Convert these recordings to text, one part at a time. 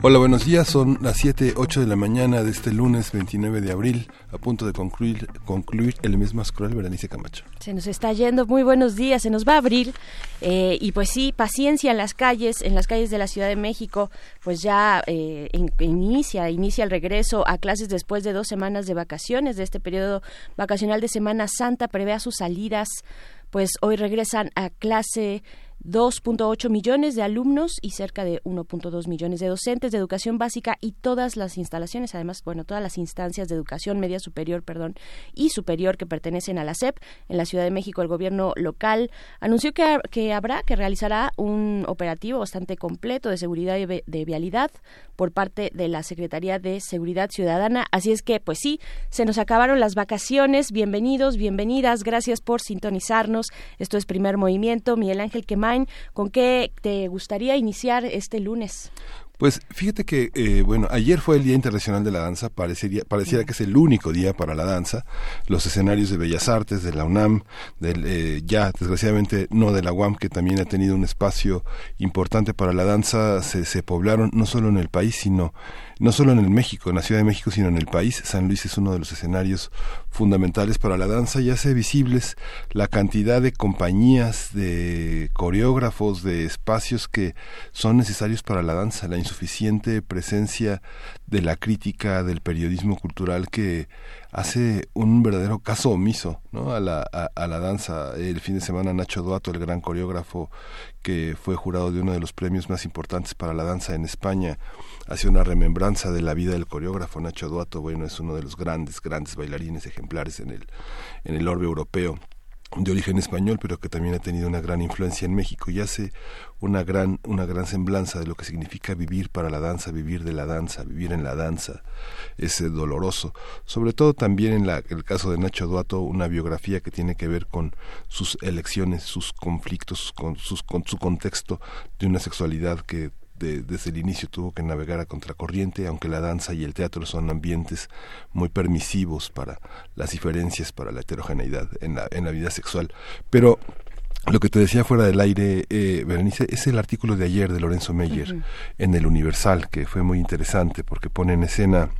Hola, buenos días. Son las 7, 8 de la mañana de este lunes 29 de abril, a punto de concluir, concluir el mes más cruel, Berenice Camacho. Se nos está yendo. Muy buenos días. Se nos va a abrir. Eh, y pues sí, paciencia en las calles, en las calles de la Ciudad de México, pues ya eh, inicia, inicia el regreso a clases después de dos semanas de vacaciones, de este periodo vacacional de Semana Santa. Prevea sus salidas. Pues hoy regresan a clase 2.8 millones de alumnos y cerca de 1.2 millones de docentes de educación básica y todas las instalaciones, además, bueno, todas las instancias de educación media superior, perdón, y superior que pertenecen a la SEP. En la Ciudad de México, el gobierno local anunció que, que habrá, que realizará un operativo bastante completo de seguridad y de vialidad por parte de la Secretaría de Seguridad Ciudadana. Así es que, pues sí, se nos acabaron las vacaciones. Bienvenidos, bienvenidas. Gracias por sintonizarnos. Esto es Primer Movimiento. Miguel Ángel Quemain, ¿con qué te gustaría iniciar este lunes? Pues fíjate que, eh, bueno, ayer fue el Día Internacional de la Danza, parecería, pareciera que es el único día para la danza. Los escenarios de Bellas Artes, de la UNAM, del, eh, ya desgraciadamente no de la UAM, que también ha tenido un espacio importante para la danza, se, se poblaron no solo en el país, sino no solo en el México, en la Ciudad de México, sino en el país. San Luis es uno de los escenarios fundamentales para la danza y hace visibles la cantidad de compañías, de coreógrafos, de espacios que son necesarios para la danza, la insuficiente presencia de la crítica, del periodismo cultural que hace un verdadero caso omiso ¿no? a, la, a, la danza. El fin de semana Nacho Duato, el gran coreógrafo que fue jurado de uno de los premios más importantes para la danza en España, hace una remembranza de la vida del coreógrafo Nacho Duato. Bueno, es uno de los grandes, grandes bailarines ejemplares en el, en el orbe europeo de origen español, pero que también ha tenido una gran influencia en México y hace una gran, una gran semblanza de lo que significa vivir para la danza, vivir de la danza, vivir en la danza, es doloroso. Sobre todo también en la, el caso de Nacho Duato, una biografía que tiene que ver con sus elecciones, sus conflictos, con, sus, con su contexto de una sexualidad que desde el inicio tuvo que navegar a contracorriente, aunque la danza y el teatro son ambientes muy permisivos para las diferencias, para la heterogeneidad en la, en la vida sexual. Pero lo que te decía fuera del aire, eh, Berenice, es el artículo de ayer de Lorenzo Meyer en el Universal, que fue muy interesante porque pone en escena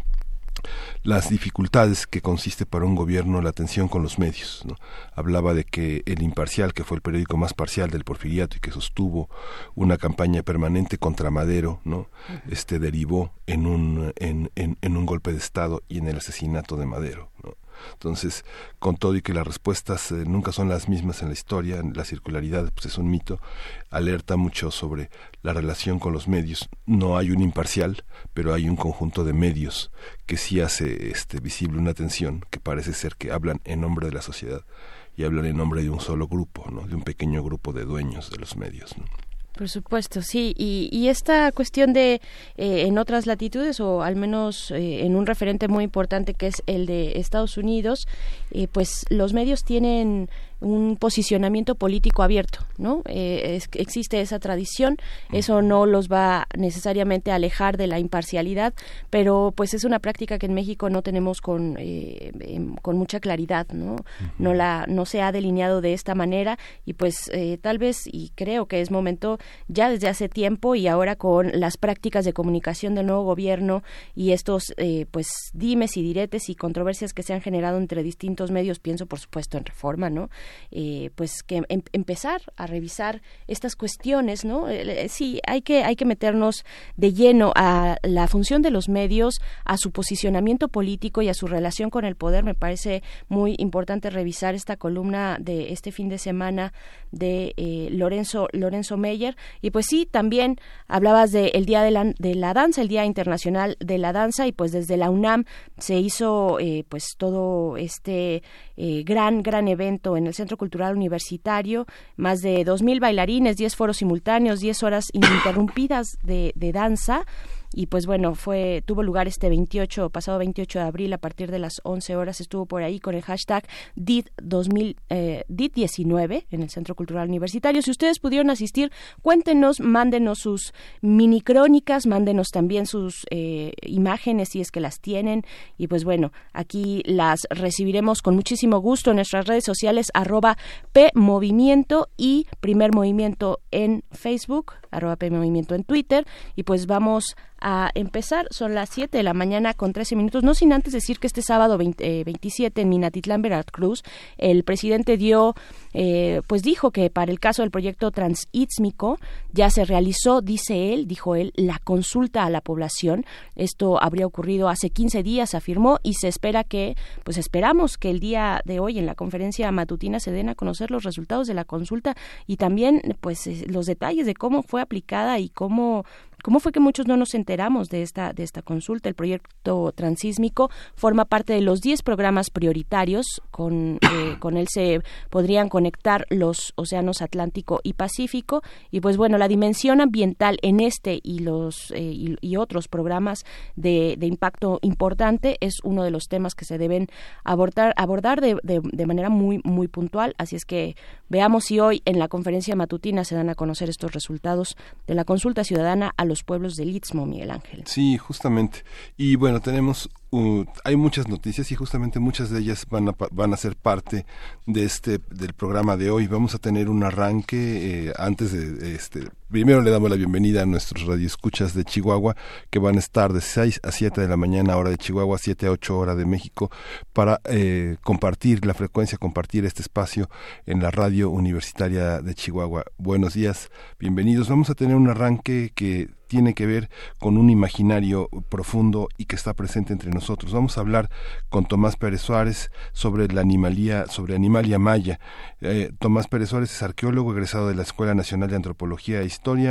las dificultades que consiste para un gobierno la atención con los medios. ¿no? Hablaba de que el Imparcial, que fue el periódico más parcial del porfiriato y que sostuvo una campaña permanente contra Madero, ¿no? este derivó en un, en, en, en un golpe de Estado y en el asesinato de Madero. ¿no? Entonces, con todo y que las respuestas eh, nunca son las mismas en la historia, la circularidad pues, es un mito, alerta mucho sobre la relación con los medios. No hay un imparcial, pero hay un conjunto de medios que sí hace este, visible una tensión que parece ser que hablan en nombre de la sociedad y hablan en nombre de un solo grupo, ¿no? de un pequeño grupo de dueños de los medios. Por supuesto, sí. Y, y esta cuestión de eh, en otras latitudes o al menos eh, en un referente muy importante que es el de Estados Unidos, eh, pues los medios tienen un posicionamiento político abierto, ¿no? Eh, existe esa tradición, eso no los va necesariamente a alejar de la imparcialidad, pero pues es una práctica que en México no tenemos con, eh, em, con mucha claridad, ¿no? No la no se ha delineado de esta manera y pues eh, tal vez y creo que es momento ya desde hace tiempo y ahora con las prácticas de comunicación del nuevo gobierno y estos pues dimes y diretes y controversias que se han generado entre distintos medios, pienso por supuesto en Reforma, ¿no? Eh, pues que em, empezar a revisar estas cuestiones, ¿no? Eh, eh, sí, hay que, hay que meternos de lleno a la función de los medios, a su posicionamiento político y a su relación con el poder. Me parece muy importante revisar esta columna de este fin de semana de Lorenzo, Lorenzo Meyer. Y pues sí, también hablabas del Día de la, de la Danza, el Día Internacional de la Danza, y pues desde la UNAM se hizo pues todo este gran, gran evento en el Centro Cultural Universitario, más de 2.000 bailarines, 10 foros simultáneos, 10 horas ininterrumpidas de, danza y pues bueno, fue tuvo lugar este 28, pasado 28 de abril a partir de las 11 horas estuvo por ahí con el hashtag DIT 2000 eh, DIT 19 en el Centro Cultural Universitario. Si ustedes pudieron asistir, cuéntenos, mándenos sus mini crónicas, mándenos también sus eh, imágenes si es que las tienen y pues bueno, aquí las recibiremos con muchísimo gusto en nuestras redes sociales arroba P Movimiento y Primer Movimiento en Facebook, arroba P Movimiento en Twitter y pues vamos a empezar. Son las 7 de la mañana con 13 minutos. No sin antes decir que este sábado 27 eh, en Minatitlán, Veracruz, el presidente dio, eh, pues dijo que para el caso del proyecto Transísmico ya se realizó, dice él, dijo él, la consulta a la población. Esto habría ocurrido hace 15 días, afirmó, y se espera que, pues esperamos que el día de hoy en la conferencia matutina se den a conocer los resultados de la consulta y también, pues, eh, los detalles de cómo fue aplicada y cómo ¿Cómo fue que muchos no nos enteramos de esta, de esta consulta? El proyecto transísmico forma parte de los 10 programas prioritarios. Con, eh, con él se podrían conectar los océanos Atlántico y Pacífico. Y pues bueno, la dimensión ambiental en este y, los, eh, y, otros programas de, de, impacto importante es uno de los temas que se deben abordar, abordar de, de, de manera muy, muy puntual. Así es que veamos si hoy en la conferencia matutina se dan a conocer estos resultados de la consulta ciudadana a los pueblos del Istmo, Miguel Ángel. Sí, justamente. Y bueno, tenemos hay muchas noticias y justamente muchas de ellas van a, van a ser parte de este del programa de hoy. Vamos a tener un arranque eh, antes de este. Primero le damos la bienvenida a nuestros radioescuchas de Chihuahua que van a estar de 6 a 7 de la mañana hora de Chihuahua, 7 a 8 hora de México para eh, compartir la frecuencia, compartir este espacio en la radio universitaria de Chihuahua. Buenos días, bienvenidos. Vamos a tener un arranque que tiene que ver con un imaginario profundo y que está presente entre nosotros. Vamos a hablar con Tomás Pérez Suárez sobre la animalía, sobre Animalia Maya. Eh, Tomás Pérez Suárez es arqueólogo egresado de la Escuela Nacional de Antropología e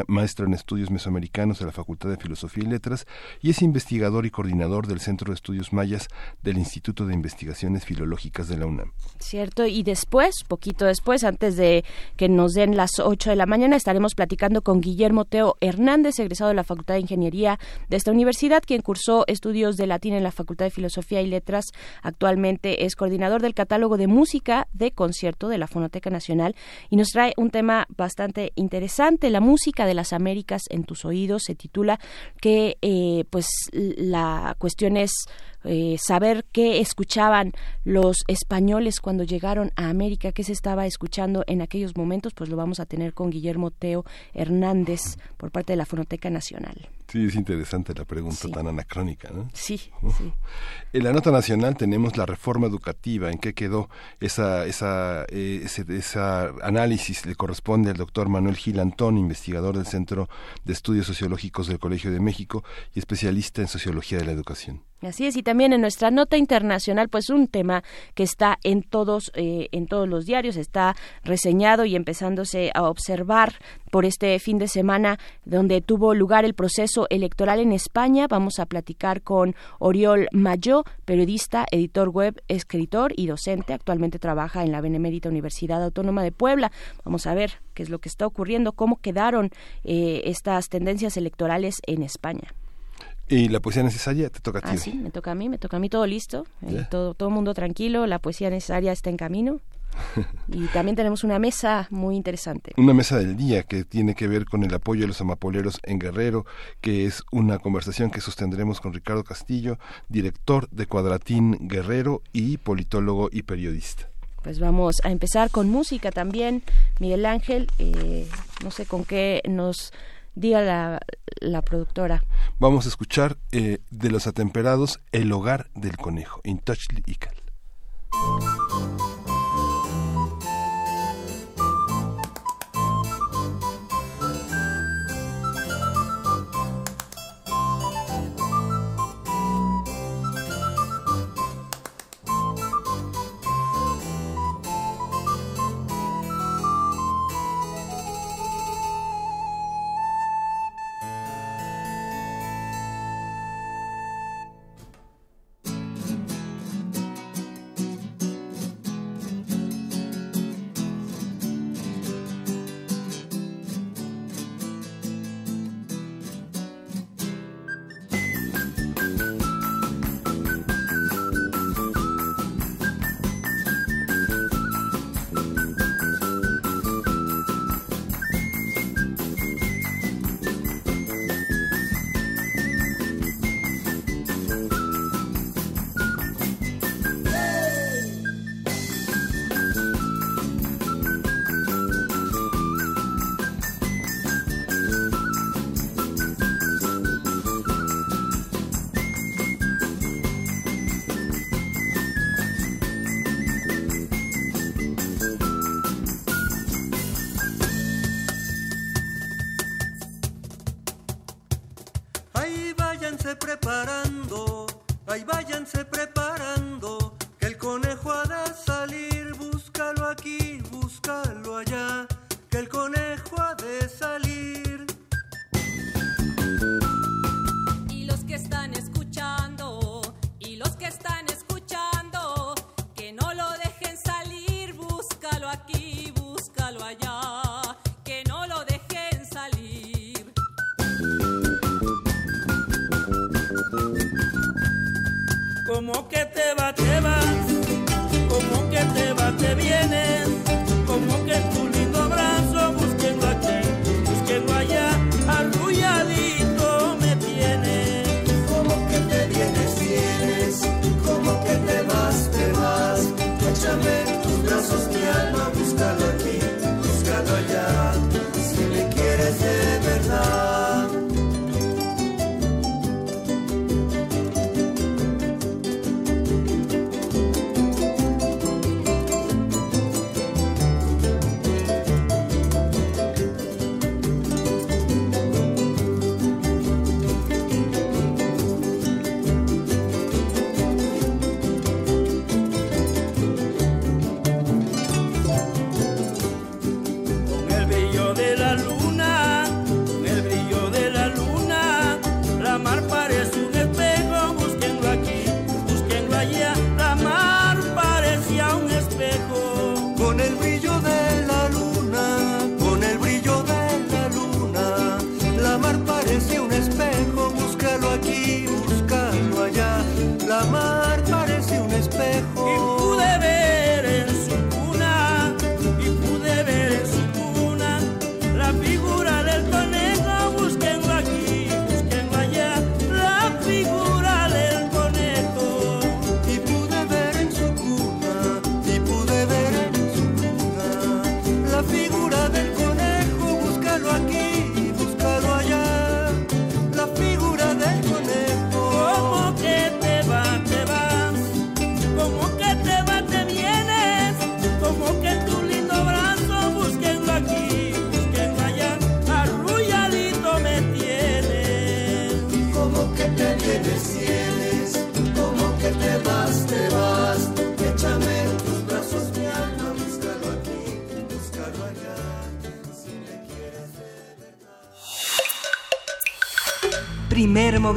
Maestro en estudios mesoamericanos de la Facultad de Filosofía y Letras y es investigador y coordinador del Centro de Estudios Mayas del Instituto de Investigaciones Filológicas de la UNAM. Cierto, y después, poquito después, antes de que nos den las 8 de la mañana, estaremos platicando con Guillermo Teo Hernández, egresado de la Facultad de Ingeniería de esta universidad, quien cursó estudios de latín en la Facultad de Filosofía y Letras. Actualmente es coordinador del catálogo de música de concierto de la Fonoteca Nacional y nos trae un tema bastante interesante, la música de las Américas en tus oídos, se titula que eh, pues la cuestión es eh, saber qué escuchaban los españoles cuando llegaron a América, qué se estaba escuchando en aquellos momentos, pues lo vamos a tener con Guillermo Teo Hernández por parte de la Fonoteca Nacional. Sí, es interesante la pregunta tan anacrónica, ¿no? Sí, En la nota nacional tenemos la reforma educativa, en qué quedó esa, esa, eh, ese, esa análisis le corresponde al doctor Manuel Gil Antón, investigador del Centro de Estudios Sociológicos del Colegio de México y especialista en sociología de la educación. Así es, y también en nuestra nota internacional, pues un tema que está en todos, eh, en todos los diarios, está reseñado y empezándose a observar por este fin de semana donde tuvo lugar el proceso electoral en España. Vamos a platicar con Oriol Mayó, periodista, editor web, escritor y docente. Actualmente trabaja en la Benemérita Universidad Autónoma de Puebla. Vamos a ver qué es lo que está ocurriendo, cómo quedaron eh, estas tendencias electorales en España. ¿Y la poesía necesaria te toca a ti? Ah, sí, me toca a mí, me toca a mí todo listo, eh, todo, todo mundo tranquilo, la poesía necesaria está en camino. y también tenemos una mesa muy interesante. Una mesa del día que tiene que ver con el apoyo de los amapoleros en Guerrero, que es una conversación que sostendremos con Ricardo Castillo, director de Cuadratín Guerrero y politólogo y periodista. Pues vamos a empezar con música también, Miguel Ángel, eh, no sé con qué nos diga la, la productora. Vamos a escuchar eh, de los atemperados El hogar del conejo, Intouchly Ical.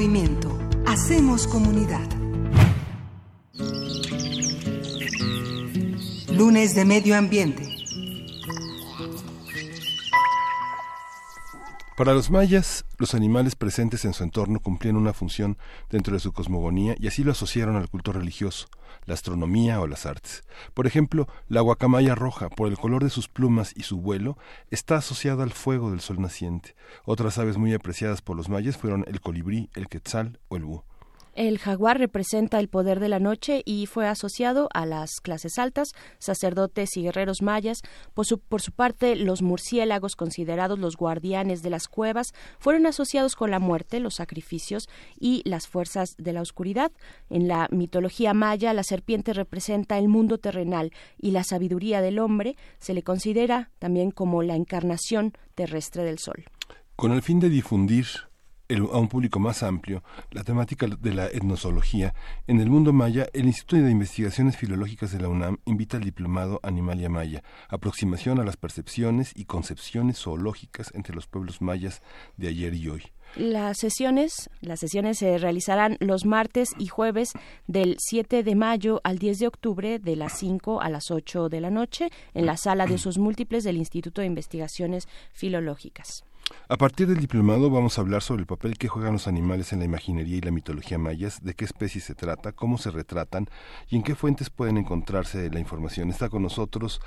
Movimiento. Hacemos comunidad. Lunes de Medio Ambiente. Para los mayas, los animales presentes en su entorno cumplían una función dentro de su cosmogonía y así lo asociaron al culto religioso, la astronomía o las artes. Por ejemplo, la guacamaya roja, por el color de sus plumas y su vuelo, está asociada al fuego del sol naciente. Otras aves muy apreciadas por los mayas fueron el colibrí, el quetzal o el búho. El jaguar representa el poder de la noche y fue asociado a las clases altas, sacerdotes y guerreros mayas. Por su, parte, los murciélagos, considerados los guardianes de las cuevas, fueron asociados con la muerte, los sacrificios y las fuerzas de la oscuridad. En la mitología maya, la serpiente representa el mundo terrenal y la sabiduría del hombre se le considera también como la encarnación terrestre del sol. Con el fin de difundir el- a un público más amplio la temática de la etnozoología, en el mundo maya, el Instituto de Investigaciones Filológicas de la UNAM invita al diplomado Animalia Maya, aproximación a las percepciones y concepciones zoológicas entre los pueblos mayas de ayer y hoy. Las sesiones, las sesiones se realizarán los martes y jueves del 7 de mayo al 10 de octubre de las 5 a las 8 de la noche en la sala de usos múltiples del Instituto de Investigaciones Filológicas. A partir del diplomado vamos a hablar sobre el papel que juegan los animales en la imaginería y la mitología mayas, de qué especies se trata, cómo se retratan y en qué fuentes pueden encontrarse la información. Está con nosotros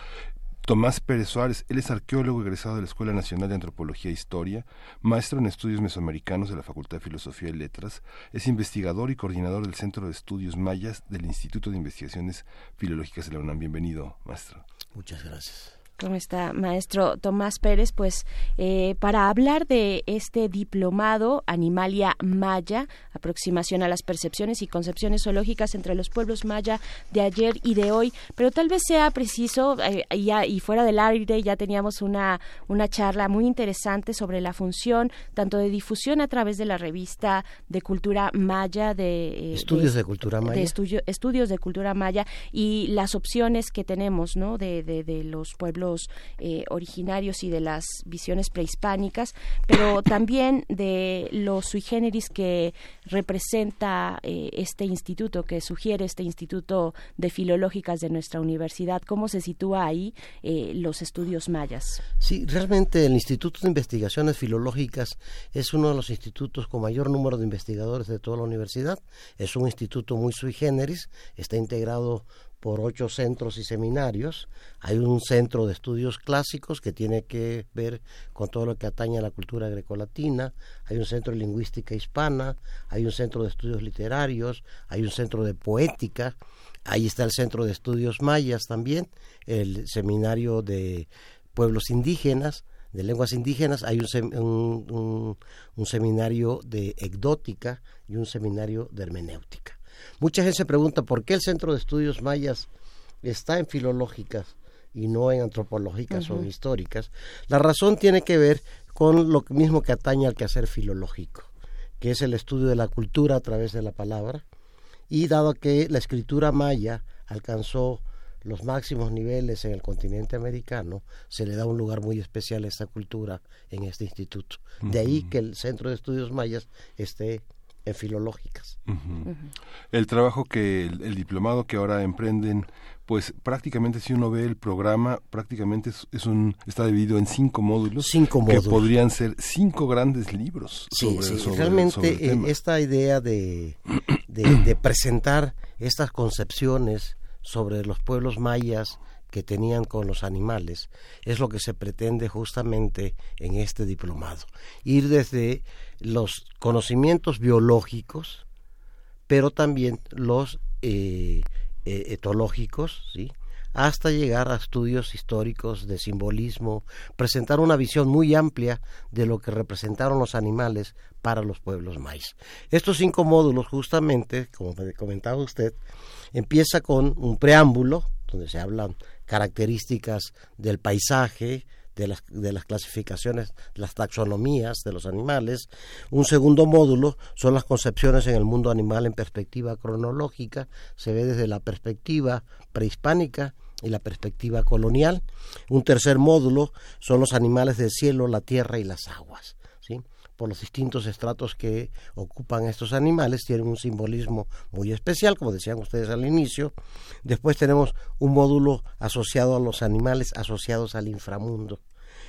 Tomás Pérez Suárez, él es arqueólogo egresado de la Escuela Nacional de Antropología e Historia, maestro en estudios mesoamericanos de la Facultad de Filosofía y Letras, es investigador y coordinador del Centro de Estudios Mayas del Instituto de Investigaciones Filológicas de la UNAM. Bienvenido, maestro. Muchas gracias. ¿Cómo está, maestro Tomás Pérez? Pues eh, para hablar de este diplomado Animalia Maya, aproximación a las percepciones y concepciones zoológicas entre los pueblos maya de ayer y de hoy, pero tal vez sea preciso, eh, ya, y fuera del aire ya teníamos una, una charla muy interesante sobre la función tanto de difusión a través de la revista de cultura maya, de... eh, estudios de, cultura maya. De estudio, estudios de cultura maya y las opciones que tenemos, ¿no? De, de, de los pueblos eh, originarios y de las visiones prehispánicas, pero también de los sui generis que representa eh, este instituto, que sugiere este instituto de filológicas de nuestra universidad. ¿Cómo se sitúa ahí eh, los estudios mayas? Sí, realmente el Instituto de Investigaciones Filológicas es uno de los institutos con mayor número de investigadores de toda la universidad. Es un instituto muy sui generis, está integrado por ocho centros y seminarios. Hay un centro de estudios clásicos que tiene que ver con todo lo que atañe a la cultura grecolatina. Hay un centro de lingüística hispana. Hay un centro de estudios literarios. Hay un centro de poética. Ahí está el centro de estudios mayas también. El seminario de pueblos indígenas de lenguas indígenas, hay un, un, seminario de ecdótica y un seminario de hermenéutica. Mucha gente se pregunta por qué el Centro de Estudios Mayas está en filológicas y no en antropológicas uh -huh. o históricas. La razón tiene que ver con lo mismo que atañe al quehacer filológico, que es el estudio de la cultura a través de la palabra, y dado que la escritura maya alcanzó los máximos niveles en el continente americano, se le da un lugar muy especial a esta cultura en este instituto. De ahí que el Centro de Estudios Mayas esté en filológicas. Uh -huh. Uh -huh. El trabajo que el, el, diplomado que ahora emprenden, pues prácticamente si uno ve el programa, prácticamente es, es un está dividido en cinco módulos, cinco que módulos. podrían ser cinco grandes libros. Sí, sobre, sí. sobre, realmente sobre eh, esta idea de, de, de presentar estas concepciones sobre los pueblos mayas que tenían con los animales es lo que se pretende justamente en este diplomado ir desde los conocimientos biológicos pero también los eh, eh, etológicos sí hasta llegar a estudios históricos de simbolismo, presentar una visión muy amplia de lo que representaron los animales para los pueblos mayas. Estos cinco módulos, justamente, como comentaba usted, empieza con un preámbulo, donde se hablan características del paisaje, de las, de las clasificaciones, las taxonomías de los animales. Un segundo módulo son las concepciones en el mundo animal en perspectiva cronológica, se ve desde la perspectiva prehispánica y la perspectiva colonial. Un tercer módulo son los animales del cielo, la tierra y las aguas. Por los distintos estratos que ocupan estos animales, tienen un simbolismo muy especial, como decían ustedes al inicio. Después tenemos un módulo asociado a los animales asociados al inframundo.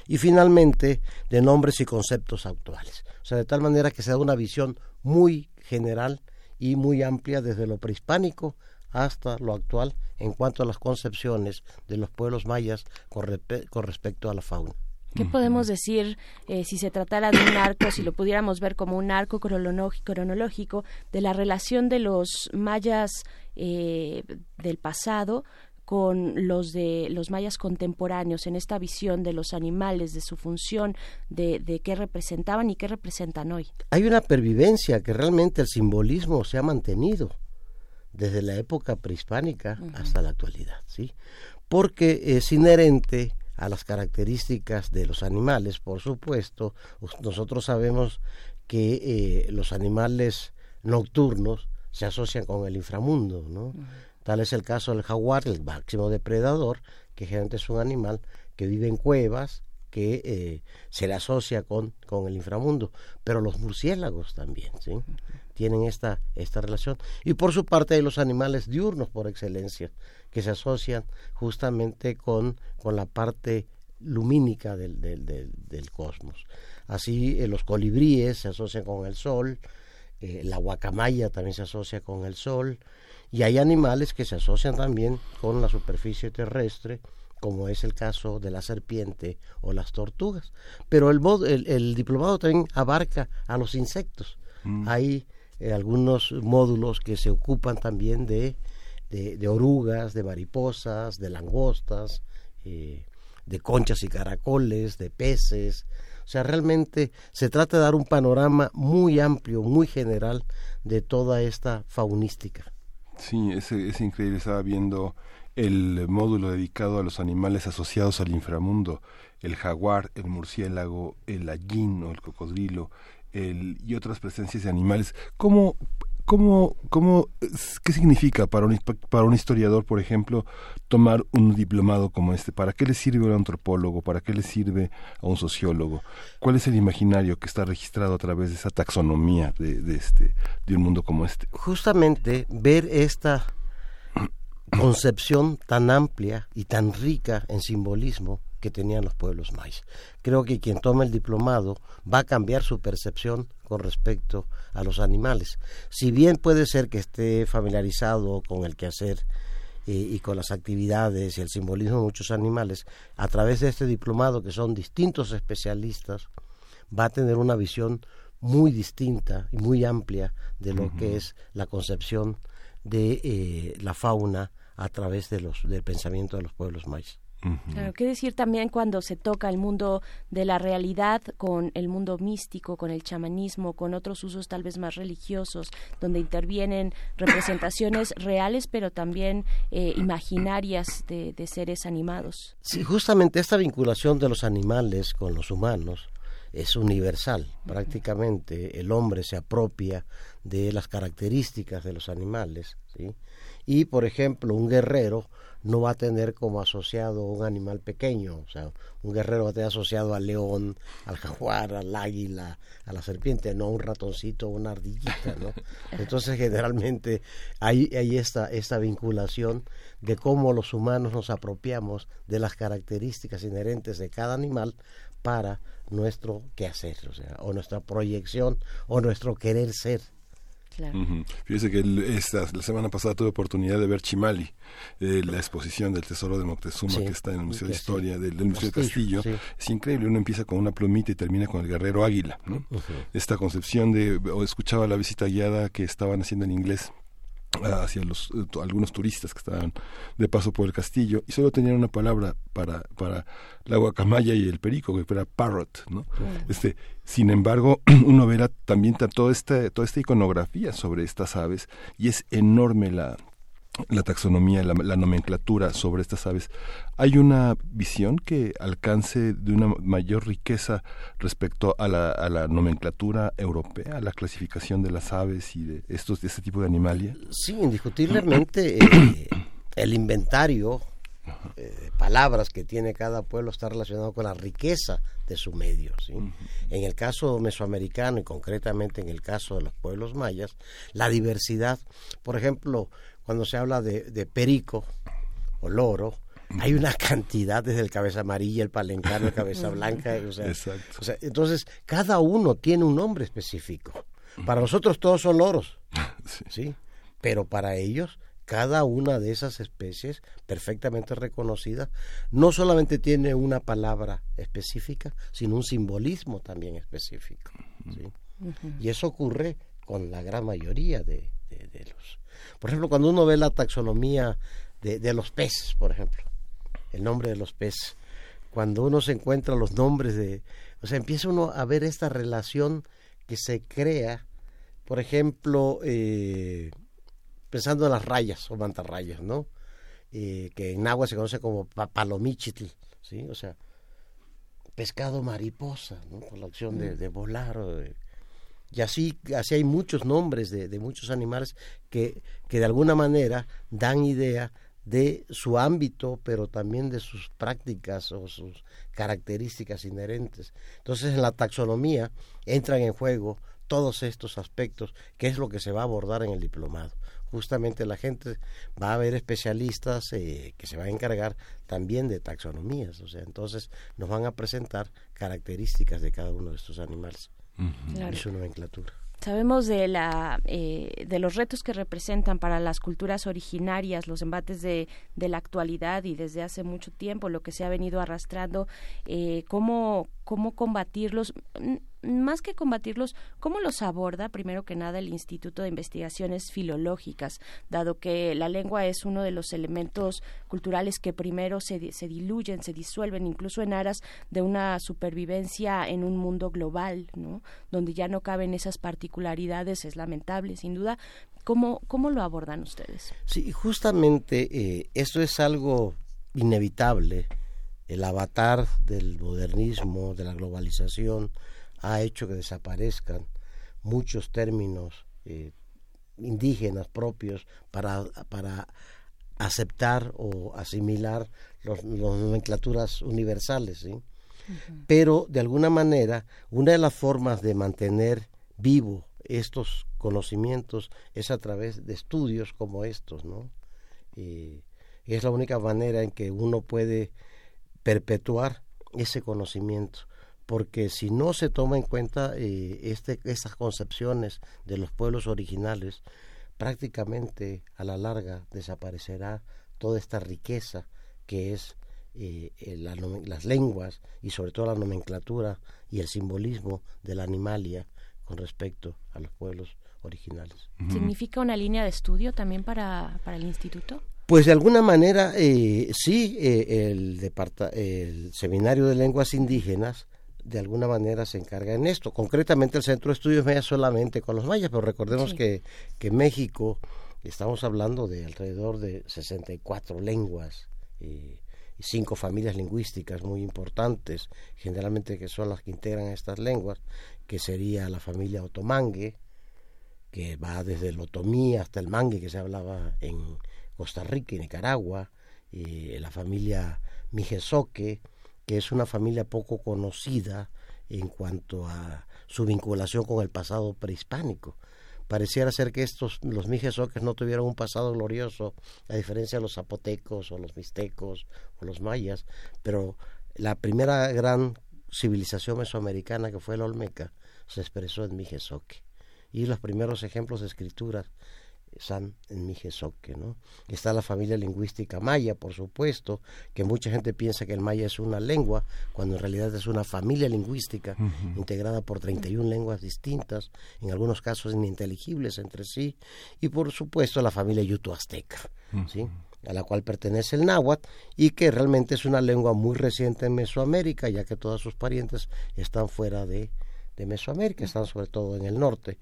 Y finalmente, de nombres y conceptos actuales. O sea, de tal manera que se da una visión muy general y muy amplia desde lo prehispánico hasta lo actual en cuanto a las concepciones de los pueblos mayas con, con respecto a la fauna. ¿Qué podemos decir eh, si se tratara de un arco, si lo pudiéramos ver como un arco cronológico de la relación de los mayas eh, del pasado con los de los mayas contemporáneos en esta visión de los animales, de su función, de, de qué representaban y qué representan hoy? Hay una pervivencia que realmente el simbolismo se ha mantenido desde la época prehispánica uh -huh. hasta la actualidad, ¿sí? Porque es inherente a las características de los animales, por supuesto. Nosotros sabemos que eh, los animales nocturnos se asocian con el inframundo, ¿no? Uh -huh. Tal es el caso del jaguar, el máximo depredador, que generalmente es un animal que vive en cuevas, que eh, se le asocia con, con el inframundo, pero los murciélagos también, ¿sí? Uh -huh. Tienen esta, esta relación. Y por su parte hay los animales diurnos por excelencia, que se asocian justamente con, con la parte lumínica del, del, del, del cosmos. Así eh, los colibríes se asocian con el sol, eh, la guacamaya también se asocia con el sol, y hay animales que se asocian también con la superficie terrestre, como es el caso de la serpiente o las tortugas. Pero el, el, el diplomado también abarca a los insectos. Mm. Hay eh, algunos módulos que se ocupan también de, de, orugas, de mariposas, de langostas. Eh, de conchas y caracoles, de peces. O sea, realmente se trata de dar un panorama muy amplio, muy general de toda esta faunística. Sí, es, es increíble. Estaba viendo el módulo dedicado a los animales asociados al inframundo, el jaguar, el murciélago, el allín o el cocodrilo, y otras presencias de animales. ¿Cómo, cómo, cómo, qué significa para un, para un historiador, por ejemplo, tomar un diplomado como este? ¿Para qué le sirve a un antropólogo? ¿Para qué le sirve a un sociólogo? ¿Cuál es el imaginario que está registrado a través de esa taxonomía de este, de un mundo como este? Justamente ver esta concepción tan amplia y tan rica en simbolismo que tenían los pueblos mayas. Creo que quien toma el diplomado va a cambiar su percepción con respecto a los animales. Si bien puede ser que esté familiarizado con el quehacer eh, y con las actividades y el simbolismo de muchos animales, a través de este diplomado, que son distintos especialistas, va a tener una visión muy distinta y muy amplia de lo que es la concepción de eh, la fauna a través de los, del pensamiento de los pueblos mayas. Claro, qué decir también cuando se toca el mundo de la realidad con el mundo místico, con el chamanismo, con otros usos tal vez más religiosos, donde intervienen representaciones reales, pero también eh, imaginarias de, de, seres animados. Sí, justamente esta vinculación de los animales con los humanos es universal. Prácticamente el hombre se apropia de las características de los animales, ¿sí? y por ejemplo un guerrero no va a tener como asociado un animal pequeño, o sea, un guerrero va a tener asociado al león, al jaguar, al águila, a la serpiente, no un ratoncito o una ardillita, ¿no? Entonces generalmente hay, hay esta, esta vinculación de cómo los humanos nos apropiamos de las características inherentes de cada animal para nuestro quehacer, o sea, o nuestra proyección o nuestro querer ser. Claro. Fíjese que el, esta, la semana pasada tuve oportunidad de ver Chimali, eh, la exposición del Tesoro de Moctezuma Sí, que está en el Museo de sí. Historia del, del Museo de Castillo, Castillo. sí. Es increíble, uno empieza con una plumita y termina con el guerrero águila. ¿no? Esta concepción de, o escuchaba la visita guiada que estaban haciendo en inglés hacia los eh, algunos turistas que estaban de paso por el castillo y solo tenían una palabra para para la guacamaya y el perico que era parrot no este sin embargo uno verá también ta- toda esta toda esta iconografía sobre estas aves y es enorme la la taxonomía, la, la nomenclatura sobre estas aves. ¿Hay una visión que alcance de una mayor riqueza respecto a la, a la nomenclatura europea, a la clasificación de las aves y de estos de este tipo de animalia? Sí, indiscutiblemente eh, el inventario eh, de palabras que tiene cada pueblo está relacionado con la riqueza de su medio. ¿sí? En el caso mesoamericano y concretamente en el caso de los pueblos mayas, la diversidad, por ejemplo, cuando se habla de, de perico o loro, hay una cantidad desde el cabeza amarilla, el palencano, el cabeza blanca, o sea, Exacto. o sea, entonces cada uno tiene un nombre específico. Para nosotros todos son loros, ¿sí? Pero para ellos, cada una de esas especies, perfectamente reconocida, no solamente tiene una palabra específica, sino un simbolismo también específico. ¿sí? Y eso ocurre con la gran mayoría de, de- de los... Por ejemplo, cuando uno ve la taxonomía de, de los peces, por ejemplo, el nombre de los peces, cuando uno se encuentra los nombres de... O sea, empieza uno a ver esta relación que se crea, por ejemplo, eh, pensando en las rayas o mantarrayas, ¿no? Eh, que en agua se conoce como pa- palomichitl, ¿sí? O sea, pescado mariposa, ¿no? Por la acción de, de volar. o de- y así, así hay muchos nombres de, de muchos animales que, que de alguna manera dan idea de su ámbito, pero también de sus prácticas o sus características inherentes. Entonces, en la taxonomía entran en juego todos estos aspectos, que es lo que se va a abordar en el diplomado. Justamente la gente va a ver especialistas eh, que se van a encargar también de taxonomías, o sea, entonces nos van a presentar características de cada uno de estos animales Claro. y su nomenclatura. Sabemos de la eh, de los retos que representan para las culturas originarias los embates de, de la actualidad y desde hace mucho tiempo lo que se ha venido arrastrando eh, cómo cómo combatirlos más que combatirlos, ¿cómo los aborda primero que nada el Instituto de Investigaciones Filológicas, dado que la lengua es uno de los elementos culturales que primero se, se diluyen, se disuelven, incluso en aras de una supervivencia en un mundo global, ¿no? donde ya no caben esas particularidades, es lamentable, sin duda. ¿Cómo, cómo lo abordan ustedes? Sí, justamente eh, esto es algo inevitable. El avatar del modernismo, de la globalización, ha hecho que desaparezcan muchos términos eh, indígenas propios para, para aceptar o asimilar las nomenclaturas universales. ¿sí? Pero, de alguna manera, una de las formas de mantener vivo estos conocimientos es a través de estudios como estos, ¿no? Eh, es la única manera en que uno puede perpetuar ese conocimiento, porque si no se toma en cuenta eh, este, estas concepciones de los pueblos originales, prácticamente a la larga desaparecerá toda esta riqueza que es eh, las lenguas y sobre todo la nomenclatura y el simbolismo de la animalia con respecto a los pueblos originales. ¿Significa una línea de estudio también para, para el instituto? Pues de alguna manera eh, sí, eh, el, el Seminario de Lenguas Indígenas de alguna manera se encarga en esto. Concretamente el Centro de Estudios Mayas solamente con los mayas, pero recordemos que, que México, estamos hablando de alrededor de 64 lenguas eh, y cinco familias lingüísticas muy importantes, generalmente que son las que integran estas lenguas, que sería la familia otomangue, que va desde el otomí hasta el mangue que se hablaba en Costa Rica y Nicaragua, y la familia mijesoque, que es una familia poco conocida en cuanto a su vinculación con el pasado prehispánico. Pareciera ser que estos, los mijesoques no tuvieron un pasado glorioso, a diferencia de los zapotecos o los mixtecos o los mayas, pero la primera gran civilización mesoamericana que fue la Olmeca se expresó en Mijesoque. Y los primeros ejemplos de escrituras están en Mijesoque, ¿no? Está la familia lingüística maya, por supuesto, que mucha gente piensa que el maya es una lengua, cuando en realidad es una familia lingüística integrada por 31 lenguas distintas, en algunos casos ininteligibles entre sí, y por supuesto la familia yuto-azteca, ¿sí? a la cual pertenece el náhuatl y que realmente es una lengua muy reciente en Mesoamérica, ya que todos sus parientes están fuera de, de Mesoamérica, están sobre todo en el norte.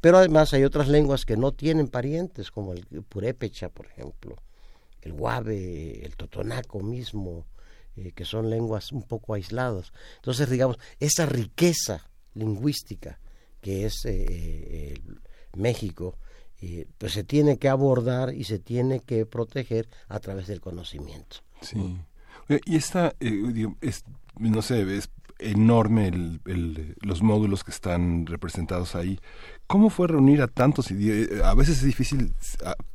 Pero además hay otras lenguas que no tienen parientes, como el purépecha, por ejemplo, el guave, el totonaco mismo, eh, que son lenguas un poco aisladas. Entonces, digamos, esa riqueza lingüística que es eh, eh, México, pues se tiene que abordar y se tiene que proteger a través del conocimiento. Sí. Y esta, es, no sé, es enorme el, los módulos que están representados ahí. ¿Cómo fue reunir a tantos? A veces es difícil,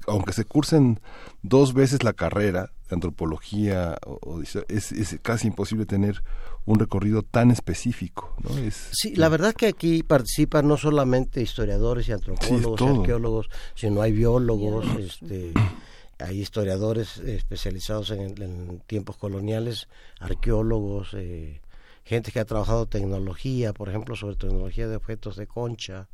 aunque se cursen dos veces la carrera de antropología, o, es, es, casi imposible tener un recorrido tan específico. ¿no? Es, sí, la verdad que aquí participan no solamente historiadores y antropólogos, y arqueólogos, sino hay biólogos, este, hay historiadores especializados en, en tiempos coloniales, arqueólogos, eh, gente que ha trabajado tecnología, por ejemplo, sobre tecnología de objetos de concha.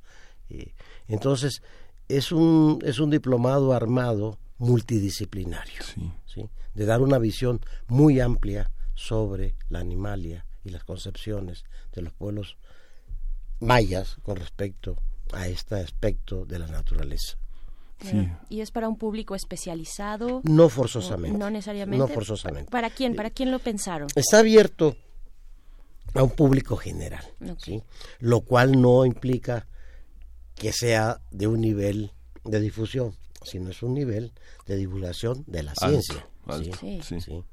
Y, entonces, es un, es un diplomado armado multidisciplinario, sí. de dar una visión muy amplia sobre la animalia y las concepciones de los pueblos mayas con respecto a este aspecto de la naturaleza. Sí. ¿Y es para un público especializado? No forzosamente. No necesariamente. No forzosamente. ¿Para quién? ¿Para quién lo pensaron? Está abierto a un público general, ¿sí? lo cual no implica que sea de un nivel de difusión, sino es un nivel de divulgación de la ciencia. ¿sí?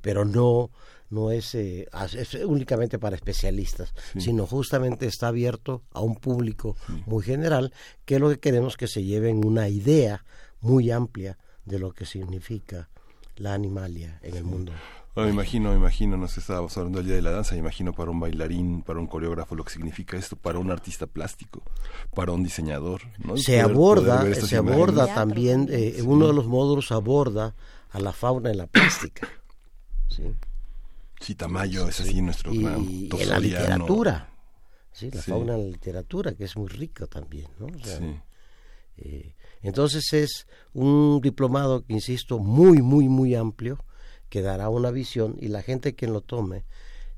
pero no no es, eh, es únicamente para especialistas, sino justamente está abierto a un público muy general, que es lo que queremos que se lleven una idea muy amplia de lo que significa la animalia en el mundo me imagino, me imagino, no sé, estábamos hablando del Día de la Danza, me imagino para un bailarín, para un coreógrafo lo que significa esto, para un artista plástico, para un diseñador. ¿no? Se aborda, se aborda también, eh, uno de los módulos aborda a la fauna en la plástica. Sí, sí Tamayo es así nuestro y, en la literatura. ¿sí? la Sí. fauna de la literatura, que es muy rica también. ¿no? O sea, Sí. eh, entonces es un diplomado, que, insisto, muy, muy, muy amplio, que dará una visión y la gente que lo tome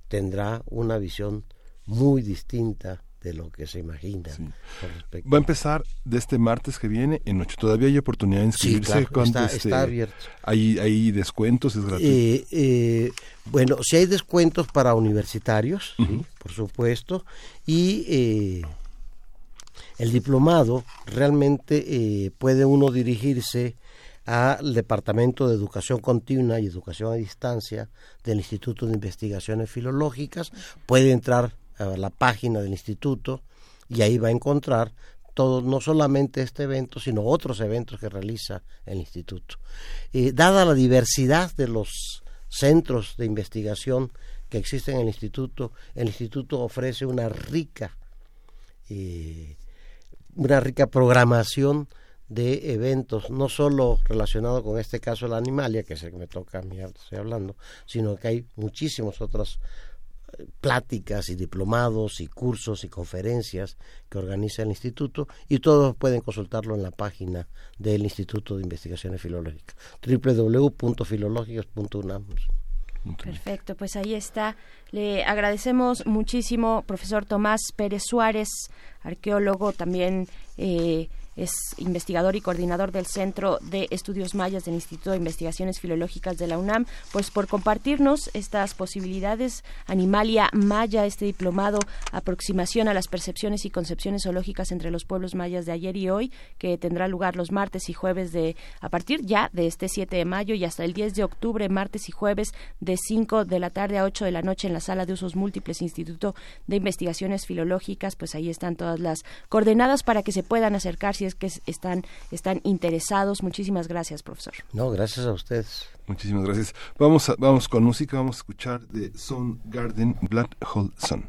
tendrá una visión muy distinta de lo que se imagina. Sí. Va a empezar de este martes que viene en ocho. Todavía hay oportunidad de inscribirse. claro, ¿Cuánto, está- este, está abierto. Hay, hay descuentos, es gratuito. Eh, eh, bueno, si hay descuentos para universitarios, sí, por supuesto, y eh, el diplomado realmente eh, puede uno dirigirse al Departamento de Educación Continua y Educación a Distancia del Instituto de Investigaciones Filológicas, puede entrar a la página del instituto y ahí va a encontrar todo, no solamente este evento, sino otros eventos que realiza el instituto. Eh, dada la diversidad de los centros de investigación que existen en el instituto, el instituto ofrece una rica eh, una rica programación de eventos, no solo relacionado con este caso de la animalia, que es el que me toca a mí, estoy hablando, sino que hay muchísimas otras eh, pláticas y diplomados y cursos y conferencias que organiza el instituto y todos pueden consultarlo en la página del Instituto de Investigaciones Filológicas www.filológicos.unam Perfecto, pues ahí está. Le agradecemos muchísimo, profesor Tomás Pérez Suárez, arqueólogo, también eh, es investigador y coordinador del Centro de Estudios Mayas del Instituto de Investigaciones Filológicas de la UNAM, pues por compartirnos estas posibilidades. Animalia Maya, este diplomado, aproximación a las percepciones y concepciones zoológicas entre los pueblos mayas de ayer y hoy, que tendrá lugar los martes y jueves de, a partir ya de este 7 de mayo y hasta el 10 de octubre, martes y jueves de 5 de la tarde a 8 de la noche en la sala de usos múltiples Instituto de Investigaciones Filológicas, pues ahí están todas las coordenadas para que se puedan acercar si es que es- están, están interesados. Muchísimas gracias, profesor. No, gracias a ustedes. Muchísimas gracias. Vamos, a- vamos con música, vamos a escuchar de Sun Garden Blood Hole Sun.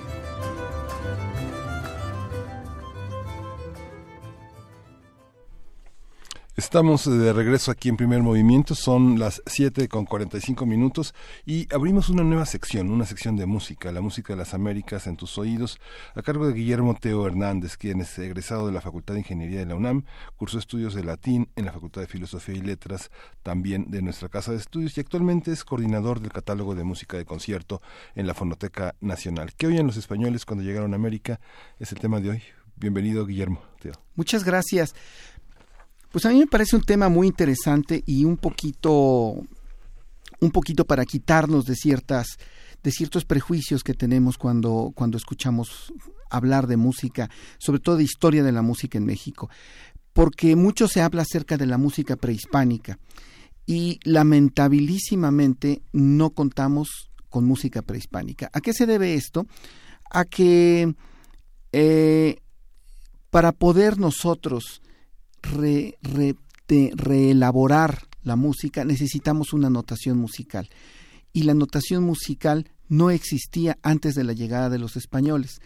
Estamos de regreso aquí en primer movimiento, son las 7 con 45 minutos y abrimos una nueva sección, una sección de música, la música de las Américas en tus oídos, a cargo de Guillermo Teo Hernández, quien es egresado de la Facultad de Ingeniería de la UNAM, cursó estudios de latín en la Facultad de Filosofía y Letras, también de nuestra Casa de Estudios y actualmente es coordinador del catálogo de música de concierto en la Fonoteca Nacional. ¿Qué oyen los españoles cuando llegaron a América? Es el tema de hoy. Bienvenido, Guillermo Teo. Muchas gracias. Pues a mí me parece un tema muy interesante y un poquito, un poquito para quitarnos de ciertas, de ciertos prejuicios que tenemos cuando, cuando escuchamos hablar de música, sobre todo de historia de la música en México, porque mucho se habla acerca de la música prehispánica y lamentabilísimamente no contamos con música prehispánica. ¿A qué se debe esto? A que eh, para poder nosotros re- re- reelaborar la música necesitamos una notación musical y la notación musical no existía antes de la llegada de los españoles.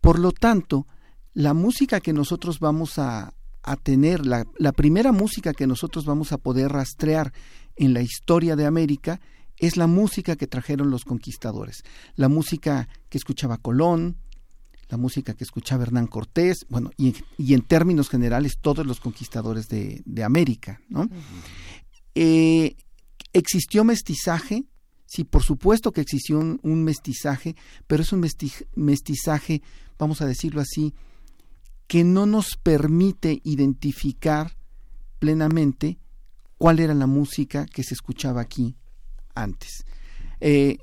Por lo tanto, la música que nosotros vamos a, tener, la primera música que nosotros vamos a poder rastrear en la historia de América es la música que trajeron los conquistadores, la música que escuchaba Colón, la música que escuchaba Hernán Cortés, bueno, y, y en términos generales todos los conquistadores de, de América, ¿no? Eh, ¿Existió mestizaje? Sí, por supuesto que existió un, un mestizaje, pero es un mesti- mestizaje, vamos a decirlo así, que no nos permite identificar plenamente cuál era la música que se escuchaba aquí antes. Eh,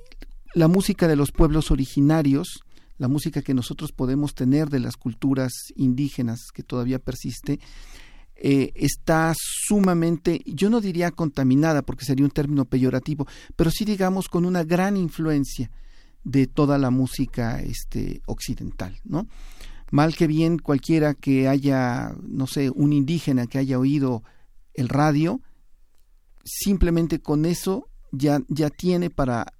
la música de los pueblos originarios, la música que nosotros podemos tener de las culturas indígenas que todavía persiste, eh, está sumamente, yo no diría contaminada porque sería un término peyorativo, pero sí digamos con una gran influencia de toda la música este, occidental, ¿no? Mal que bien cualquiera que haya, no sé, un indígena que haya oído el radio, simplemente con eso ya, ya tiene para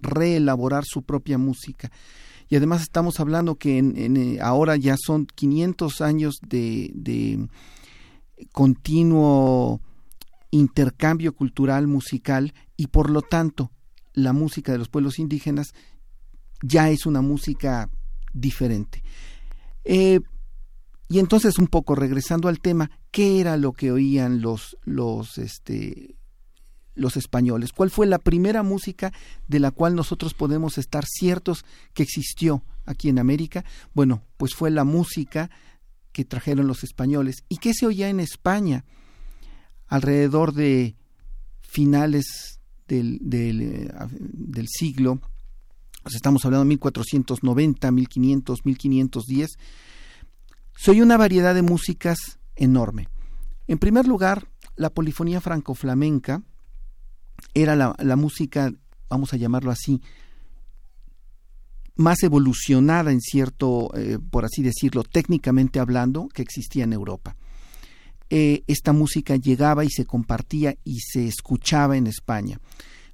reelaborar su propia música. Y además estamos hablando que en, eh, ahora ya son 500 años de, de continuo intercambio cultural musical y por lo tanto la música de los pueblos indígenas ya es una música diferente. Eh, y entonces un poco regresando al tema, ¿qué era lo que oían los los este los españoles? ¿Cuál fue la primera música de la cual nosotros podemos estar ciertos que existió aquí en América? Bueno, pues fue la música que trajeron los españoles. ¿Y qué se oía en España? Alrededor de finales del, del, eh, siglo, sea, estamos hablando de 1490, 1500, 1510, se oye una variedad de músicas enorme. En primer lugar, la polifonía franco-flamenca era la, la, música, vamos a llamarlo así, más evolucionada en cierto, eh, por así decirlo, técnicamente hablando, que existía en Europa. Eh, esta música llegaba y se compartía y se escuchaba en España.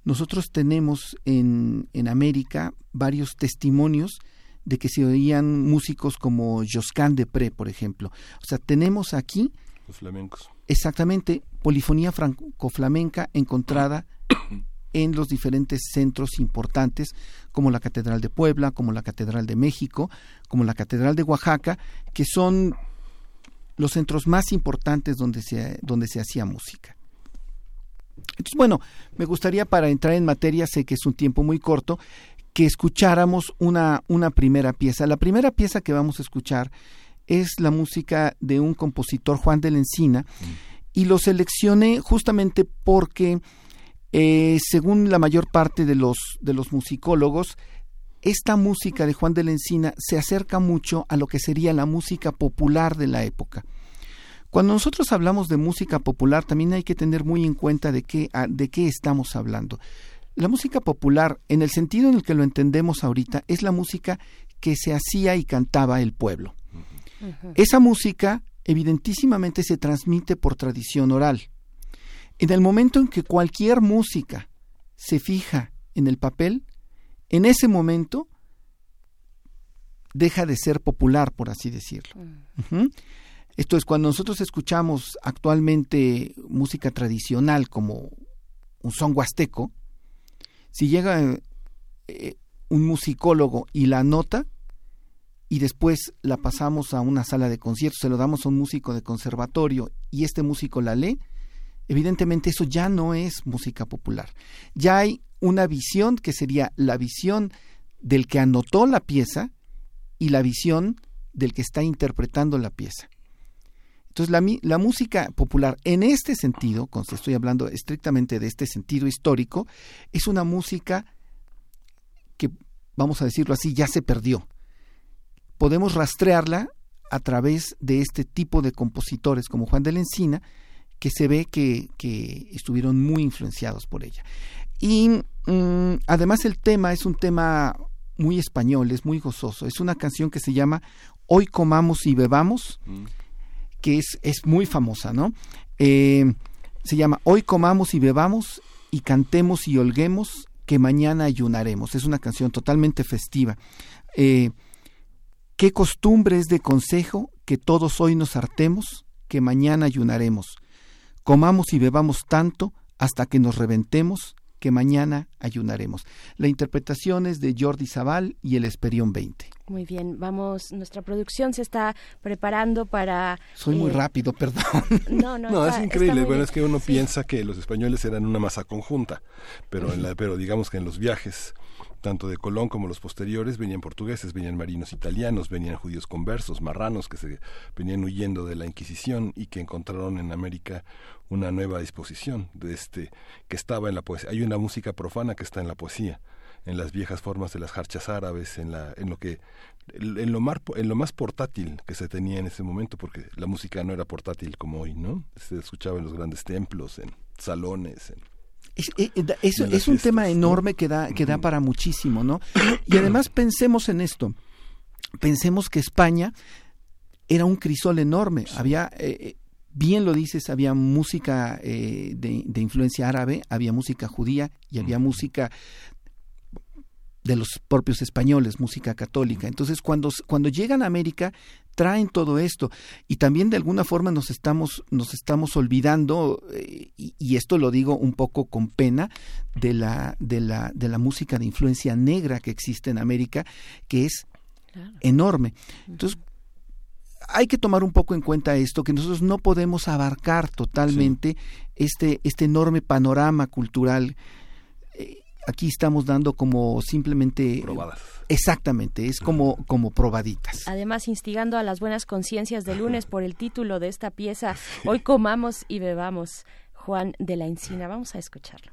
Nosotros tenemos en, en América varios testimonios de que se oían músicos como Josquin de Pré, por ejemplo. O sea, tenemos aquí los flamencos. Exactamente, polifonía franco-flamenca encontrada en los diferentes centros importantes, como la Catedral de Puebla, como la Catedral de México, como la Catedral de Oaxaca, que son los centros más importantes donde se, donde se hacía música. Entonces, bueno, me gustaría para entrar en materia, sé que es un tiempo muy corto, que escucháramos una, una primera pieza. La primera pieza que vamos a escuchar es la música de un compositor, Juan de la Encina, y lo seleccioné justamente porque, eh, según la mayor parte de los, de los musicólogos, esta música de Juan de la Encina se acerca mucho a lo que sería la música popular de la época. Cuando nosotros hablamos de música popular, también hay que tener muy en cuenta de qué, a- de qué estamos hablando. La música popular, en el sentido en el que lo entendemos ahorita, es la música que se hacía y cantaba el pueblo. Esa música evidentísimamente se transmite por tradición oral. En el momento en que cualquier música se fija en el papel, en ese momento deja de ser popular, por así decirlo. Ujú. Esto es cuando nosotros escuchamos actualmente música tradicional como un son huasteco, si llega eh, un musicólogo y la nota y después la pasamos a una sala de conciertos, se lo damos a un músico de conservatorio y este músico la lee, evidentemente eso ya no es música popular. Ya hay una visión que sería la visión del que anotó la pieza y la visión del que está interpretando la pieza. Entonces la, música popular en este sentido, cuando estoy hablando estrictamente de este sentido histórico, es una música que, vamos a decirlo así, ya se perdió. Podemos rastrearla a través de este tipo de compositores como Juan de la Encina, que se ve que, que estuvieron muy influenciados por ella. Y mm, además el tema es un tema muy español, es muy gozoso. Es una canción que se llama Hoy comamos y bebamos, que es, es muy famosa, ¿no? Eh, se llama Hoy comamos y bebamos y cantemos y holguemos que mañana ayunaremos. Es una canción totalmente festiva. Eh, ¿Qué costumbre es de consejo que todos hoy nos hartemos que mañana ayunaremos? Comamos y bebamos tanto hasta que nos reventemos que mañana ayunaremos. La interpretación es de Jordi Zaval y el Esperión 20. Muy bien, vamos, nuestra producción se está preparando para... Soy muy eh, rápido, perdón. No, no, No, está- es increíble. Bueno, es que uno Sí. piensa que los españoles eran una masa conjunta, pero, en la, pero digamos que en los viajes, tanto de Colón como los posteriores, venían portugueses, venían marinos italianos, venían judíos conversos, marranos que se venían huyendo de la Inquisición y que encontraron en América una nueva disposición de este que estaba en la poesía. Hay una música profana que está en la poesía en las viejas formas de las jarchas árabes, en, la, en, lo que, en, lo mar, en lo más portátil que se tenía en ese momento, porque la música no era portátil como hoy, ¿no? Se escuchaba en los grandes templos, en salones, en Es, eh, eh, es- un tema enorme que da, que da para muchísimo, ¿no? Y además pensemos en esto. Pensemos que España era un crisol enorme. Había, eh, eh, bien lo dices, había música eh, de, de influencia árabe, había música judía y había música de los propios españoles, música católica. Entonces, cuando, cuando llegan a América, traen todo esto. Y también de alguna forma nos estamos, nos estamos olvidando, eh, y, y esto lo digo un poco con pena, de la, de la, de la música de influencia negra que existe en América, que es enorme. Entonces, hay que tomar un poco en cuenta esto, que nosotros no podemos abarcar totalmente este, este enorme panorama cultural. Aquí estamos dando como simplemente... probadas. Exactamente, es como, como probaditas. Además, instigando a las buenas conciencias de lunes por el título de esta pieza, Hoy comamos y bebamos, Juan de la Encina. Vamos a escucharlo.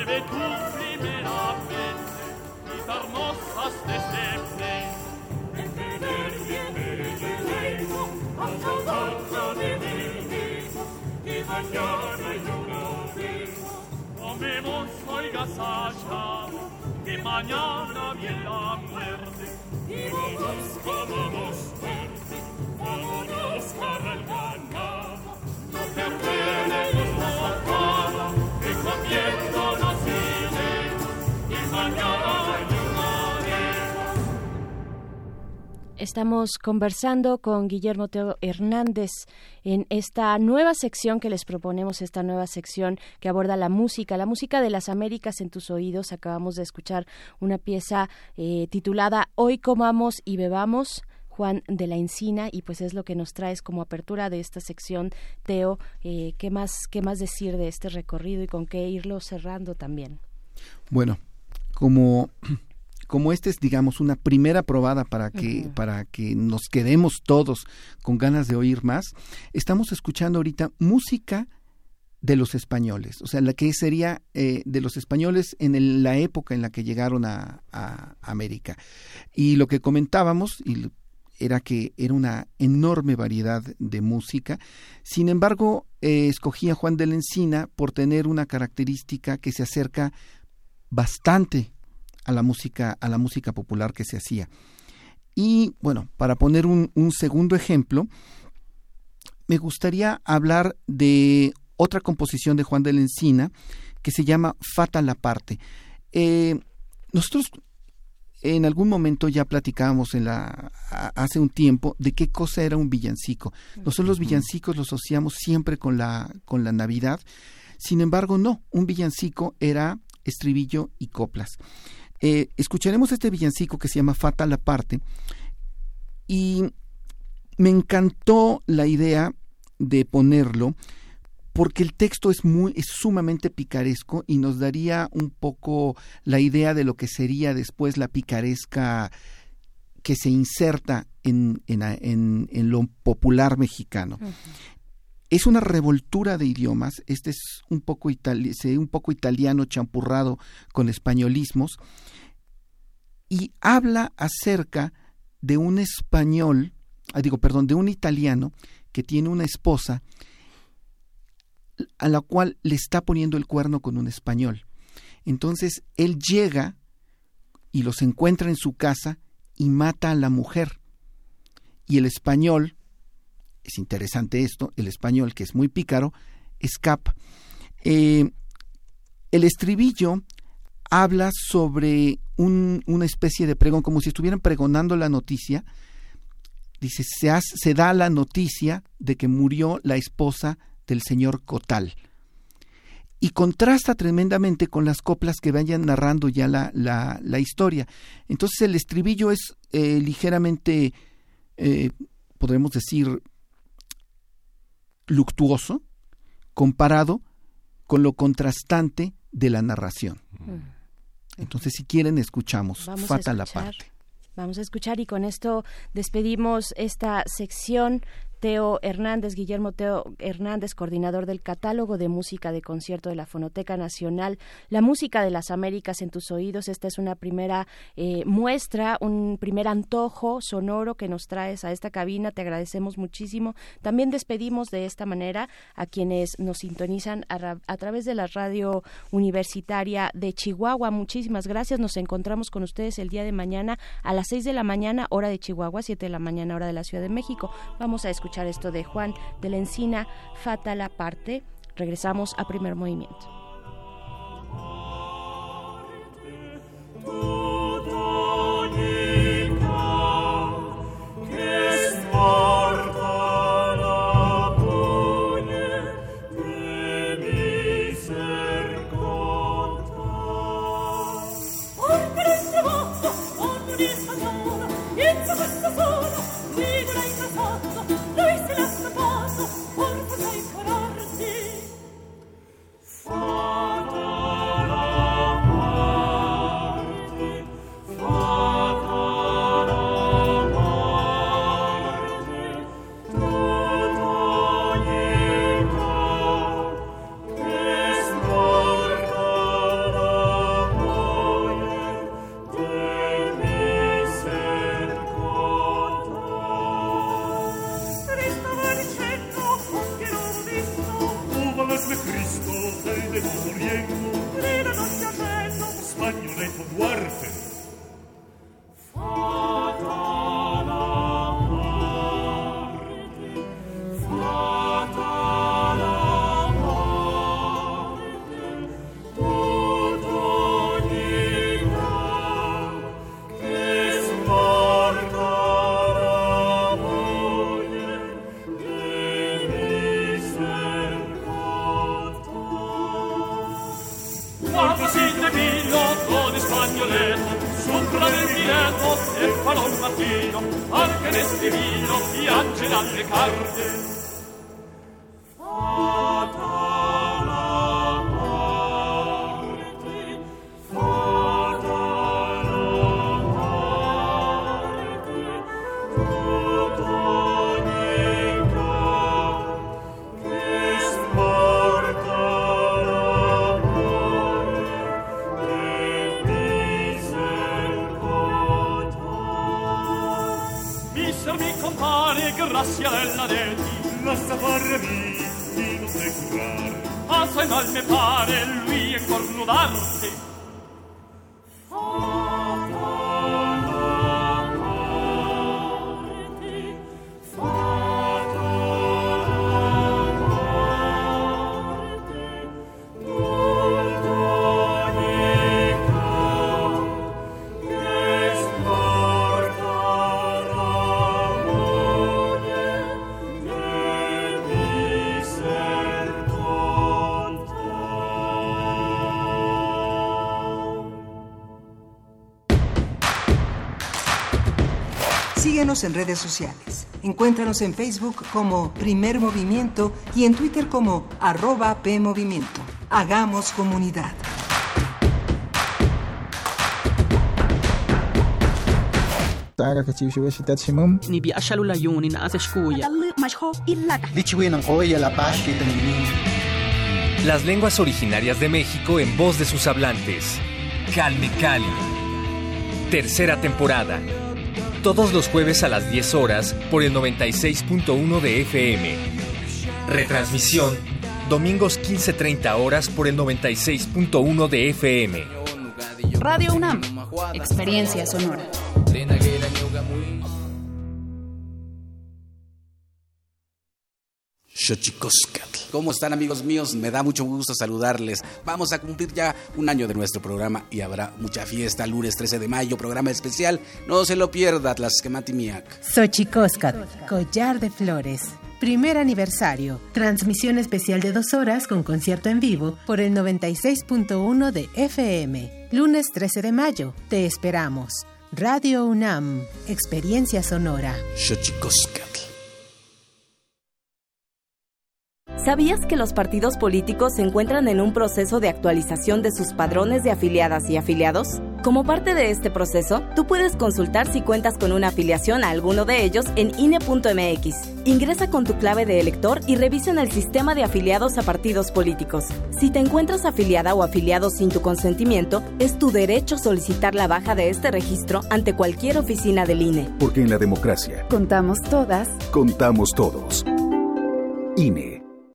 Debe Estamos conversando con Guillermo Teo Hernández en esta nueva sección que les proponemos, esta nueva sección que aborda la música, la música de las Américas en tus oídos. Acabamos de escuchar una pieza eh, titulada Hoy comamos y bebamos. Juan de la Encina y pues es lo que nos traes como apertura de esta sección Teo eh, qué más qué más decir de este recorrido y con qué irlo cerrando también Bueno, como como esta es digamos una primera probada para que para que nos quedemos todos con ganas de oír más, estamos escuchando ahorita música de los españoles, o sea, la que sería eh, de los españoles en el- la época en la que llegaron a, a América. Y lo que comentábamos y era que era una enorme variedad de música. Sin embargo, eh, escogí a Juan de la Encina por tener una característica que se acerca bastante a la música a la música popular que se hacía. Y bueno, para poner un, un segundo ejemplo, me gustaría hablar de otra composición de Juan de la Encina que se llama Fatal Aparte. Eh, nosotros en algún momento ya platicábamos en la hace un tiempo de qué cosa era un villancico. Nosotros los villancicos los asociamos siempre con la con la Navidad. Sin embargo, no, un villancico era estribillo y coplas. Eh, escucharemos este villancico que se llama Fatal Aparte y me encantó la idea de ponerlo porque el texto es muy es sumamente picaresco y nos daría un poco la idea de lo que sería después la picaresca que se inserta en, en- en lo popular mexicano. Es una revoltura de idiomas, este es un poco, italiano champurrado con españolismos, y habla acerca de un español, ah, digo, perdón, de un italiano que tiene una esposa a la cual le está poniendo el cuerno con un español. Entonces él llega y los encuentra en su casa y mata a la mujer. Y el español, es interesante esto, el español que es muy pícaro, escapa. Eh, el estribillo habla sobre un- una especie de pregón, como si estuvieran pregonando la noticia. Dice, se, se da la noticia de que murió la esposa del señor Cotal. Y contrasta tremendamente con las coplas que vayan narrando ya la, la- la historia. Entonces el estribillo es eh, ligeramente, eh, podremos decir, luctuoso, comparado con lo contrastante de la narración. Entonces, si quieren, escuchamos Vamos la parte. Vamos a escuchar y con esto despedimos esta sección. Teo Hernández, Guillermo Teo Hernández, coordinador del catálogo de música de concierto de la Fonoteca Nacional, La Música de las Américas en tus oídos. Esta es una primera eh, muestra, un primer antojo sonoro que nos traes a esta cabina. Te agradecemos muchísimo. También despedimos de esta manera a quienes nos sintonizan a, ra- a través de la radio universitaria de Chihuahua. Muchísimas gracias. Nos encontramos con ustedes el día de mañana a las 6 de la mañana, hora de Chihuahua, 7 de la mañana, hora de la Ciudad de México. Vamos a escuchar esto de Juan de la Encina, Fatal Aparte. Regresamos a primer movimiento. Vamos! Síguenos en redes sociales. Encuéntranos en Facebook como Primer Movimiento y en Twitter como arroba PMovimiento. Hagamos comunidad. Las lenguas originarias de México en voz de sus hablantes. Calme Cali. Tercera temporada. Todos los jueves a las 10 horas por el 96.1 de FM. Retransmisión. Domingos 15.30 horas por el 96.1 de FM. Radio UNAM. Experiencia sonora. Xochicoscatl. ¿Cómo están amigos míos? Me da mucho gusto saludarles. Vamos a cumplir ya un año de nuestro programa y habrá mucha fiesta lunes 13 de mayo, programa especial. No se lo pierda, Tlaxquematimiac. Xochicóscat, collar de flores. Primer aniversario. Transmisión especial de dos horas con concierto en vivo por el 96.1 de FM. Lunes 13 de mayo. Te esperamos. Radio UNAM. Experiencia sonora. Xochicoscatl. ¿Sabías que los partidos políticos se encuentran en un proceso de actualización de sus padrones de afiliadas y afiliados? Como parte de este proceso, tú puedes consultar si cuentas con una afiliación a alguno de ellos en INE.mx. Ingresa con tu clave de elector y revisa en el sistema de afiliados a partidos políticos. Si te encuentras afiliada o afiliado sin tu consentimiento, es tu derecho solicitar la baja de este registro ante cualquier oficina del INE. Porque en la democracia Contamos todas. contamos todos. INE.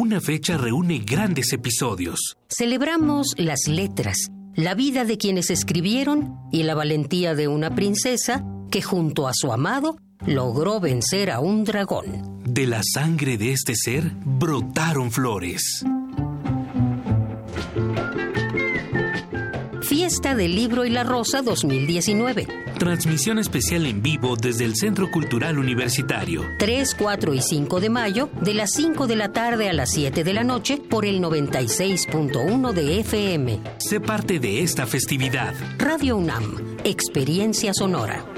Una fecha reúne grandes episodios. Celebramos las letras, la vida de quienes escribieron y la valentía de una princesa que junto a su amado logró vencer a un dragón. De la sangre de este ser brotaron flores. Fiesta del Libro y la Rosa 2019. Transmisión especial en vivo desde el Centro Cultural Universitario. 3, 4 y 5 de mayo, de las 5 de la tarde a las 7 de la noche, por el 96.1 de FM. Sé parte de esta festividad. Radio UNAM, Experiencia Sonora.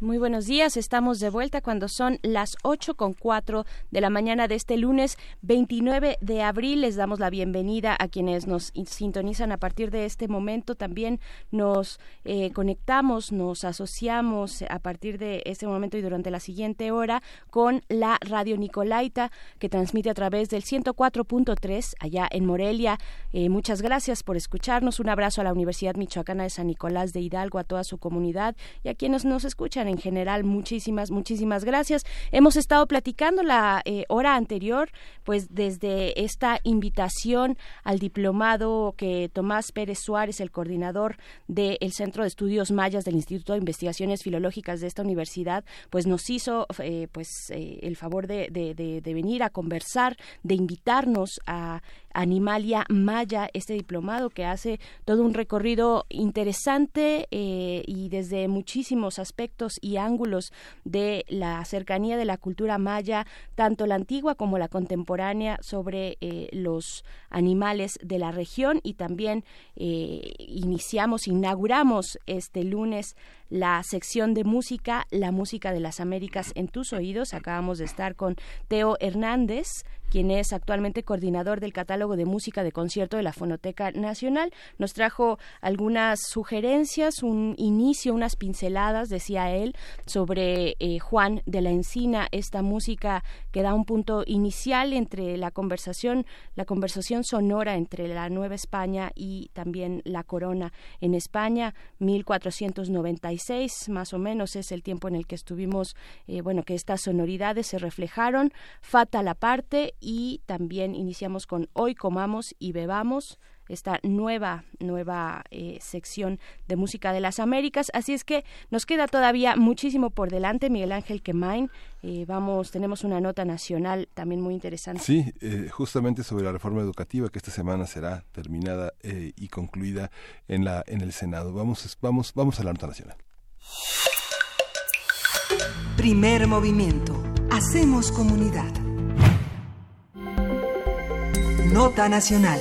Muy buenos días, estamos de vuelta cuando son las ocho con cuatro de la mañana de este lunes 29 de abril. Les damos la bienvenida a quienes nos sintonizan a partir de este momento. También nos eh, conectamos, nos asociamos a partir de este momento y durante la siguiente hora con la Radio Nicolaita que transmite a través del 104.3 allá en Morelia. Eh, muchas gracias por escucharnos. Un abrazo a la Universidad Michoacana de San Nicolás de Hidalgo, a toda su comunidad y a quienes nos escuchan en general. Muchísimas, muchísimas gracias. Hemos estado platicando la eh, hora anterior, pues desde esta invitación al diplomado que Tomás Pérez Suárez, el coordinador del Centro de Estudios Mayas del Instituto de Investigaciones Filológicas de esta universidad, pues nos hizo eh, pues eh, el favor de, venir a conversar, de invitarnos a Animalia Maya, este diplomado que hace todo un recorrido interesante eh, y desde muchísimos aspectos y ángulos de la cercanía de la cultura maya, tanto la antigua como la contemporánea, sobre eh, los animales de la región y también eh, iniciamos, inauguramos este lunes la sección de música, la música de las Américas en tus oídos. Acabamos de estar con Teo Hernández, quien es actualmente coordinador del catálogo de música de concierto de la Fonoteca Nacional. Nos trajo algunas sugerencias, un inicio, unas pinceladas, decía él, sobre eh, Juan de la Encina, esta música que da un punto inicial entre la conversación, la conversación sonora entre la Nueva España y también la Corona en España, 1496 más o menos es el tiempo en el que estuvimos, eh, bueno, que estas sonoridades se reflejaron, fatal aparte y también iniciamos con Hoy comamos y bebamos esta nueva nueva eh, sección de música de las Américas. Así es que nos queda todavía muchísimo por delante Miguel Ángel Quemain. Eh, vamos tenemos una nota nacional también muy interesante. Sí eh, justamente sobre la reforma educativa que esta semana será terminada eh, y concluida en la en el Senado. Vamos vamos vamos a la nota nacional. Primer movimiento. Hacemos comunidad. Nota nacional.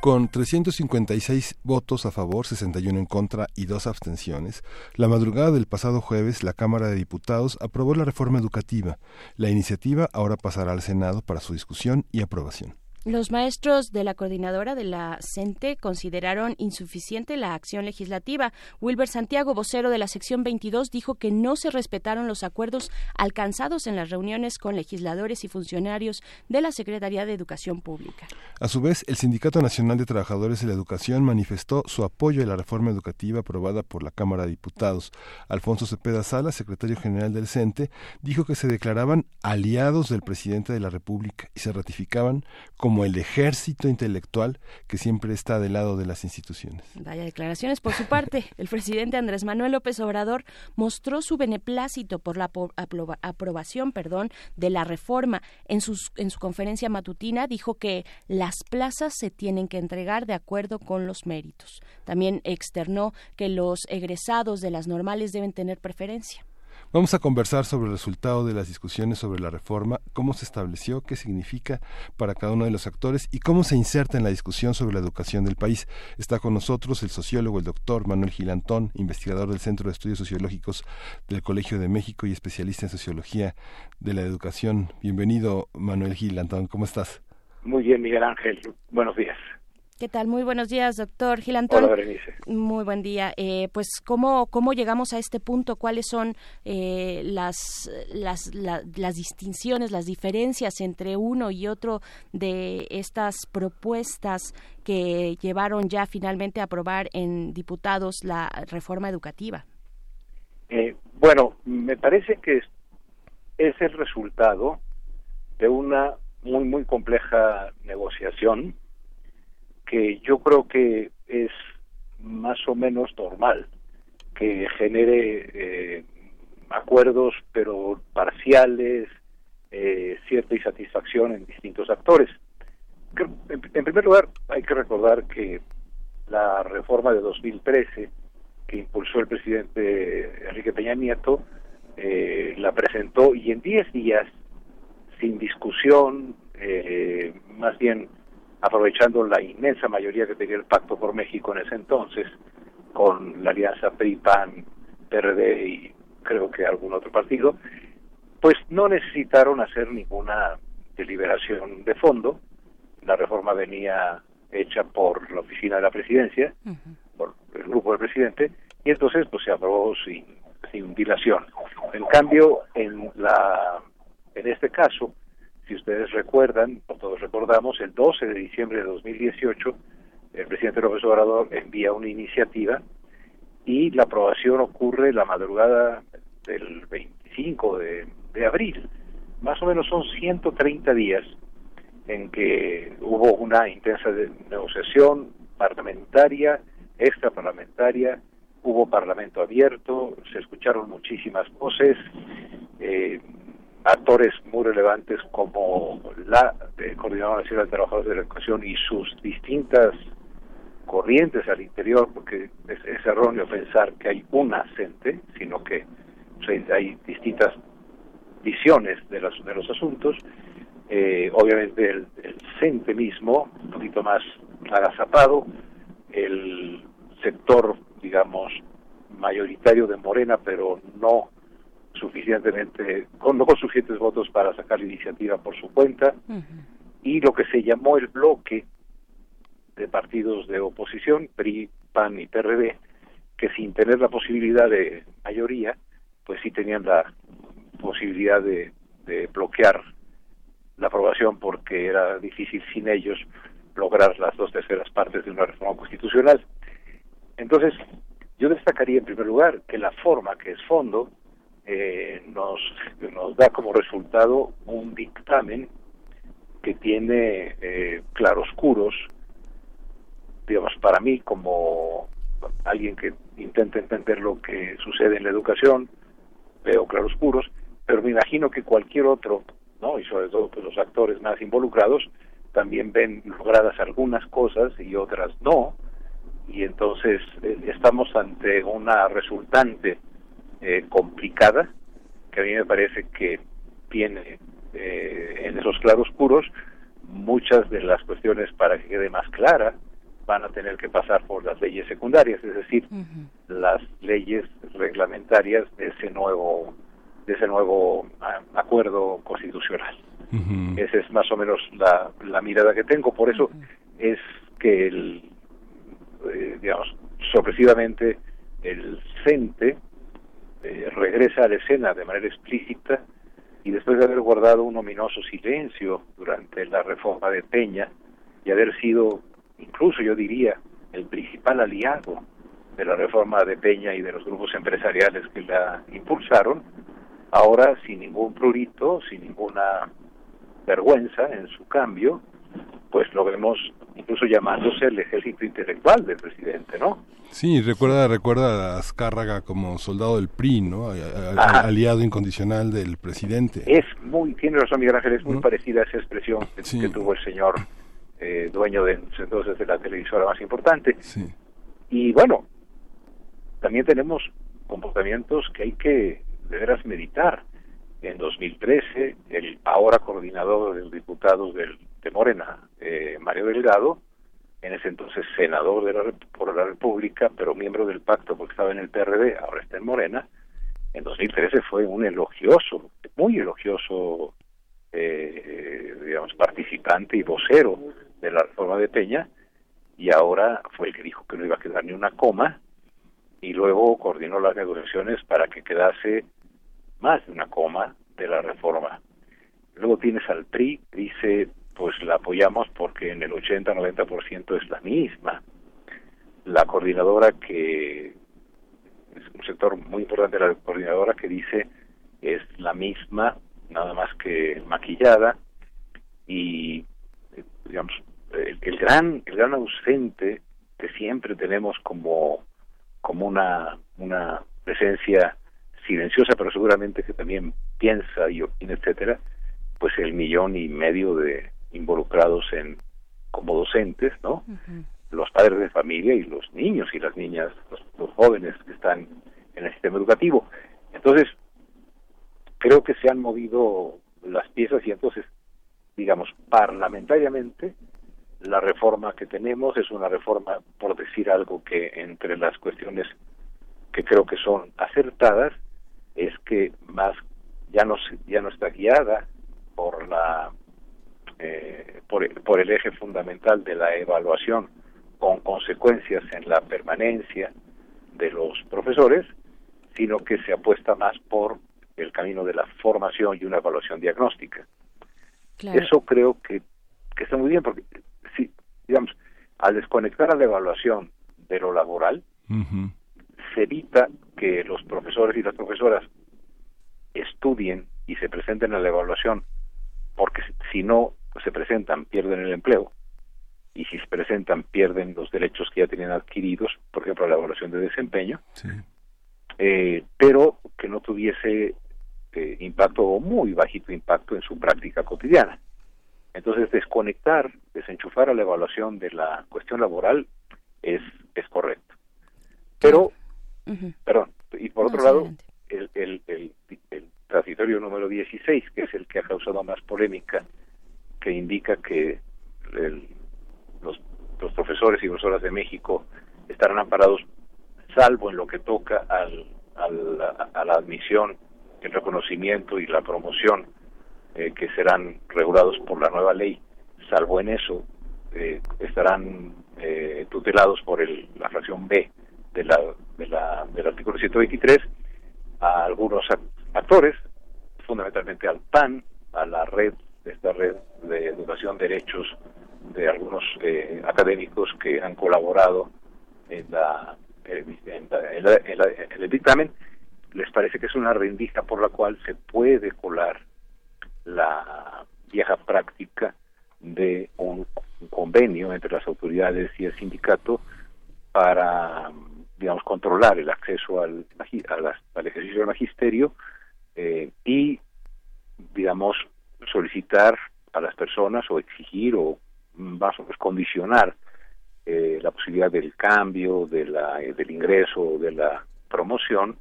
Con 356 votos a favor, 61 en contra y dos abstenciones, la madrugada del pasado jueves la Cámara de Diputados aprobó la reforma educativa. La iniciativa ahora pasará al Senado para su discusión y aprobación. Los maestros de la coordinadora de la CENTE consideraron insuficiente la acción legislativa. Wilber Santiago, vocero de la sección 22, dijo que no se respetaron los acuerdos alcanzados en las reuniones con legisladores y funcionarios de la Secretaría de Educación Pública. A su vez, el Sindicato Nacional de Trabajadores de la Educación manifestó su apoyo a la reforma educativa aprobada por la Cámara de Diputados. Alfonso Cepeda Sala, secretario general del CENTE, dijo que se declaraban aliados del presidente de la República y se ratificaban como como el ejército intelectual que siempre está del lado de las instituciones. Vaya declaraciones. Por su parte, el presidente Andrés Manuel López Obrador mostró su beneplácito por la aprobación perdón, de la reforma. En, sus, en su conferencia matutina dijo que las plazas se tienen que entregar de acuerdo con los méritos. También externó que los egresados de las normales deben tener preferencia. Vamos a conversar sobre el resultado de las discusiones sobre la reforma, cómo se estableció, qué significa para cada uno de los actores y cómo se inserta en la discusión sobre la educación del país. Está con nosotros el sociólogo, el doctor Manuel Gilantón, investigador del Centro de Estudios Sociológicos del Colegio de México y especialista en sociología de la educación. Bienvenido, Manuel Gilantón, ¿cómo estás? Muy bien, Miguel Ángel. Buenos días. ¿Qué tal? Muy buenos días, doctor Gil Antón. Hola, Berenice. Muy buen día. Eh, pues, ¿cómo, ¿cómo llegamos a este punto? ¿Cuáles son eh, las, las, la- las distinciones, las diferencias entre uno y otro de estas propuestas que llevaron ya finalmente a aprobar en diputados la reforma educativa? Eh, bueno, me parece que es, es el resultado de una muy, muy compleja negociación que yo creo que es más o menos normal que genere eh, acuerdos pero parciales, eh, cierta insatisfacción en distintos actores. En primer lugar, hay que recordar que la reforma de 2013 que impulsó el presidente Enrique Peña Nieto eh, la presentó y en 10 días, sin discusión, eh, más bien aprovechando la inmensa mayoría que tenía el Pacto por México en ese entonces, con la alianza PRI-PAN, PRD y creo que algún otro partido, pues no necesitaron hacer ninguna deliberación de fondo. La reforma venía hecha por la oficina de la presidencia, por el grupo del presidente, y entonces pues se aprobó sin, sin dilación. En cambio, en la en este caso, si ustedes recuerdan, o todos recordamos, el 12 de diciembre de 2018, el presidente López Obrador envía una iniciativa y la aprobación ocurre la madrugada del 25 de, de abril. Más o menos son 130 días en que hubo una intensa negociación parlamentaria, extraparlamentaria, hubo parlamento abierto, se escucharon muchísimas voces, eh, actores muy relevantes como la eh, Coordinadora Nacional de Trabajadores de la Educación y sus distintas corrientes al interior, porque es, erróneo pensar que hay una CENTE, sino que pues, hay distintas visiones de los, de los asuntos. Eh, obviamente el, el CENTE mismo, un poquito más agazapado, el sector, digamos, mayoritario de Morena, pero no suficientemente, con, no con suficientes votos para sacar la iniciativa por su cuenta, y lo que se llamó el bloque de partidos de oposición, PRI, PAN y PRD, que sin tener la posibilidad de mayoría, pues sí tenían la posibilidad de, de bloquear la aprobación porque era difícil sin ellos lograr las dos terceras partes de una reforma constitucional. Entonces, yo destacaría en primer lugar que la forma, que es fondo, eh, nos, nos da como resultado un dictamen que tiene eh, claroscuros, digamos, para mí como alguien que intenta entender lo que sucede en la educación, veo claroscuros, pero me imagino que cualquier otro, ¿no? Y sobre todo pues, los actores más involucrados también ven logradas algunas cosas y otras no, y entonces eh, estamos ante una resultante eh, complicada que a mí me parece que tiene eh, en esos claroscuros muchas de las cuestiones para que quede más clara van a tener que pasar por las leyes secundarias, es decir, las leyes reglamentarias de ese nuevo de ese nuevo ah, acuerdo constitucional. Esa es más o menos la, la mirada que tengo, por eso es que el eh, digamos sorpresivamente el CENTE eh, regresa a la escena de manera explícita y después de haber guardado un ominoso silencio durante la reforma de Peña y haber sido incluso yo diría el principal aliado de la reforma de Peña y de los grupos empresariales que la impulsaron, ahora sin ningún prurito, sin ninguna vergüenza en su cambio, pues lo vemos incluso llamándose el ejército intelectual del presidente, ¿no? Sí, recuerda, recuerda a Azcárraga como soldado del PRI, ¿no? A- a- Ajá. aliado incondicional del presidente. Es muy, tiene razón Miguel Ángel, es muy parecida a esa expresión que, que tuvo el señor eh, dueño de entonces de la televisora más importante. Y bueno, también tenemos comportamientos que hay que de veras meditar. En 2013, el ahora coordinador de los diputados del, de Morena, eh, Mario Delgado, en ese entonces senador de la, por la República, pero miembro del pacto porque estaba en el PRD, ahora está en Morena, en 2013 fue un elogioso, muy elogioso, eh, digamos, participante y vocero de la reforma de Peña, y ahora fue el que dijo que no iba a quedar ni una coma y luego coordinó las negociaciones para que quedase más de una coma de la reforma. Luego tienes al PRI, dice, pues la apoyamos porque en el 80-90% es la misma. La coordinadora que es un sector muy importante la coordinadora que dice es la misma, nada más que maquillada y digamos el, el gran el gran ausente que siempre tenemos como como una una presencia silenciosa pero seguramente que también piensa y opina etcétera pues el millón y medio de involucrados en como docentes no los padres de familia y los niños y las niñas los, los jóvenes que están en el sistema educativo. Entonces creo que se han movido las piezas y entonces digamos parlamentariamente la reforma que tenemos es una reforma por decir algo que entre las cuestiones que creo que son acertadas es que más ya no se- ya no está guiada por la eh, por, el- por el eje fundamental de la evaluación con consecuencias en la permanencia de los profesores, sino que se apuesta más por el camino de la formación y una evaluación diagnóstica. Claro. Eso creo que, que está muy bien, porque si, digamos, al desconectar a la evaluación de lo laboral, se evita que los profesores y las profesoras estudien y se presenten a la evaluación, porque si no se presentan pierden el empleo. Y si se presentan pierden los derechos que ya tenían adquiridos, por ejemplo la evaluación de desempeño, eh, pero que no tuviese eh, impacto o muy bajito impacto en su práctica cotidiana. Entonces desconectar, desenchufar a la evaluación de la cuestión laboral es, es correcto. Pero, perdón, y por otro lado, el, el, el, el transitorio número 16, que es el que ha causado más polémica, que indica que el- los, profesores y profesoras de México estarán amparados, salvo en lo que toca al, a la admisión, el reconocimiento y la promoción, eh, que serán regulados por la nueva ley, salvo en eso, eh, estarán eh, tutelados por el, la fracción B de la, de la, del artículo 123 a algunos ac- actores, fundamentalmente al PAN, a la red, esta red de educación de derechos de algunos eh, académicos que han colaborado en, la, la- en la- el dictamen, les parece que es una rendija por la cual se puede colar la vieja práctica de un, convenio entre las autoridades y el sindicato para, digamos, controlar el acceso al, magi- a las- al ejercicio del magisterio eh, y, digamos, solicitar a las personas o exigir o mm, más o menos condicionar eh, la posibilidad del cambio, de la, eh, del ingreso, de la promoción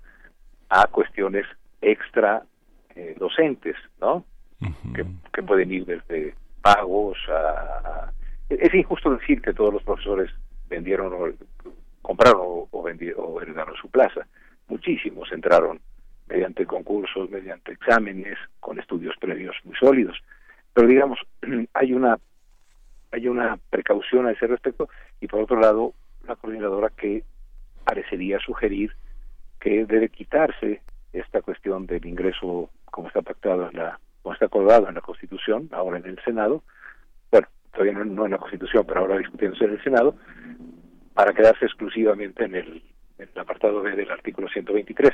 a cuestiones extra eh, docentes, ¿no? que, que pueden ir desde pagos a, Es injusto decir que todos los profesores vendieron o compraron o, o, vendi- o heredaron su plaza. Muchísimos entraron mediante concursos, mediante exámenes, con estudios previos muy sólidos. Pero digamos, hay una hay una precaución a ese respecto y por otro lado la coordinadora que parecería sugerir que debe quitarse esta cuestión del ingreso como está pactado en la como está acordado en la Constitución ahora en el Senado bueno todavía no, no en la Constitución pero ahora discutiéndose en el Senado para quedarse exclusivamente en el, en el apartado B del artículo 123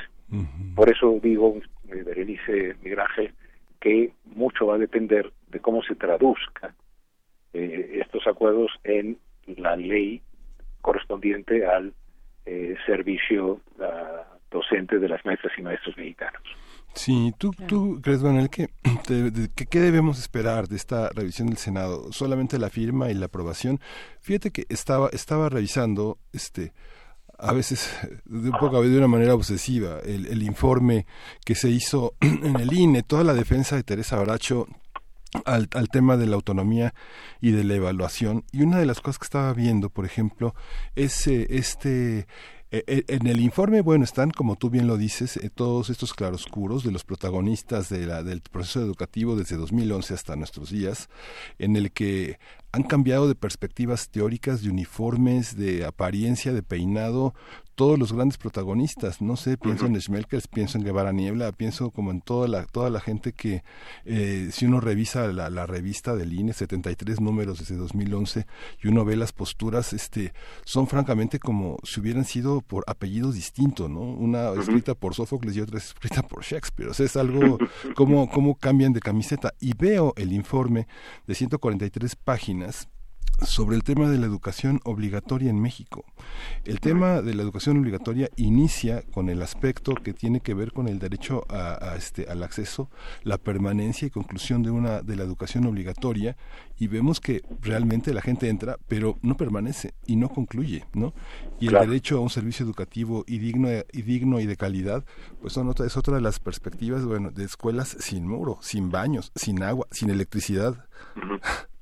por eso digo eh, Berenice Miguel Ángel que mucho va a depender de cómo se traduzca eh, estos acuerdos en la ley correspondiente al eh, servicio ah, docente de las maestras y maestros mexicanos. Sí, ¿tú, tú crees, Manuel, que, te- de- que qué debemos esperar de esta revisión del Senado? ¿Solamente la firma y la aprobación? Fíjate que estaba, estaba revisando, este, a veces de un poco de una manera obsesiva, el, el informe que se hizo en el INE, toda la defensa de Teresa Baracho al, al tema de la autonomía y de la evaluación. Y una de las cosas que estaba viendo, por ejemplo, es eh, este... eh, eh, En el informe, bueno, están, como tú bien lo dices, eh, todos estos claroscuros de los protagonistas de la, del proceso educativo desde 2011 hasta nuestros días, en el que han cambiado de perspectivas teóricas, de uniformes, de apariencia, de peinado, todos los grandes protagonistas. No sé, pienso en Schmelkers, pienso en Guevara Niebla, pienso como en toda la, toda la gente que, eh, si uno revisa la, la, revista del INE, 73 números desde 2011, y uno ve las posturas, este, son francamente como si hubieran sido por apellidos distintos, ¿no? Una escrita por Sófocles y otra escrita por Shakespeare. O sea, es algo como, como cambian de camiseta. Y veo el informe de 143 páginas sobre el tema de la educación obligatoria en México. El tema de la educación obligatoria inicia con el aspecto que tiene que ver con el derecho a, este, al acceso, la permanencia y conclusión de una de la educación obligatoria y vemos que realmente la gente entra, pero no permanece y no concluye, ¿no? Y el derecho a un servicio educativo y digno y digno y de calidad, pues son otra, es otra de las perspectivas, bueno, de escuelas sin muro, sin baños, sin agua, sin electricidad.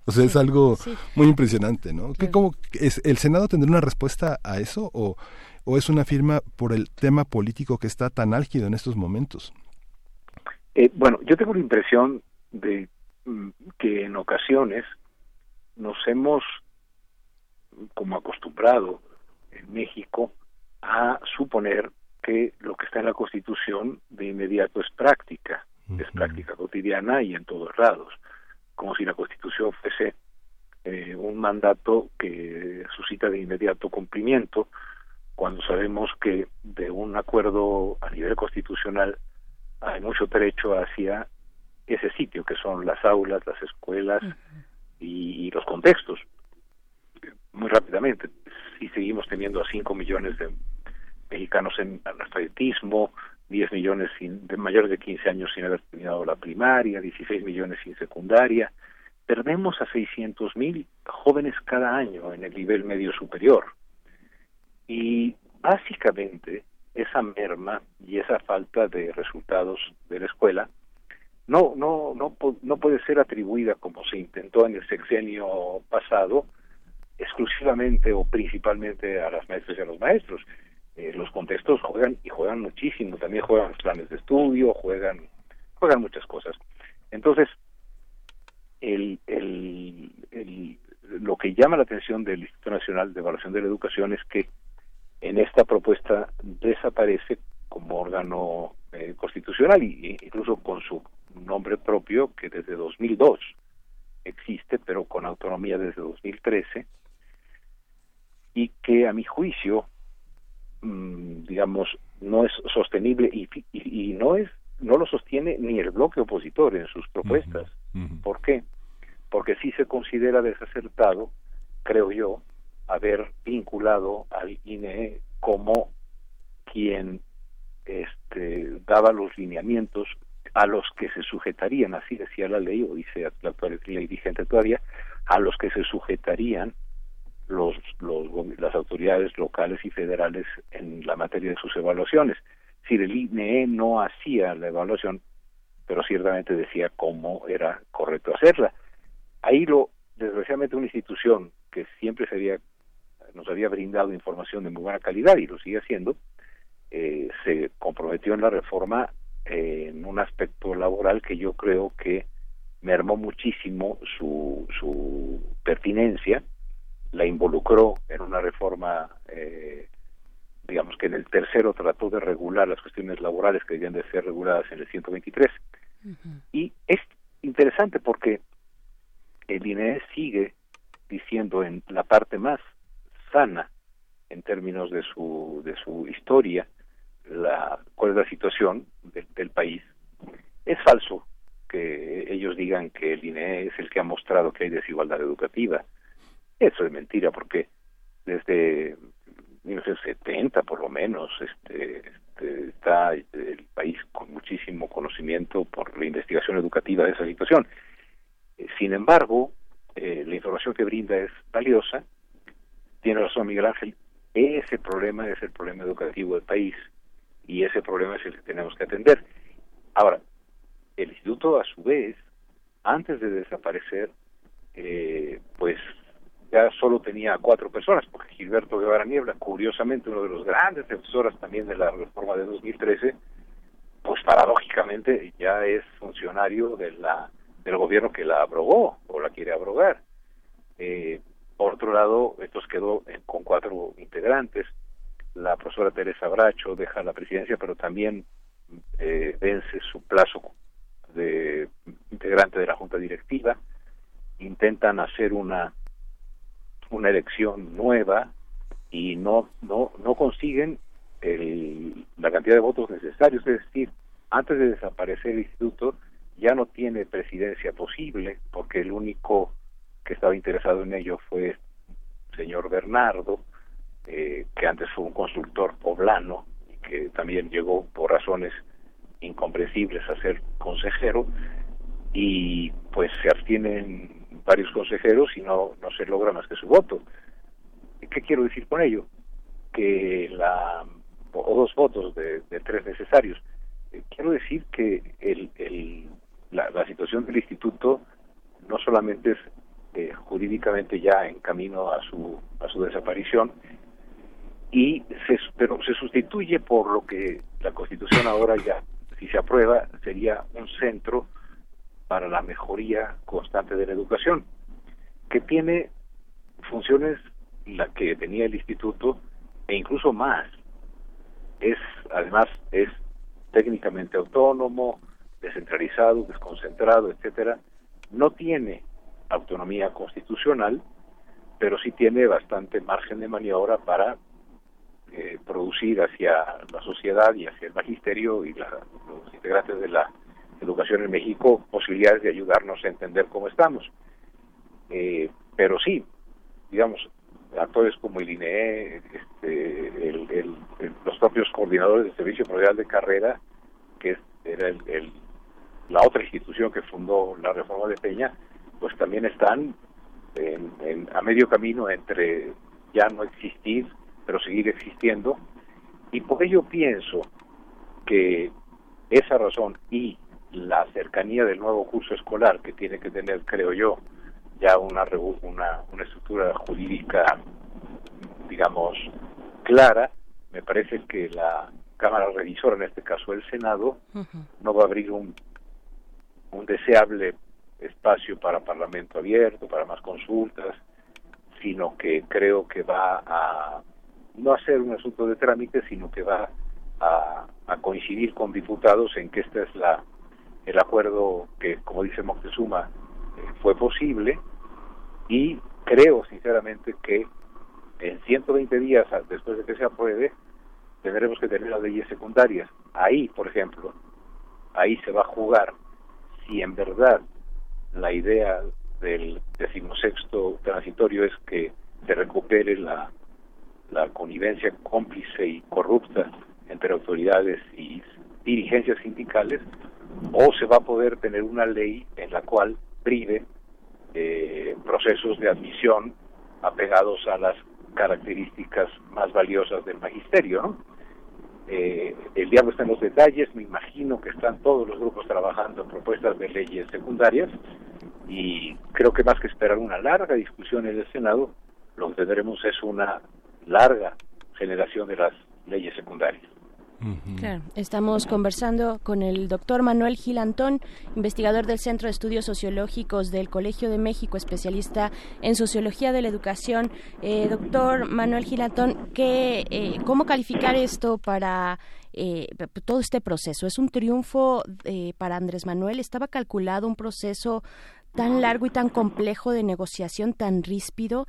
O sea, es algo muy impresionante, ¿no? ¿Qué, cómo, es, ¿El Senado tendrá una respuesta a eso o, o es una firma por el tema político que está tan álgido en estos momentos? Eh, bueno, yo tengo la impresión de mm, que en ocasiones nos hemos como acostumbrado en México a suponer que lo que está en la Constitución de inmediato es práctica, es práctica cotidiana y en todos lados como si la Constitución fuese eh, un mandato que suscita de inmediato cumplimiento, cuando sabemos que de un acuerdo a nivel constitucional hay mucho derecho hacia ese sitio, que son las aulas, las escuelas y, los contextos. Muy rápidamente, si seguimos teniendo a 5 millones de mexicanos en analfabetismo, 10 millones sin, de mayores de 15 años sin haber terminado la primaria, 16 millones sin secundaria. Perdemos a 600 mil jóvenes cada año en el nivel medio superior. Y básicamente esa merma y esa falta de resultados de la escuela no no no no puede ser atribuida como se intentó en el sexenio pasado exclusivamente o principalmente a las maestras y a los maestros eh, los contextos juegan y juegan muchísimo, también juegan los planes de estudio, juegan, juegan muchas cosas. Entonces, el, el, lo que llama la atención del Instituto Nacional de Evaluación de la Educación es que en esta propuesta desaparece como órgano eh, constitucional y incluso con su nombre propio que desde 2002 existe, pero con autonomía desde 2013 y que a mi juicio digamos, no es sostenible y, y, no es no lo sostiene ni el bloque opositor en sus propuestas. ¿Por qué? Porque sí se considera desacertado, creo yo, haber vinculado al INE como quien este, daba los lineamientos a los que se sujetarían, así decía la ley, o dice la actual ley vigente todavía, a los que se sujetarían los, las autoridades locales y federales en la materia de sus evaluaciones. Si el INE no hacía la evaluación, pero ciertamente decía cómo era correcto hacerla. Ahí lo, desgraciadamente, una institución que siempre se había, nos había brindado información de muy buena calidad y lo sigue haciendo, eh, se comprometió en la reforma en un aspecto laboral que yo creo que mermó muchísimo su, su pertinencia la involucró en una reforma, eh, digamos que en el tercero trató de regular las cuestiones laborales que debían de ser reguladas en el 123. Y es interesante porque el INE sigue diciendo en la parte más sana en términos de su de su historia la cuál es la situación del país. Es falso que ellos digan que el INE es el que ha mostrado que hay desigualdad educativa eso es mentira, porque desde 1970 por lo menos este, este, está el país con muchísimo conocimiento por la investigación educativa de esa situación. Eh, sin embargo, eh, la información que brinda es valiosa. Tiene razón Miguel Ángel, ese problema es el problema educativo del país y ese problema es el que tenemos que atender. Ahora, el instituto a su vez, antes de desaparecer, eh, pues ya solo tenía cuatro personas, porque Gilberto Guevara Niebla, curiosamente uno de los grandes defensores también de la reforma de 2013, pues paradójicamente ya es funcionario de la del gobierno que la abrogó o la quiere abrogar. Eh, por otro lado, esto quedó con cuatro integrantes. La profesora Teresa Bracho deja la presidencia, pero también eh, vence su plazo de integrante de la junta directiva. Intentan hacer una una elección nueva y no no no consiguen el- la cantidad de votos necesarios, es decir, antes de desaparecer el instituto ya no tiene presidencia posible porque el único que estaba interesado en ello fue señor Bernardo, eh, que antes fue un consultor poblano y que también llegó por razones incomprensibles a ser consejero y pues se abstienen varios consejeros y no, no se logra más que su voto. ¿Qué quiero decir con ello? Que la o dos votos de, tres necesarios. Eh, Quiero decir que el, la, la situación del instituto no solamente es eh, jurídicamente ya en camino a su a su desaparición y se, pero se sustituye por lo que la Constitución ahora ya si se aprueba sería un centro para la mejoría constante de la educación que tiene funciones la que tenía el instituto e incluso más. Es además es técnicamente autónomo descentralizado desconcentrado etcétera. No tiene autonomía constitucional pero sí tiene bastante margen de maniobra para eh, producir hacia la sociedad y hacia el magisterio y la- los integrantes de la educación en México posibilidades de ayudarnos a entender cómo estamos. Eh, pero sí, digamos, actores como el INE, este, el- los propios coordinadores del Servicio Federal de Carrera, que era el- la otra institución que fundó la reforma de Peña, pues también están en- a medio camino entre ya no existir, pero seguir existiendo. Y por ello pienso que esa razón y la cercanía del nuevo curso escolar que tiene que tener, creo yo, ya una, una, una estructura jurídica, digamos, clara, me parece que la Cámara Revisora, en este caso el Senado, no va a abrir un, un deseable espacio para parlamento abierto, para más consultas, sino que creo que va a no a ser un asunto de trámite, sino que va a, a coincidir con diputados en que este es la el acuerdo que, como dice Moctezuma, eh, fue posible y creo sinceramente que en 120 días después de que se apruebe tendremos que tener las leyes secundarias. Ahí, por ejemplo, ahí se va a jugar si en verdad la idea del decimosexto transitorio es que se recupere la, la connivencia cómplice y corrupta entre autoridades y dirigencias sindicales, o se va a poder tener una ley en la cual prive eh, procesos de admisión apegados a las características más valiosas del magisterio, ¿no? Eh, el diablo está en los detalles, me imagino que están todos los grupos trabajando en propuestas de leyes secundarias y creo que más que esperar una larga discusión en el Senado, lo que tendremos es una larga generación de las leyes secundarias. Estamos conversando con el doctor Manuel Gil Antón, investigador del Centro de Estudios Sociológicos del Colegio de México, especialista en sociología de la educación. Eh, doctor Manuel Gil Antón, ¿qué, eh, ¿cómo calificar esto para eh, todo este proceso? ¿Es un triunfo para Andrés Manuel? ¿Estaba calculado un proceso tan largo y tan complejo de negociación, tan ríspido?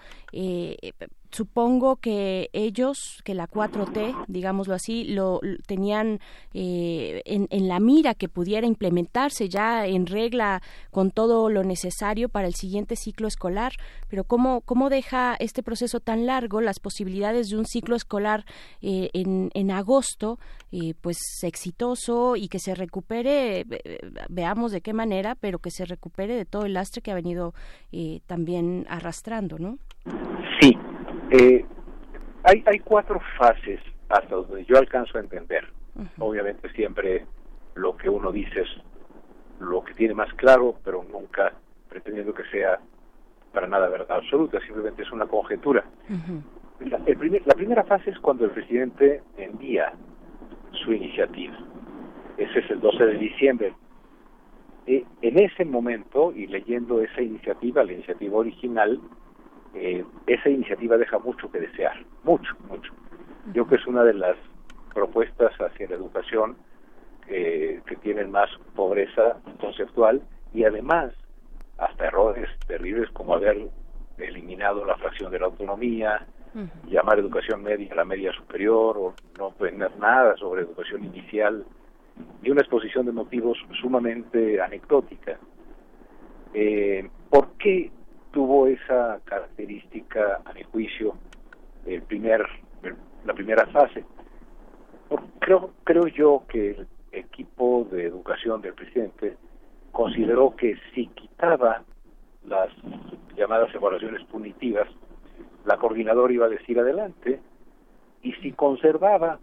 Supongo que ellos, que la 4T, digámoslo así, lo, tenían eh, en, en la mira que pudiera implementarse ya en regla con todo lo necesario para el siguiente ciclo escolar. Pero ¿cómo, cómo deja este proceso tan largo las posibilidades de un ciclo escolar eh, en, agosto, eh, pues exitoso y que se recupere, veamos de qué manera, pero que se recupere de todo el lastre que ha venido eh, también arrastrando, ¿no? Sí, eh, hay, hay cuatro fases hasta donde yo alcanzo a entender. Obviamente siempre lo que uno dice es lo que tiene más claro, pero nunca pretendiendo que sea para nada verdad absoluta, simplemente es una conjetura. La, el primer- la primera fase es cuando el presidente envía su iniciativa. Ese es el 12 de diciembre. Eh, en ese momento, y leyendo esa iniciativa, la iniciativa original, eh, esa iniciativa deja mucho que desear, mucho, mucho. Yo creo que es una de las propuestas hacia la educación eh, que tienen más pobreza conceptual y además hasta errores terribles como haber eliminado la fracción de la autonomía, llamar educación media a la media superior o no tener nada sobre educación inicial y una exposición de motivos sumamente anecdótica. Eh, ¿Por qué tuvo esa característica, a mi juicio, el primer, la primera fase? Creo, creo yo que el equipo de educación del presidente consideró que si quitaba las llamadas evaluaciones punitivas, la coordinadora iba a decir adelante, y si conservaba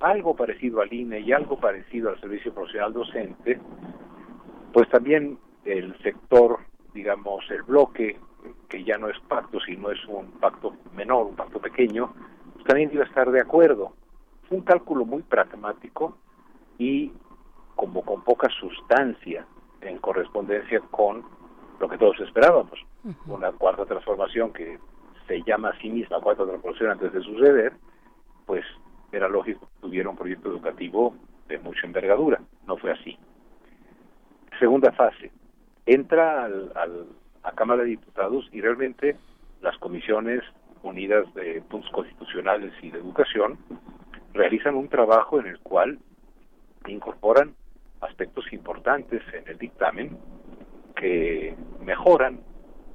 algo parecido al INE y algo parecido al Servicio Profesional Docente, pues también el sector, digamos, el bloque, que ya no es pacto, sino es un pacto menor, un pacto pequeño, pues también iba a estar de acuerdo. Fue un cálculo muy pragmático y como con poca sustancia en correspondencia con lo que todos esperábamos. Una cuarta transformación que se llama a sí misma cuarta transformación antes de suceder, pues era lógico que tuviera un proyecto educativo de mucha envergadura. No fue así. Segunda fase. Entra al, a Cámara de Diputados y realmente las comisiones unidas de puntos constitucionales y de educación realizan un trabajo en el cual incorporan aspectos importantes en el dictamen que mejoran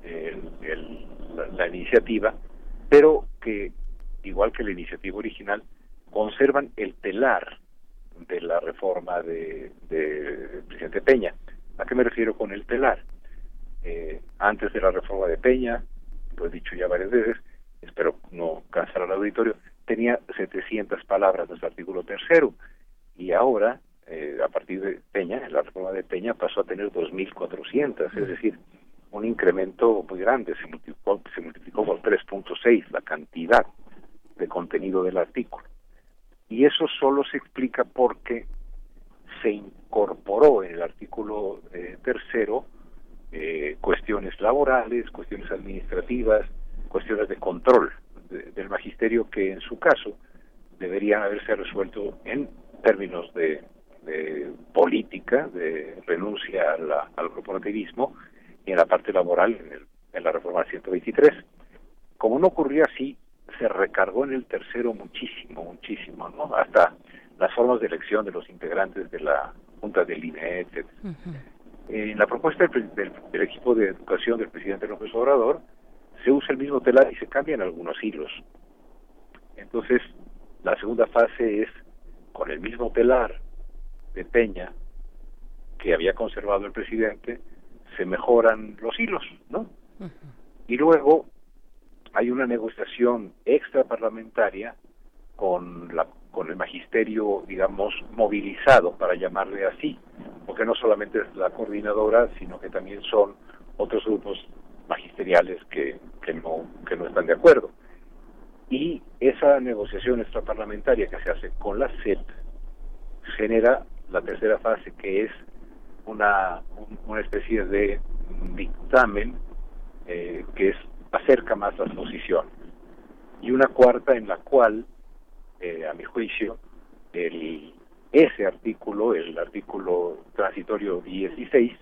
el- la, la iniciativa, pero que, igual que la iniciativa original, conservan el telar de la reforma de, de presidente Peña. ¿A qué me refiero con el telar? Eh, antes de la reforma de Peña, lo he dicho ya varias veces, espero no cansar al auditorio, tenía 700 palabras de su artículo tercero y ahora, eh, a partir de Peña, en la reforma de Peña pasó a tener 2.400, es decir, un incremento muy grande, se multiplicó, se multiplicó por 3.6 la cantidad de contenido del artículo. Y eso solo se explica porque se incorporó en el artículo eh, tercero eh, cuestiones laborales, cuestiones administrativas, cuestiones de control de- del magisterio que en su caso deberían haberse resuelto en términos de, de política, de renuncia a la- al corporativismo y en la parte laboral en, el- en la reforma 123. Como no ocurrió así, se recargó en el tercero muchísimo, muchísimo, ¿no? Hasta las formas de elección de los integrantes de la Junta del INE, etc. En la propuesta del- del equipo de educación del presidente López Obrador se usa el mismo telar y se cambian algunos hilos. Entonces, la segunda fase es con el mismo telar de Peña que había conservado el presidente, se mejoran los hilos, ¿no? Y luego hay una negociación extraparlamentaria con la con el magisterio, digamos, movilizado, para llamarle así, porque no solamente es la coordinadora, sino que también son otros grupos magisteriales que, que no que no están de acuerdo. Y esa negociación extraparlamentaria que se hace con la SEP genera la tercera fase, que es una, un- una especie de dictamen eh, que es acerca más las posiciones. Y una cuarta en la cual, eh, a mi juicio, el, ese artículo, el artículo transitorio 16,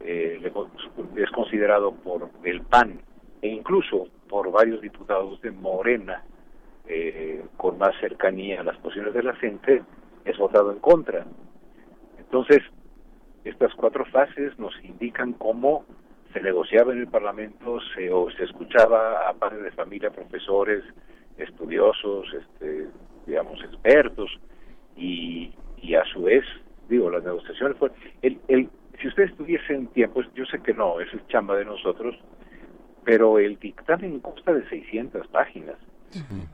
eh, le con- es considerado por el PAN e incluso por varios diputados de Morena eh, con más cercanía a las posiciones de la gente, es votado en contra. Entonces, estas cuatro fases nos indican cómo se negociaba en el Parlamento, se, o se escuchaba a padres de familia, profesores, estudiosos, este, digamos, expertos, y, y a su vez, digo, las negociaciones fueron... El, el, si ustedes tuviesen tiempo, yo sé que no, eso es chamba de nosotros, pero el dictamen consta de 600 páginas.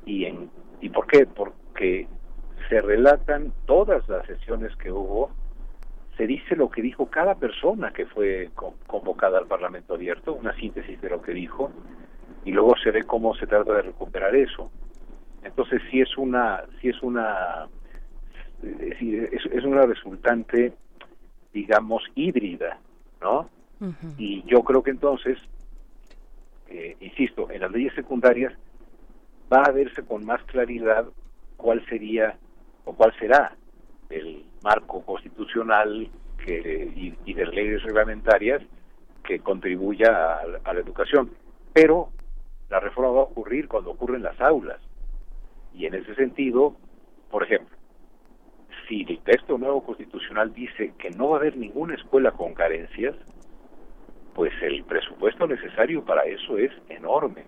¿Y, en, ¿Y por qué? Porque se relatan todas las sesiones que hubo, se dice lo que dijo cada persona que fue co- convocada al Parlamento Abierto, una síntesis de lo que dijo, y luego se ve cómo se trata de recuperar eso. Entonces sí es una, sí es una, sí, es, es una resultante, digamos, híbrida, ¿no? Y yo creo que entonces eh, insisto, en las leyes secundarias va a verse con más claridad cuál sería o cuál será el marco constitucional que, y, y de leyes reglamentarias que contribuya a, a la educación. Pero la reforma va a ocurrir cuando ocurre en las aulas. Y en ese sentido, por ejemplo, si el texto nuevo constitucional dice que no va a haber ninguna escuela con carencias, pues el presupuesto necesario para eso es enorme.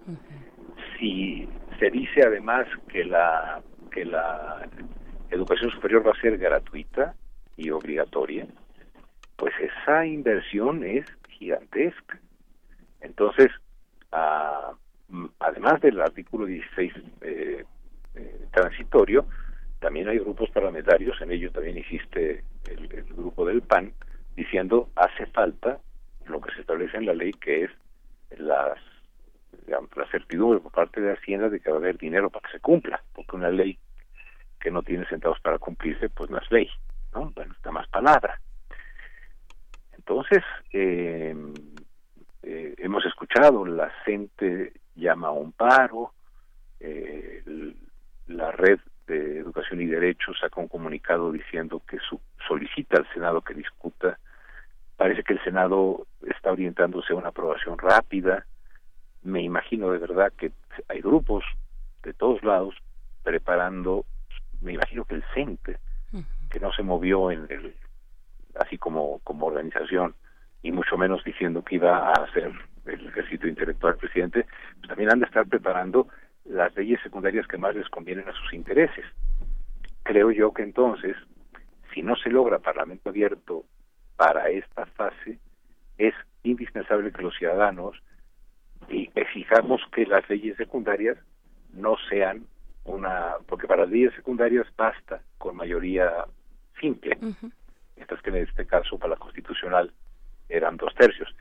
Si se dice además que la que la educación superior va a ser gratuita y obligatoria, pues esa inversión es gigantesca. Entonces, mm, además del artículo 16 eh, eh, transitorio, también hay grupos parlamentarios, en ello también existe el, grupo del PAN, diciendo hace falta lo que se establece en la ley, que es las digamos, la certidumbre por parte de Hacienda de que va a haber dinero para que se cumpla, porque una ley que no tiene centavos para cumplirse, pues no es ley, ¿no? Bueno, está más palabra. Entonces, eh, eh, hemos escuchado, la gente llama a un paro, eh, la red de educación y derechos saca un comunicado diciendo que su, solicita al Senado que discuta, parece que el Senado está orientándose a una aprobación rápida, me imagino de verdad que hay grupos de todos lados preparando, me imagino que el CENTE, que no se movió en el, así como, como organización, y mucho menos diciendo que iba a hacer el ejercicio intelectual presidente, pues también han de estar preparando las leyes secundarias que más les convienen a sus intereses. Creo yo que entonces, si no se logra Parlamento abierto para esta fase, es indispensable que los ciudadanos y exijamos que las leyes secundarias no sean una, porque para las leyes secundarias basta con mayoría simple, estas que en este caso para la constitucional eran dos tercios.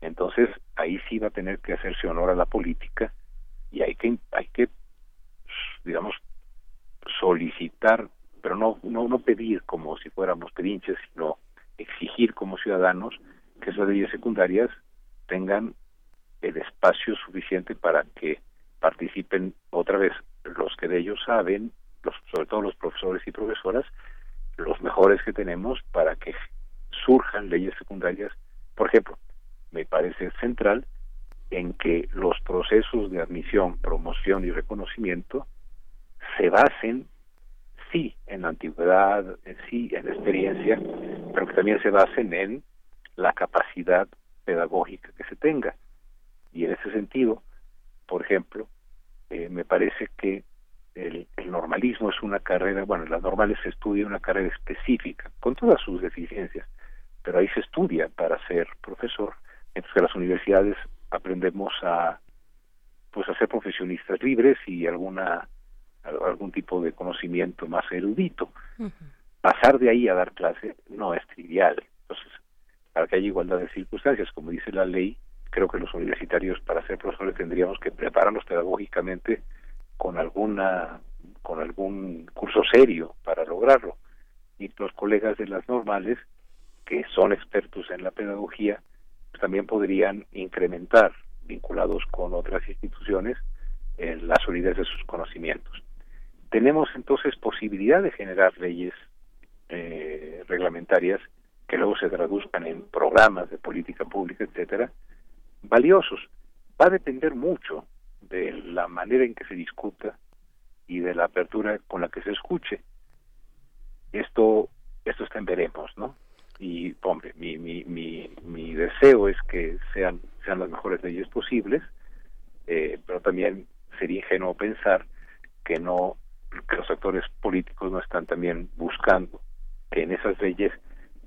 Entonces ahí sí va a tener que hacerse honor a la política y hay que hay que digamos solicitar, pero no no no pedir como si fuéramos pedinches, sino exigir como ciudadanos que esas leyes secundarias tengan el espacio suficiente para que participen otra vez los que de ellos saben, los, sobre todo los profesores y profesoras, los mejores que tenemos para que surjan leyes secundarias. Por ejemplo, me parece central en que los procesos de admisión, promoción y reconocimiento se basen, sí, en la antigüedad, sí, en la experiencia, pero que también se basen en la capacidad pedagógica que se tenga. Y en ese sentido, por ejemplo, eh, me parece que el, el, normalismo es una carrera, bueno, en las normales se estudia una carrera específica, con todas sus deficiencias, pero ahí se estudia para ser profesor, mientras que en las universidades aprendemos a pues a ser profesionistas libres y alguna algún tipo de conocimiento más erudito. Pasar de ahí a dar clase no es trivial. Entonces, para que haya igualdad de circunstancias, como dice la ley, creo que los universitarios para ser profesores tendríamos que prepararnos pedagógicamente con alguna con algún curso serio para lograrlo y los colegas de las normales que son expertos en la pedagogía pues también podrían incrementar vinculados con otras instituciones eh, la solidez de sus conocimientos tenemos entonces posibilidad de generar leyes eh, reglamentarias que luego se traduzcan en programas de política pública etcétera valiosos. Va a depender mucho de la manera en que se discuta y de la apertura con la que se escuche. Esto, esto está en veremos, ¿no? Y, hombre, mi, mi, mi, mi deseo es que sean, sean las mejores leyes posibles, eh, pero también sería ingenuo pensar que no, que los actores políticos no están también buscando que en esas leyes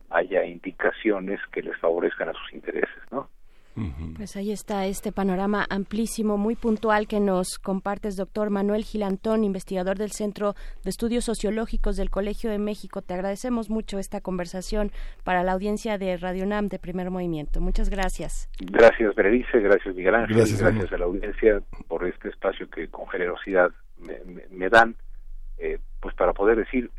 haya indicaciones que les favorezcan a sus intereses, ¿no? Pues ahí está este panorama amplísimo, muy puntual que nos compartes, doctor Manuel Gilantón, investigador del Centro de Estudios Sociológicos del Colegio de México. Te agradecemos mucho esta conversación para la audiencia de Radio NAM de Primer Movimiento. Muchas gracias. Gracias, Berenice, gracias, Miguel Ángel, gracias, gracias a la audiencia por este espacio que con generosidad me, me, me dan, eh, pues para poder decir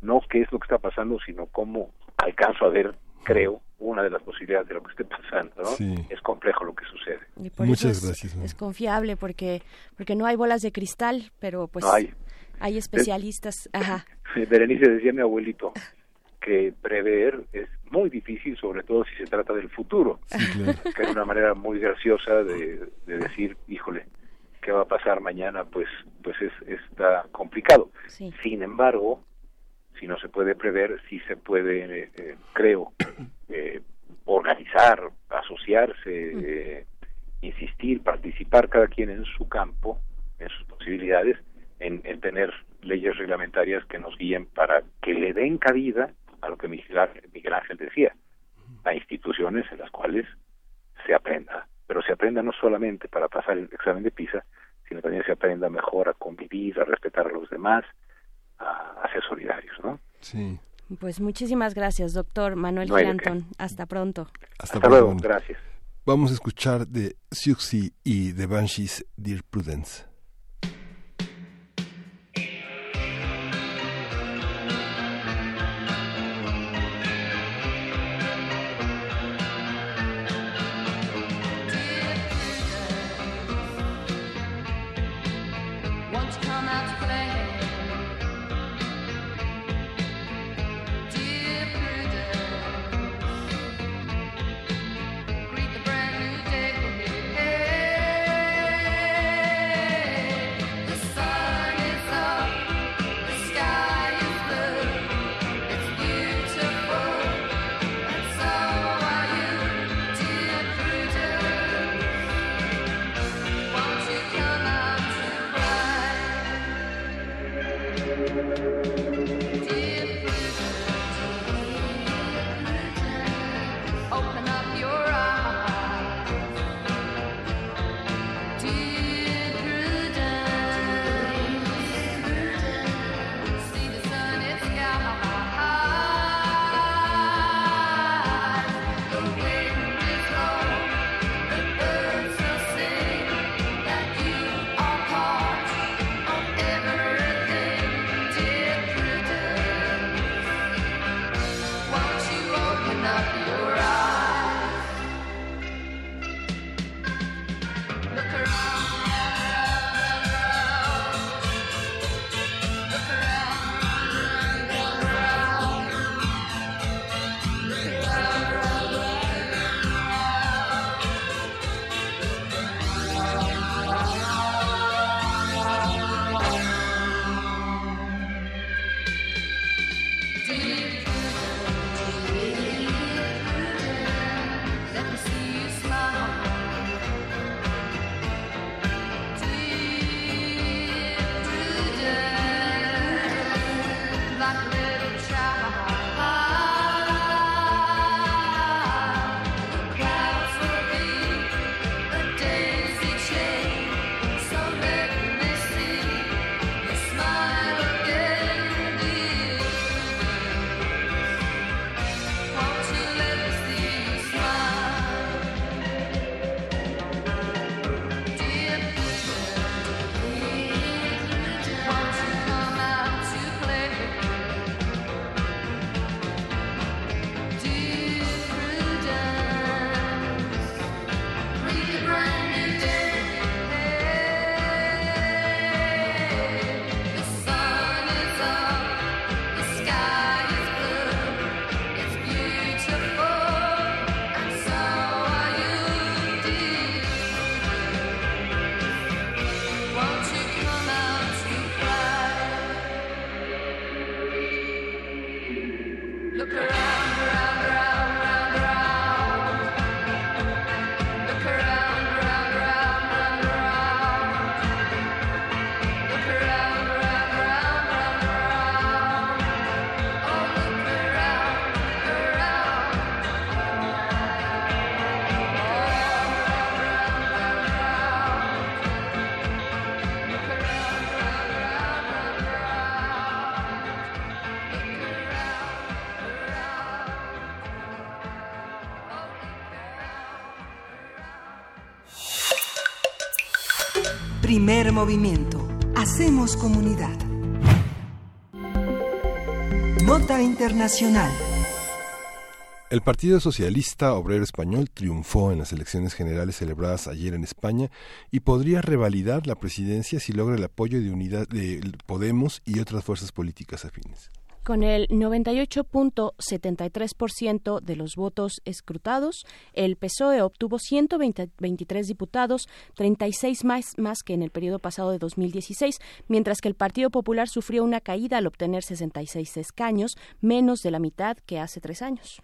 no qué es lo que está pasando, sino cómo alcanzo a ver, creo, una de las posibilidades de lo que esté pasando, ¿no? Sí. Es complejo lo que sucede. Y por Muchas eso es, gracias. Es confiable porque, porque no hay bolas de cristal, pero pues No hay. hay especialistas. Ajá. Berenice decía mi abuelito que prever es muy difícil, sobre todo si se trata del futuro, que es una manera muy graciosa de, de decir, híjole, ¿qué va a pasar mañana? Pues, pues es, está complicado. Sin embargo, si no se puede prever, sí se puede, eh, eh, creo, eh, organizar, asociarse, eh, insistir, participar cada quien en su campo, en sus posibilidades, en, en tener leyes reglamentarias que nos guíen para que le den cabida a lo que Miguel Ángel, Miguel Ángel decía, a instituciones en las cuales se aprenda, pero se aprenda no solamente para pasar el examen de PISA, sino también se aprenda mejor a convivir, a respetar a los demás, a, a ser solidarios, ¿no? Sí. Pues muchísimas gracias, doctor Manuel No. Giranton. Hasta pronto. Hasta, Hasta luego, gracias. Vamos a escuchar de Siouxsie y de Banshees Dear Prudence. Movimiento. Hacemos comunidad. Nota internacional. El Partido Socialista Obrero Español triunfó en las elecciones generales celebradas ayer en España y podría revalidar la presidencia si logra el apoyo de unidad de Podemos y otras fuerzas políticas afines. Con el 98.73% de los votos escrutados, el PSOE obtuvo 123 diputados, 36 más, más que en el periodo pasado de 2016, mientras que el Partido Popular sufrió una caída al obtener 66 escaños, menos de la mitad que hace tres años.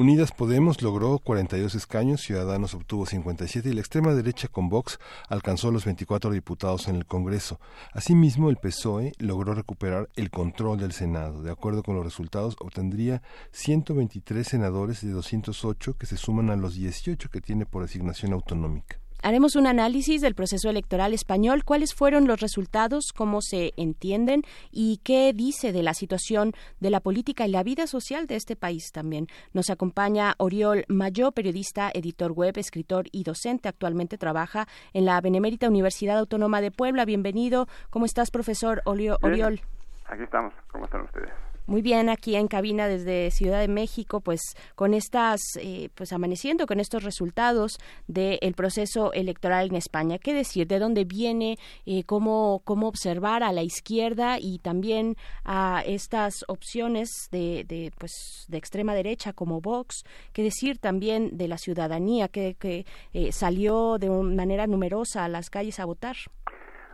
Unidas Podemos logró 42 escaños, Ciudadanos obtuvo 57 y la extrema derecha con Vox alcanzó los 24 diputados en el Congreso. Asimismo, el PSOE logró recuperar el control del Senado. De acuerdo con los resultados, obtendría 123 senadores de 208 que se suman a los 18 que tiene por asignación autonómica. Haremos un análisis del proceso electoral español, cuáles fueron los resultados, cómo se entienden y qué dice de la situación de la política y la vida social de este país también. Nos acompaña Oriol Mayó, periodista, editor web, escritor y docente. Actualmente trabaja en la Benemérita Universidad Autónoma de Puebla. Bienvenido. ¿Cómo estás, profesor Olio- Oriol? Aquí estamos. ¿Cómo están ustedes? Muy bien, aquí en cabina desde Ciudad de México, pues con estas, eh, pues amaneciendo con estos resultados del proceso electoral en España. ¿Qué decir? ¿De dónde viene? Eh, cómo, ¿Cómo observar a la izquierda y también a estas opciones de, de, pues, de extrema derecha como Vox? ¿Qué decir también de la ciudadanía que, que eh, salió de manera numerosa a las calles a votar?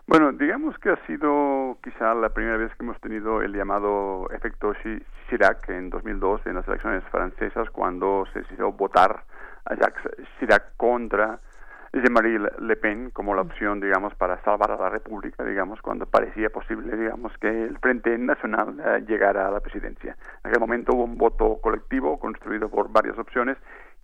Bueno, digamos que ha sido quizá la primera vez que hemos tenido el llamado efecto Chi- Chirac en 2002 en las elecciones francesas cuando se decidió votar a Jacques Chirac contra Jean-Marie Le Pen como la opción, digamos, para salvar a la República, digamos, cuando parecía posible, digamos, que el Frente Nacional eh, llegara a la presidencia. En aquel momento hubo un voto colectivo construido por varias opciones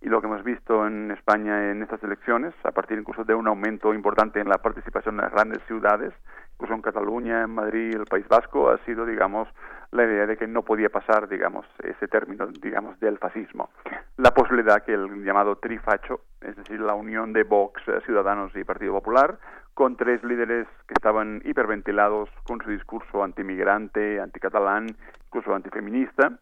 y lo que hemos visto en España en estas elecciones, a partir incluso de un aumento importante en la participación en las grandes ciudades, incluso en Cataluña, en Madrid, el País Vasco, ha sido, digamos, la idea de que no podía pasar, digamos, ese término, digamos, del fascismo. La posibilidad que el llamado trifacho, es decir, la unión de Vox, eh, Ciudadanos y Partido Popular, con tres líderes que estaban hiperventilados con su discurso antimigrante, anticatalán, incluso antifeminista,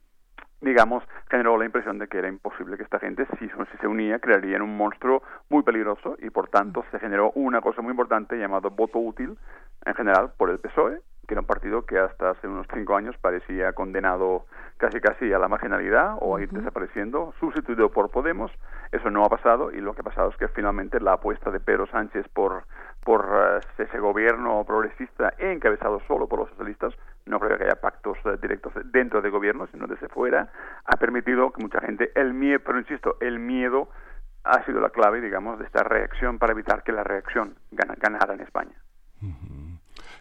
digamos, generó la impresión de que era imposible que esta gente, si, si se unía, crearían un monstruo muy peligroso y, por tanto, se generó una cosa muy importante llamado voto útil, en general, por el PSOE, que era un partido que hasta hace unos cinco años parecía condenado casi casi a la marginalidad o a ir desapareciendo, sustituido por Podemos. Eso no ha pasado y lo que ha pasado es que finalmente la apuesta de Pedro Sánchez por, por eh, ese gobierno progresista encabezado solo por los socialistas, no creo que haya pactos eh, directos dentro del gobierno, sino desde fuera, ha permitido que mucha gente, el miedo, pero insisto, el miedo ha sido la clave, digamos, de esta reacción para evitar que la reacción gana- ganara en España.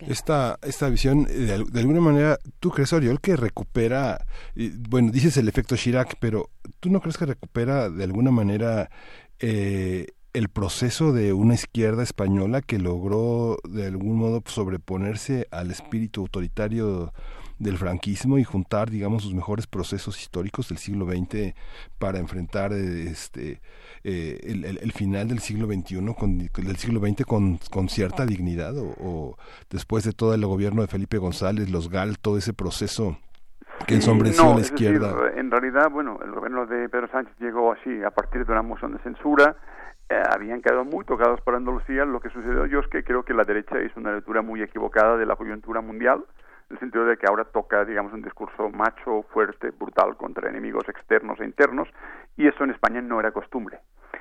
Esta, esta visión, eh, de, al- de alguna manera, ¿tú crees, Oriol, que recupera, bueno, dices el efecto Chirac, pero ¿tú no crees que recupera de alguna manera eh, el proceso de una izquierda española que logró de algún modo sobreponerse al espíritu autoritario del franquismo y juntar, digamos, sus mejores procesos históricos del siglo XX para enfrentar este eh, el, el- el final del siglo XXI con, del siglo XX con, con cierta dignidad o, o después de todo el gobierno de Felipe González, los GAL, todo ese proceso que ensombreció no, a la decir, izquierda. en realidad, bueno, el gobierno de Pedro Sánchez llegó así a partir de una moción de censura. eh, habían quedado muy tocados por Andalucía. Lo que sucedió yo es que creo que la derecha hizo una lectura muy equivocada de la coyuntura mundial, en el sentido de que ahora toca, digamos, un discurso macho, fuerte, brutal contra enemigos externos e internos, y eso en España no era costumbre.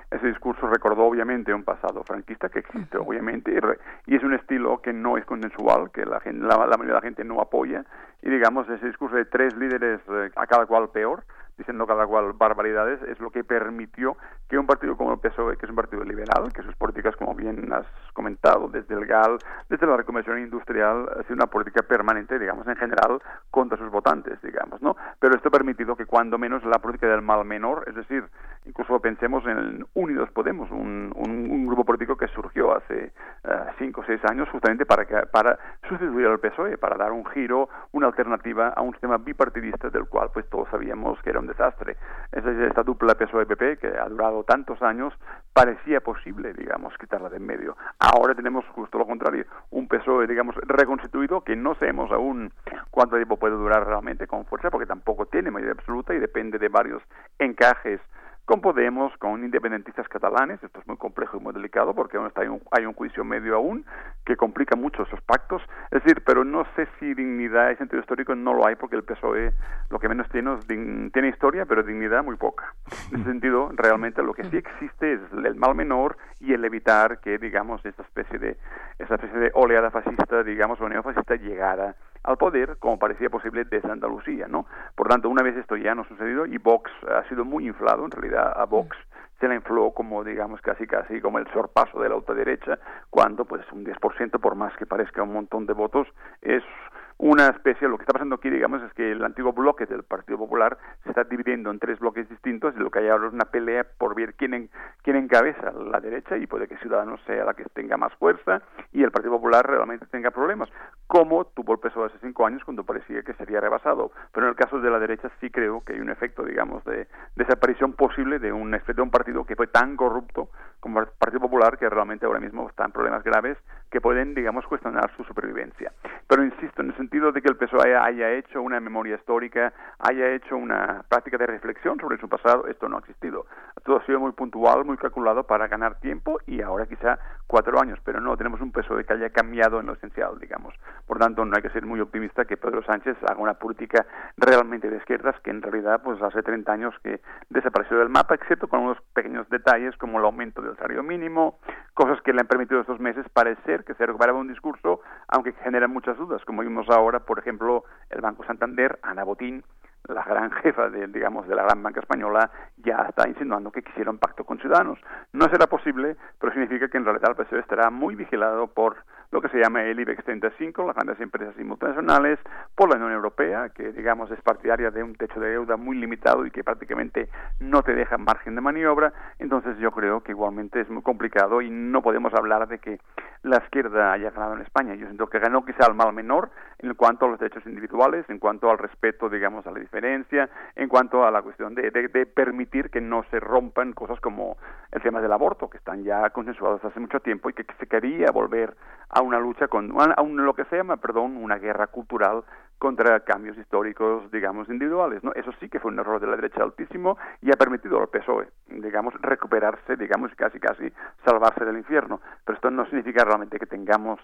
Ese discurso recordó obviamente un pasado franquista que existe obviamente y, re- y es un estilo que no es consensual, que la, gen- la, la mayoría de la gente no apoya y digamos ese discurso de tres líderes eh, a cada cual peor, diciendo cada cual barbaridades, es lo que permitió que un partido como el PSOE, que es un partido liberal, que sus políticas, como bien has comentado, desde el GAL, desde la reconversión industrial, ha sido una política permanente, digamos, en general, contra sus votantes, digamos, ¿no? Pero esto ha permitido que cuando menos la política del mal menor, es decir, incluso pensemos en Unidos Podemos, un, un, un grupo político que surgió hace eh, cinco o seis años justamente para, que, para sustituir al PSOE, para dar un giro, una alternativa a un sistema bipartidista del cual pues todos sabíamos que era un desastre. Esa, esta dupla PSOE-PP que ha durado tantos años parecía posible, digamos, quitarla de en medio. Ahora tenemos justo lo contrario, un PSOE, digamos, reconstituido que no sabemos aún cuánto tiempo puede durar realmente con fuerza porque tampoco tiene mayoría absoluta y depende de varios encajes con Podemos, con independentistas catalanes. Esto es muy complejo y muy delicado porque aún está, hay, un, hay un juicio medio aún que complica mucho esos pactos. Es decir, pero no sé si dignidad y sentido histórico no lo hay porque el PSOE lo que menos tiene es tiene historia, pero dignidad muy poca. En ese sentido, realmente lo que sí existe es el mal menor y el evitar que, digamos, esta especie de esta especie de oleada fascista, digamos, o neofascista llegara al poder como parecía posible desde Andalucía, ¿no? Por tanto, una vez esto ya no ha sucedido y Vox ha sido muy inflado, en realidad a Vox se la infló como, digamos, casi casi como el sorpaso de la ultraderecha, cuando pues un 10%, por más que parezca un montón de votos, es una especie, lo que está pasando aquí, digamos, es que el antiguo bloque del Partido Popular se está dividiendo en tres bloques distintos y lo que hay ahora es una pelea por ver quién, en- quién encabeza la derecha y puede que Ciudadanos sea la que tenga más fuerza y el Partido Popular realmente tenga problemas, como tuvo el PSOE hace cinco años cuando parecía que sería rebasado. Pero en el caso de la derecha sí creo que hay un efecto, digamos, de desaparición posible de un, de un partido que fue tan corrupto como el Partido Popular que realmente ahora mismo está en problemas graves que pueden, digamos, cuestionar su supervivencia. Pero insisto, en el sentido de que el PSOE haya, hecho una memoria histórica, haya hecho una práctica de reflexión sobre su pasado, esto no ha existido. Todo ha sido muy puntual, muy calculado para ganar tiempo y ahora quizá cuatro años, pero no tenemos un PSOE que haya cambiado en lo esencial, digamos. Por tanto, no hay que ser muy optimista que Pedro Sánchez haga una política realmente de izquierdas que en realidad pues hace 30 años que desapareció del mapa, excepto con unos pequeños detalles como el aumento del salario mínimo, cosas que le han permitido estos meses parecer que se recuperaba un discurso, aunque generan muchas dudas, como vimos ahora, por ejemplo, el Banco Santander, Ana Botín, la gran jefa de, digamos, de la gran banca española ya está insinuando que quisiera un pacto con Ciudadanos. No será posible, pero significa que en realidad el PSOE estará muy vigilado por lo que se llama el IBEX 35, las grandes empresas y multinacionales, por la Unión Europea, que digamos es partidaria de un techo de deuda muy limitado y que prácticamente no te deja margen de maniobra. Entonces yo creo que igualmente es muy complicado y no podemos hablar de que la izquierda haya ganado en España. Yo siento que ganó quizá el mal menor en cuanto a los derechos individuales, en cuanto al respeto, digamos, a la diferencia, en cuanto a la cuestión de, de, de permitir que no se rompan cosas como el tema del aborto, que están ya consensuados hace mucho tiempo y que se quería volver a una lucha con, a un, lo que se llama, perdón, una guerra cultural contra cambios históricos, digamos, individuales, ¿no? Eso sí que fue un error de la derecha altísimo y ha permitido al PSOE, digamos, recuperarse, digamos, casi casi salvarse del infierno. Pero esto no significa realmente que tengamos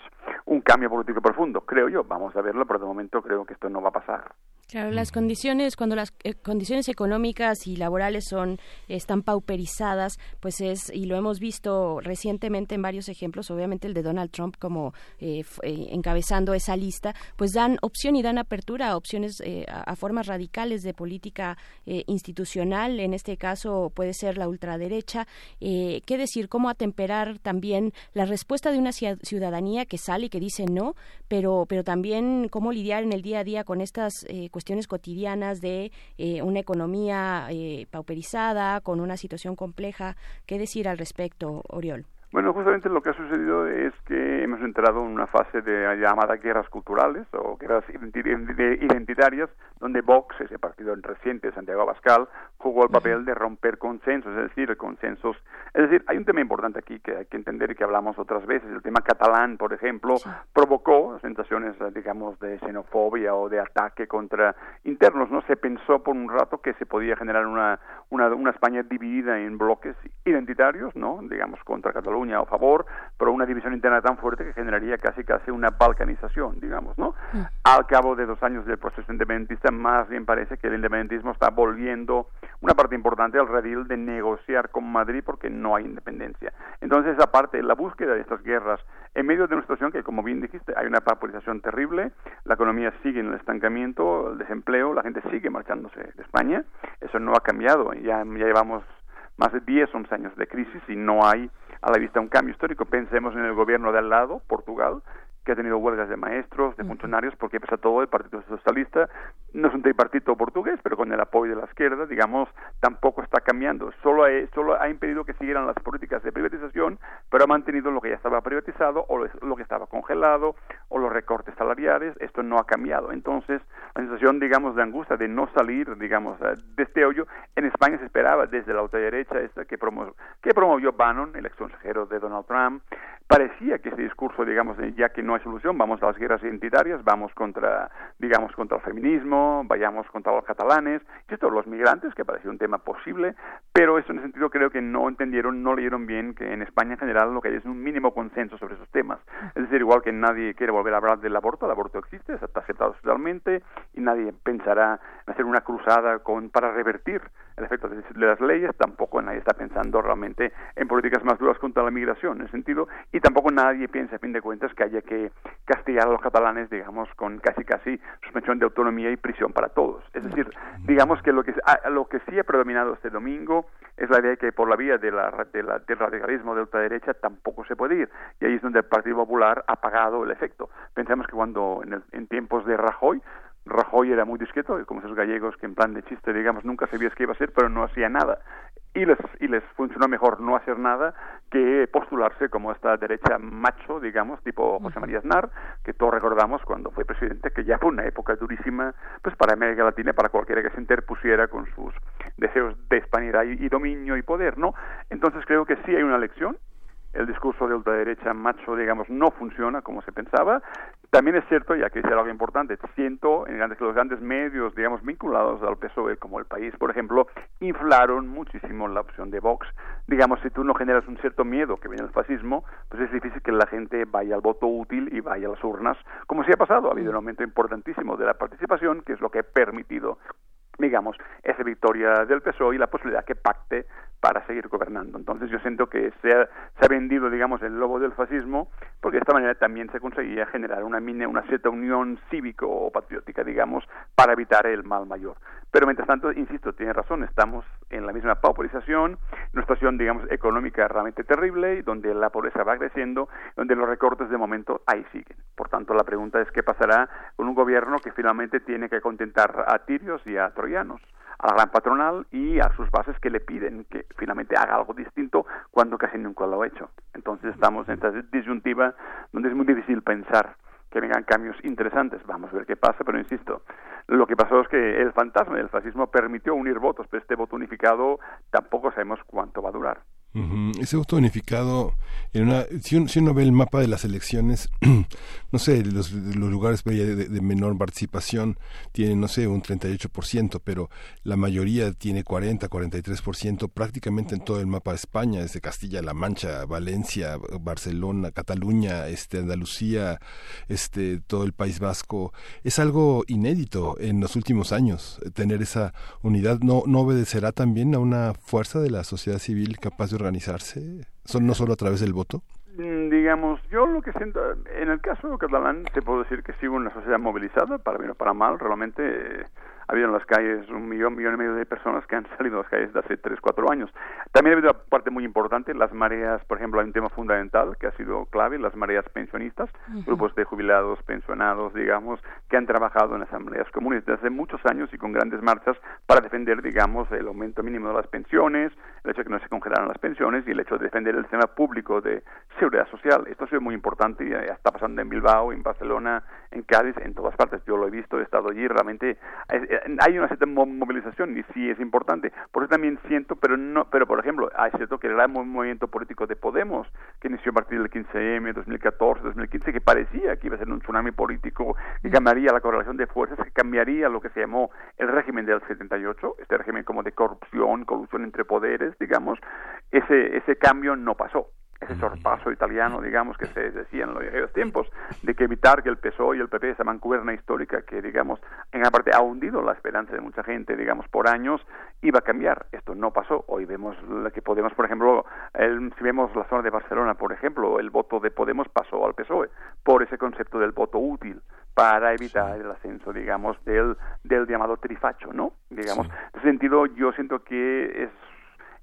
un cambio político profundo, creo yo. Vamos a verlo, pero de momento creo que esto no va a pasar. Claro, las condiciones, cuando las eh, condiciones económicas y laborales son están pauperizadas, pues es y lo hemos visto recientemente en varios ejemplos, obviamente el de Donald Trump como eh, eh, encabezando esa lista, pues dan opción y dan apertura a opciones eh, a, formas radicales de política eh, institucional. En este caso puede ser la ultraderecha. Eh, ¿Qué decir? ¿Cómo atemperar también la respuesta de una ciudadanía que sale y que dice no, pero pero también cómo lidiar en el día a día con estas eh, cuestiones cotidianas de eh, una economía eh, pauperizada, con una situación compleja. ¿Qué decir al respecto, Oriol? Bueno, justamente lo que ha sucedido es que hemos entrado en una fase de llamadas guerras culturales o guerras identi- identitarias, donde Vox, ese partido reciente de Santiago Abascal, jugó el papel de romper consensos, es decir, consensos. Es decir, hay un tema importante aquí que hay que entender y que hablamos otras veces. El tema catalán, por ejemplo, provocó sensaciones, digamos, de xenofobia o de ataque contra internos. No se pensó por un rato que se podía generar una, una, una España dividida en bloques identitarios, ¿no? Digamos, contra Cataluña o a favor, pero una división interna tan fuerte que generaría casi casi una balcanización, digamos, ¿no? Al cabo de dos años del proceso independentista, más bien parece que el independentismo está volviendo una parte importante al redil de negociar con Madrid porque no hay independencia. Entonces, aparte, la búsqueda de estas guerras en medio de una situación que, como bien dijiste, hay una pauperización terrible, la economía sigue en el estancamiento, el desempleo, la gente sigue marchándose de España, eso no ha cambiado, ya, ya llevamos más de 10, 11 años de crisis y no hay a la vista un cambio histórico. Pensemos en el gobierno de al lado, Portugal, que ha tenido huelgas de maestros, de funcionarios, porque pese a todo el Partido Socialista no es un tripartito portugués, pero con el apoyo de la izquierda, digamos, tampoco está cambiando. Solo ha, solo ha impedido que siguieran las políticas de privatización, pero ha mantenido lo que ya estaba privatizado o lo- que estaba congelado o los recortes salariales. Esto no ha cambiado. Entonces, la sensación, digamos, de angustia de no salir, digamos, eh, de este hoyo, en España se esperaba desde la ultraderecha esta que, promo- que promovió Bannon, el ex consejero de Donald Trump. Parecía que ese discurso, digamos, ya que no hay solución, vamos a las guerras identitarias, vamos contra, digamos, contra el feminismo, vayamos contra los catalanes, y esto, los migrantes, que parecía un tema posible, pero eso en ese sentido creo que no entendieron, no leyeron bien que en España en general lo que hay es un mínimo consenso sobre esos temas. Es decir, igual que nadie quiere volver a hablar del aborto, el aborto existe, está aceptado socialmente y nadie pensará en hacer una cruzada con, para revertir el efecto de, de las leyes, tampoco nadie está pensando realmente en políticas más duras contra la migración, en ese sentido, y tampoco nadie piensa, a fin de cuentas, que haya que castigar a los catalanes, digamos, con casi casi suspensión de autonomía y prisión para todos. Es decir, digamos que lo que, ah, lo que sí ha predominado este domingo es la idea de que por la vía de la, de la- del radicalismo de ultraderecha tampoco se puede ir, y ahí es donde el Partido Popular ha pagado el efecto. Pensamos que cuando en, el- en tiempos de Rajoy, Rajoy era muy discreto, como esos gallegos que en plan de chiste, digamos, nunca sabías qué iba a hacer, pero no hacía nada. Y les, y les funcionó mejor no hacer nada que postularse como esta derecha macho, digamos, tipo José María Aznar, que todos recordamos cuando fue presidente, que ya fue una época durísima pues para América Latina, para cualquiera que se interpusiera con sus deseos de hispanidad y, y dominio y poder, ¿no? Entonces creo que sí hay una lección, el discurso de ultraderecha macho, digamos, no funciona como se pensaba. También es cierto, ya que es algo importante, siento en grandes, que los grandes medios, digamos, vinculados al PSOE, como El País, por ejemplo, inflaron muchísimo la opción de Vox. Digamos, si tú no generas un cierto miedo que viene el fascismo, pues es difícil que la gente vaya al voto útil y vaya a las urnas, como sí ha pasado. Ha habido un aumento importantísimo de la participación, que es lo que ha permitido digamos, esa victoria del PSOE y la posibilidad que pacte para seguir gobernando. Entonces yo siento que se ha, se ha vendido, digamos, el lobo del fascismo, porque de esta manera también se conseguía generar una, una cierta unión cívico o patriótica, digamos, para evitar el mal mayor. Pero mientras tanto, insisto, tiene razón, estamos en la misma pauperización, una situación, digamos, económica realmente terrible, donde la pobreza va creciendo, donde los recortes de momento ahí siguen. Por tanto, la pregunta es qué pasará con un gobierno que finalmente tiene que contentar a tirios y a troyanos, a la gran patronal y a sus bases que le piden que finalmente haga algo distinto cuando casi nunca lo ha hecho. Entonces estamos en esta disyuntiva donde es muy difícil pensar que vengan cambios interesantes. Vamos a ver qué pasa, pero insisto, lo que pasó es que el fantasma del fascismo permitió unir votos, pero este voto unificado tampoco sabemos cuánto va a durar. Ujú, Ese voto unificado, en una, si, uno, si uno ve el mapa de las elecciones, no sé, los, lugares de menor participación tienen, no sé, un 38%, pero la mayoría tiene 40, 43%, prácticamente en todo el mapa de España, desde Castilla-La Mancha, Valencia, Barcelona, Cataluña, este, Andalucía, este, todo el País Vasco. Es algo inédito en los últimos años, eh, tener esa unidad. ¿No, no obedecerá también a una fuerza de la sociedad civil capaz de organizarse? ¿Son no solo a través del voto? Mm, digamos, yo lo que siento, en el caso catalán, te puedo decir que sigo una sociedad movilizada, para bien o para mal, realmente eh, ha habido en las calles un millón, millón y medio de personas que han salido a las calles de hace tres, cuatro años. También ha habido una parte muy importante, las mareas, por ejemplo, hay un tema fundamental que ha sido clave, las mareas pensionistas, grupos de jubilados, pensionados, digamos, que han trabajado en asambleas comunes desde hace muchos años y con grandes marchas para defender, digamos, el aumento mínimo de las pensiones, el hecho de que no se congelaran las pensiones y el hecho de defender el sistema público de seguridad social. Esto ha sido muy importante y ya está pasando en Bilbao, en Barcelona, en Cádiz, en todas partes. Yo lo he visto, he estado allí, realmente es- eh, hay una cierta mo- movilización y sí es importante. Por eso también siento, pero no, pero por ejemplo, es cierto que el gran mo- movimiento político de Podemos, que inició a partir del 15M, 2014, 2015, que parecía que iba a ser un tsunami político que cambiaría la correlación de fuerzas, que cambiaría lo que se llamó el régimen del 78, este régimen como de corrupción, colusión entre poderes, digamos, ese, ese cambio no pasó ese sorpaso italiano, digamos, que se decía en los viejos tiempos, de que evitar que el PSOE y el PP, esa mancuerna histórica que, digamos, en gran parte ha hundido la esperanza de mucha gente, digamos, por años, iba a cambiar. Esto no pasó. Hoy vemos que Podemos, por ejemplo, el- si vemos la zona de Barcelona, por ejemplo, el voto de Podemos pasó al PSOE por ese concepto del voto útil para evitar el ascenso, digamos, del, del llamado trifacho, ¿no? Digamos, en ese sentido, yo siento que es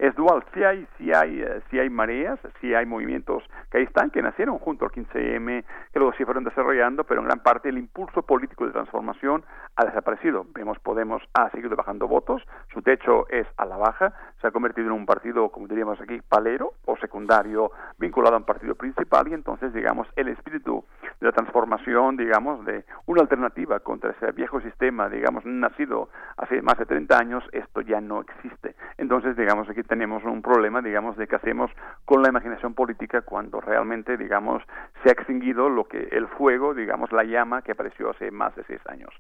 es dual. Sí hay, sí hay, eh, sí hay mareas, sí hay movimientos que ahí están, que nacieron junto al 15M, que luego sí fueron desarrollando, pero en gran parte el impulso político de transformación ha desaparecido. Vemos Podemos ha seguido bajando votos, su techo es a la baja, se ha convertido en un partido, como diríamos aquí, palero o secundario vinculado a un partido principal y entonces, digamos, el espíritu de la transformación, digamos, de una alternativa contra ese viejo sistema, digamos, nacido hace más de 30 años, esto ya no existe. Entonces, digamos, aquí tenemos un problema, digamos, de qué hacemos con la imaginación política cuando realmente, digamos, se ha extinguido lo que el fuego, digamos, la llama que apareció hace más de seis años.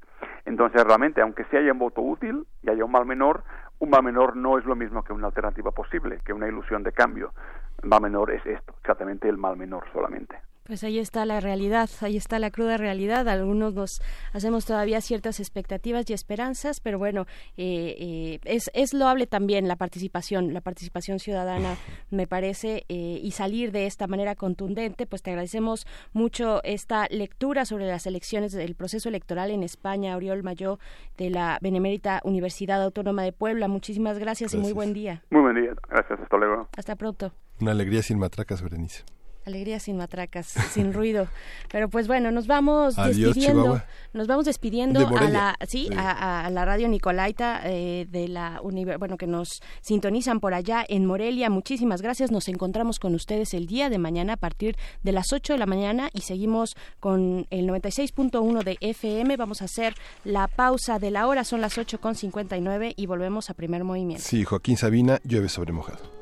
Entonces, realmente, aunque sí haya un voto útil y haya un mal menor, un mal menor no es lo mismo que una alternativa posible, que una ilusión de cambio. El mal menor es esto, exactamente el mal menor solamente. Pues ahí está la realidad, ahí está la cruda realidad. Algunos nos hacemos todavía ciertas expectativas y esperanzas, pero bueno, eh, eh, es, es loable también la participación, la participación ciudadana, me parece, eh, y salir de esta manera contundente. Pues te agradecemos mucho esta lectura sobre las elecciones del proceso electoral en España, Oriol Mayó, de la Benemérita Universidad Autónoma de Puebla. Muchísimas gracias, y muy Gracias. buen día. Muy buen día, gracias, hasta luego. Hasta pronto. Una alegría sin matracas, Berenice. Alegría sin matracas, sin ruido. Pero pues bueno, nos vamos Adiós, despidiendo. Chihuahua. Nos vamos despidiendo De a la sí, Sí. A, a la radio Nicolaita eh, de la univer- bueno que nos sintonizan por allá en Morelia. Muchísimas gracias. Nos encontramos con ustedes el día de mañana a partir de las 8 de la mañana y seguimos con el 96.1 de FM. Vamos a hacer la pausa de la hora, son las 8 con 59 y volvemos a primer movimiento. Sí, Joaquín Sabina, llueve sobre mojado.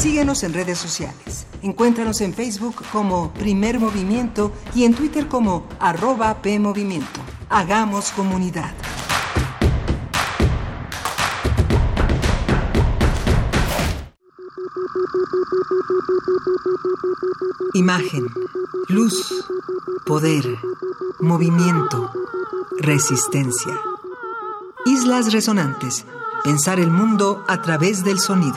Síguenos en redes sociales. Encuéntranos en Facebook como Primer Movimiento y en Twitter como arroba PMovimiento. Hagamos comunidad. Imagen, luz, poder, movimiento, resistencia. Islas Resonantes. Pensar el mundo a través del sonido.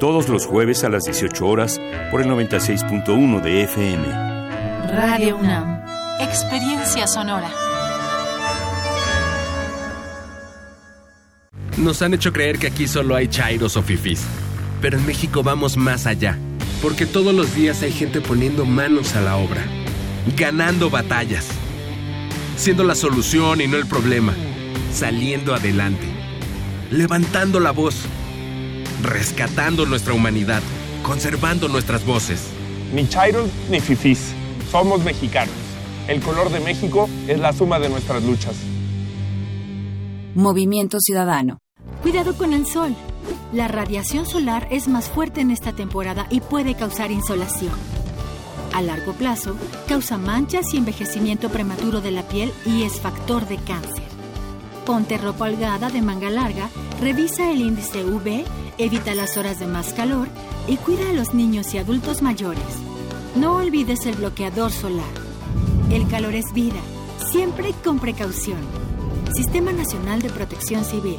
Todos los jueves a las 18 horas por el 96.1 de FM. Radio UNAM. Experiencia sonora. Nos han hecho creer que aquí solo hay chairos o fifís. Pero en México vamos más allá. Porque todos los días hay gente poniendo manos a la obra. Ganando batallas. Siendo la solución y no el problema. Saliendo adelante. Levantando la voz. Rescatando nuestra humanidad, conservando nuestras voces. Ni chairos ni fifís. Somos mexicanos. El color de México es la suma de nuestras luchas. Movimiento Ciudadano. Cuidado con el sol. La radiación solar es más fuerte en esta temporada y puede causar insolación. A largo plazo, causa manchas y envejecimiento prematuro de la piel y es factor de cáncer. Ponte ropa holgada de manga larga, revisa el índice UV, evita las horas de más calor y cuida a los niños y adultos mayores. No olvides el bloqueador solar. El calor es vida, siempre con precaución. Sistema Nacional de Protección Civil.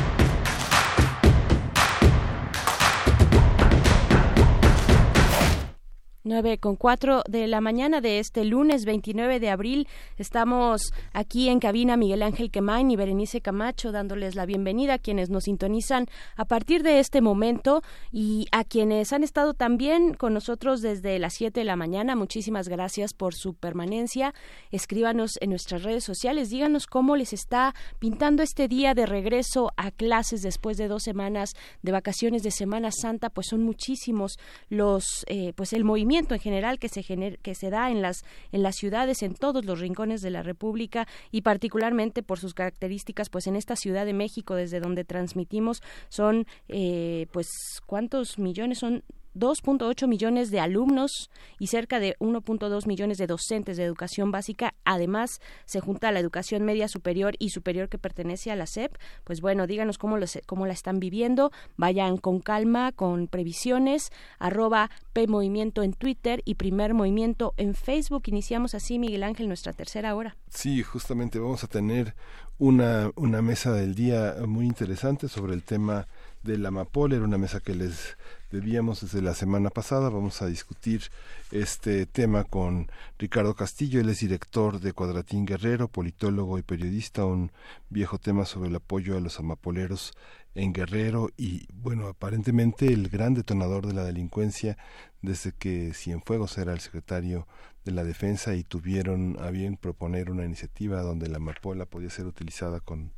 9 con 4 de la mañana de este lunes 29 de abril. Estamos aquí en cabina Miguel Ángel Quemain y Berenice Camacho dándoles la bienvenida a quienes nos sintonizan a partir de este momento y a quienes han estado también con nosotros desde las 7 de la mañana. Muchísimas gracias por su permanencia. Escríbanos en nuestras redes sociales, díganos cómo les está pintando este día de regreso a clases después de dos semanas de vacaciones de Semana Santa, pues son muchísimos los, eh, pues el movimiento en general que se que se da en las en las ciudades en todos los rincones de la República y particularmente por sus características pues en esta Ciudad de México desde donde transmitimos son eh, pues cuántos millones son 2.8 millones de alumnos y cerca de 1.2 millones de docentes de educación básica. Además, se junta la educación media superior y superior que pertenece a la SEP. Pues bueno, díganos cómo, los, cómo la están viviendo. Vayan con calma, con previsiones. Arroba P Movimiento en Twitter y Primer Movimiento en Facebook. Iniciamos así, Miguel Ángel, nuestra tercera hora. Sí, justamente vamos a tener una, una mesa del día muy interesante sobre el tema de la amapola. Era una mesa que les debíamos desde la semana pasada. Vamos a discutir este tema con Ricardo Castillo. Él es director de Cuadratín Guerrero, politólogo y periodista. Un viejo tema sobre el apoyo a los amapoleros en Guerrero y, bueno, aparentemente el gran detonador de la delincuencia desde que Cienfuegos era el secretario de la Defensa y tuvieron a bien proponer una iniciativa donde la amapola podía ser utilizada con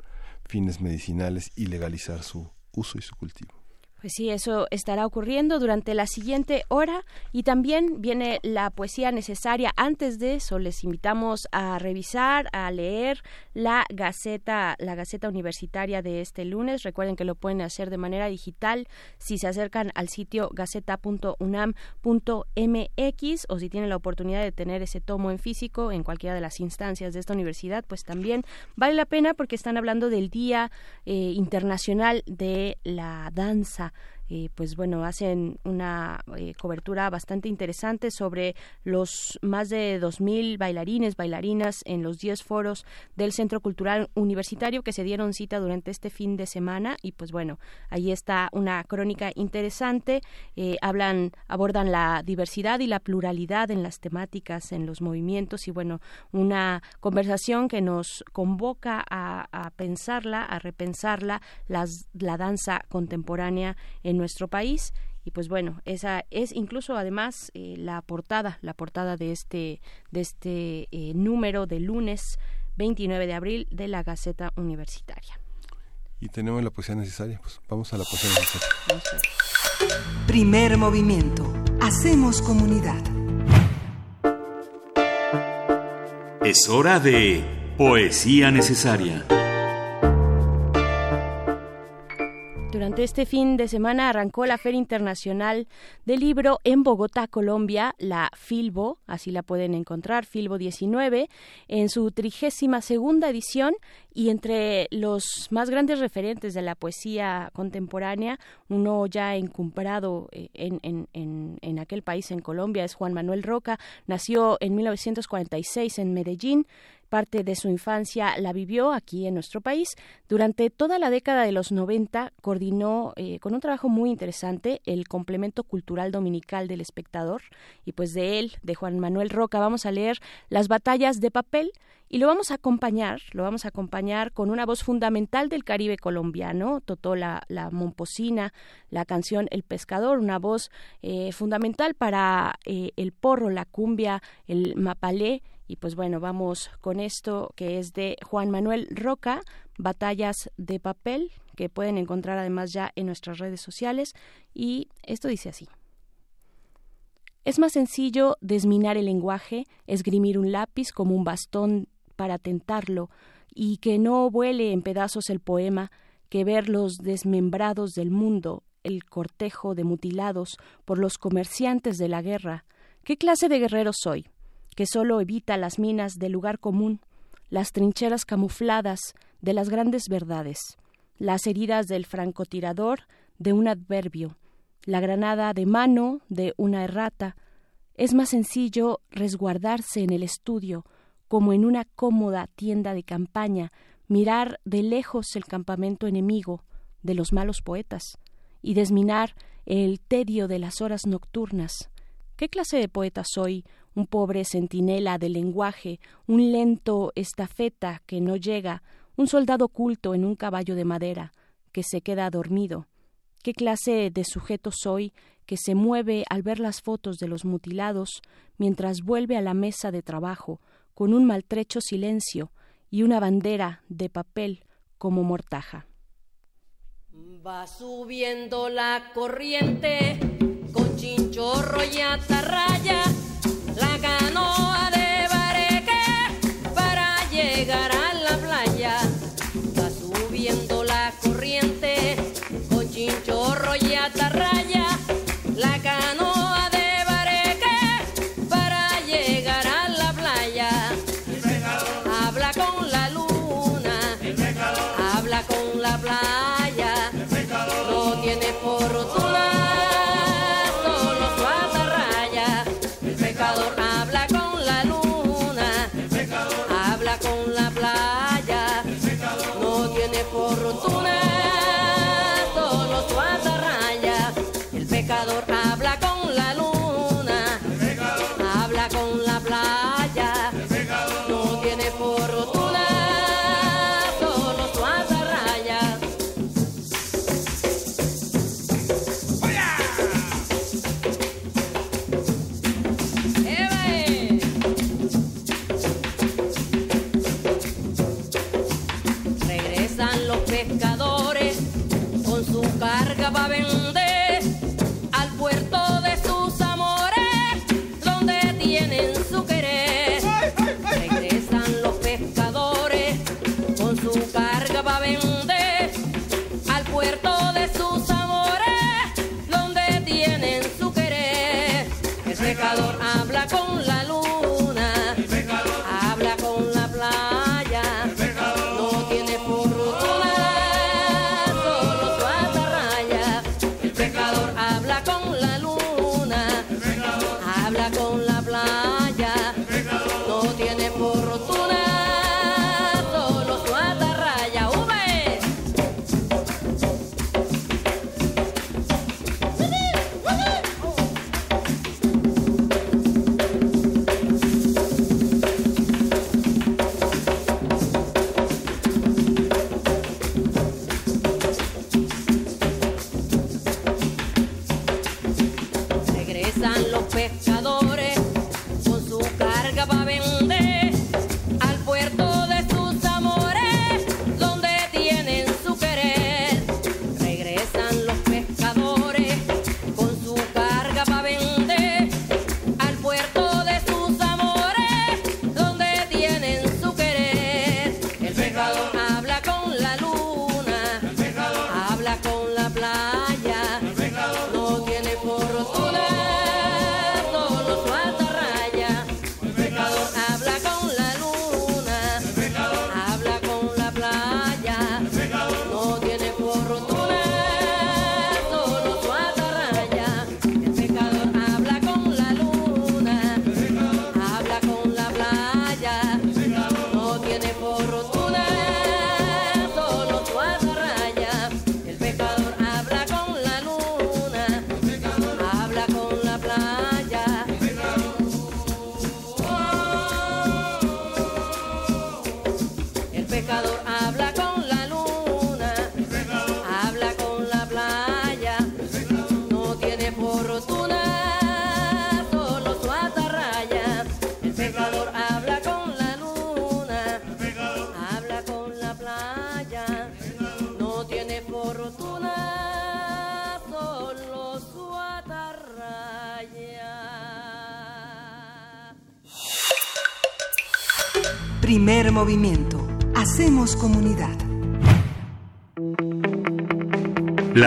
fines medicinales y legalizar su uso y su cultivo. Pues sí, eso estará ocurriendo durante la siguiente hora y también viene la poesía necesaria. Antes de eso, les invitamos a revisar, a leer la Gaceta, la Gaceta Universitaria de este lunes. Recuerden que lo pueden hacer de manera digital si se acercan al sitio gaceta.unam.mx o si tienen la oportunidad de tener ese tomo en físico en cualquiera de las instancias de esta universidad, pues también vale la pena porque están hablando del Día eh, Internacional de la Danza pues bueno, hacen una eh, cobertura bastante interesante sobre los más de 2.000 bailarines, bailarinas en los 10 foros del Centro Cultural Universitario que se dieron cita durante este fin de semana. Y pues bueno, ahí está una crónica interesante, eh, hablan, abordan la diversidad y la pluralidad en las temáticas, en los movimientos. Y bueno, una conversación que nos convoca a, a pensarla, a repensarla, las, la danza contemporánea en nuestro país. Y pues bueno esa es incluso además eh, la portada la portada de este de este eh, número de lunes 29 de abril de la Gaceta Universitaria. Y tenemos la poesía necesaria pues vamos a la poesía necesaria. Primer movimiento. Hacemos comunidad. Es hora de poesía necesaria durante este fin de semana arrancó la Feria Internacional del Libro en Bogotá, Colombia, la Filbo, así la pueden encontrar, Filbo 19, en su trigésima segunda edición y entre los más grandes referentes de la poesía contemporánea, uno ya encumbrado eh, en, en, en, en aquel país, en Colombia, es Juan Manuel Roca, nació en 1946 en Medellín, parte de su infancia la vivió aquí en nuestro país. Durante toda la década de los 90 coordinó eh, con un trabajo muy interesante el complemento cultural dominical del espectador y pues de él, de Juan Manuel Roca, vamos a leer las batallas de papel y lo vamos a acompañar, lo vamos a acompañar con una voz fundamental del Caribe colombiano, Totó la, la Momposina, la canción El Pescador, una voz eh, fundamental para eh, el porro, la cumbia, el mapalé y pues bueno, vamos con esto que es de Juan Manuel Roca, Batallas de Papel, que pueden encontrar además ya en nuestras redes sociales. Y esto dice así. Es más sencillo desminar el lenguaje, esgrimir un lápiz como un bastón para tentarlo, y que no vuele en pedazos el poema, que ver los desmembrados del mundo, el cortejo de mutilados por los comerciantes de la guerra. ¿Qué clase de guerrero soy? que solo evita las minas del lugar común, las trincheras camufladas de las grandes verdades, las heridas del francotirador de un adverbio, la granada de mano de una errata. Es más sencillo resguardarse en el estudio, como en una cómoda tienda de campaña, mirar de lejos el campamento enemigo de los malos poetas y desminar el tedio de las horas nocturnas. ¿Qué clase de poeta soy? un pobre centinela del lenguaje, un lento estafeta que no llega, un soldado oculto en un caballo de madera, que se queda dormido. ¿Qué clase de sujeto soy que se mueve al ver las fotos de los mutilados mientras vuelve a la mesa de trabajo con un maltrecho silencio y una bandera de papel como mortaja? Va subiendo la corriente con chinchorro y atarraya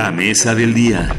La mesa del día.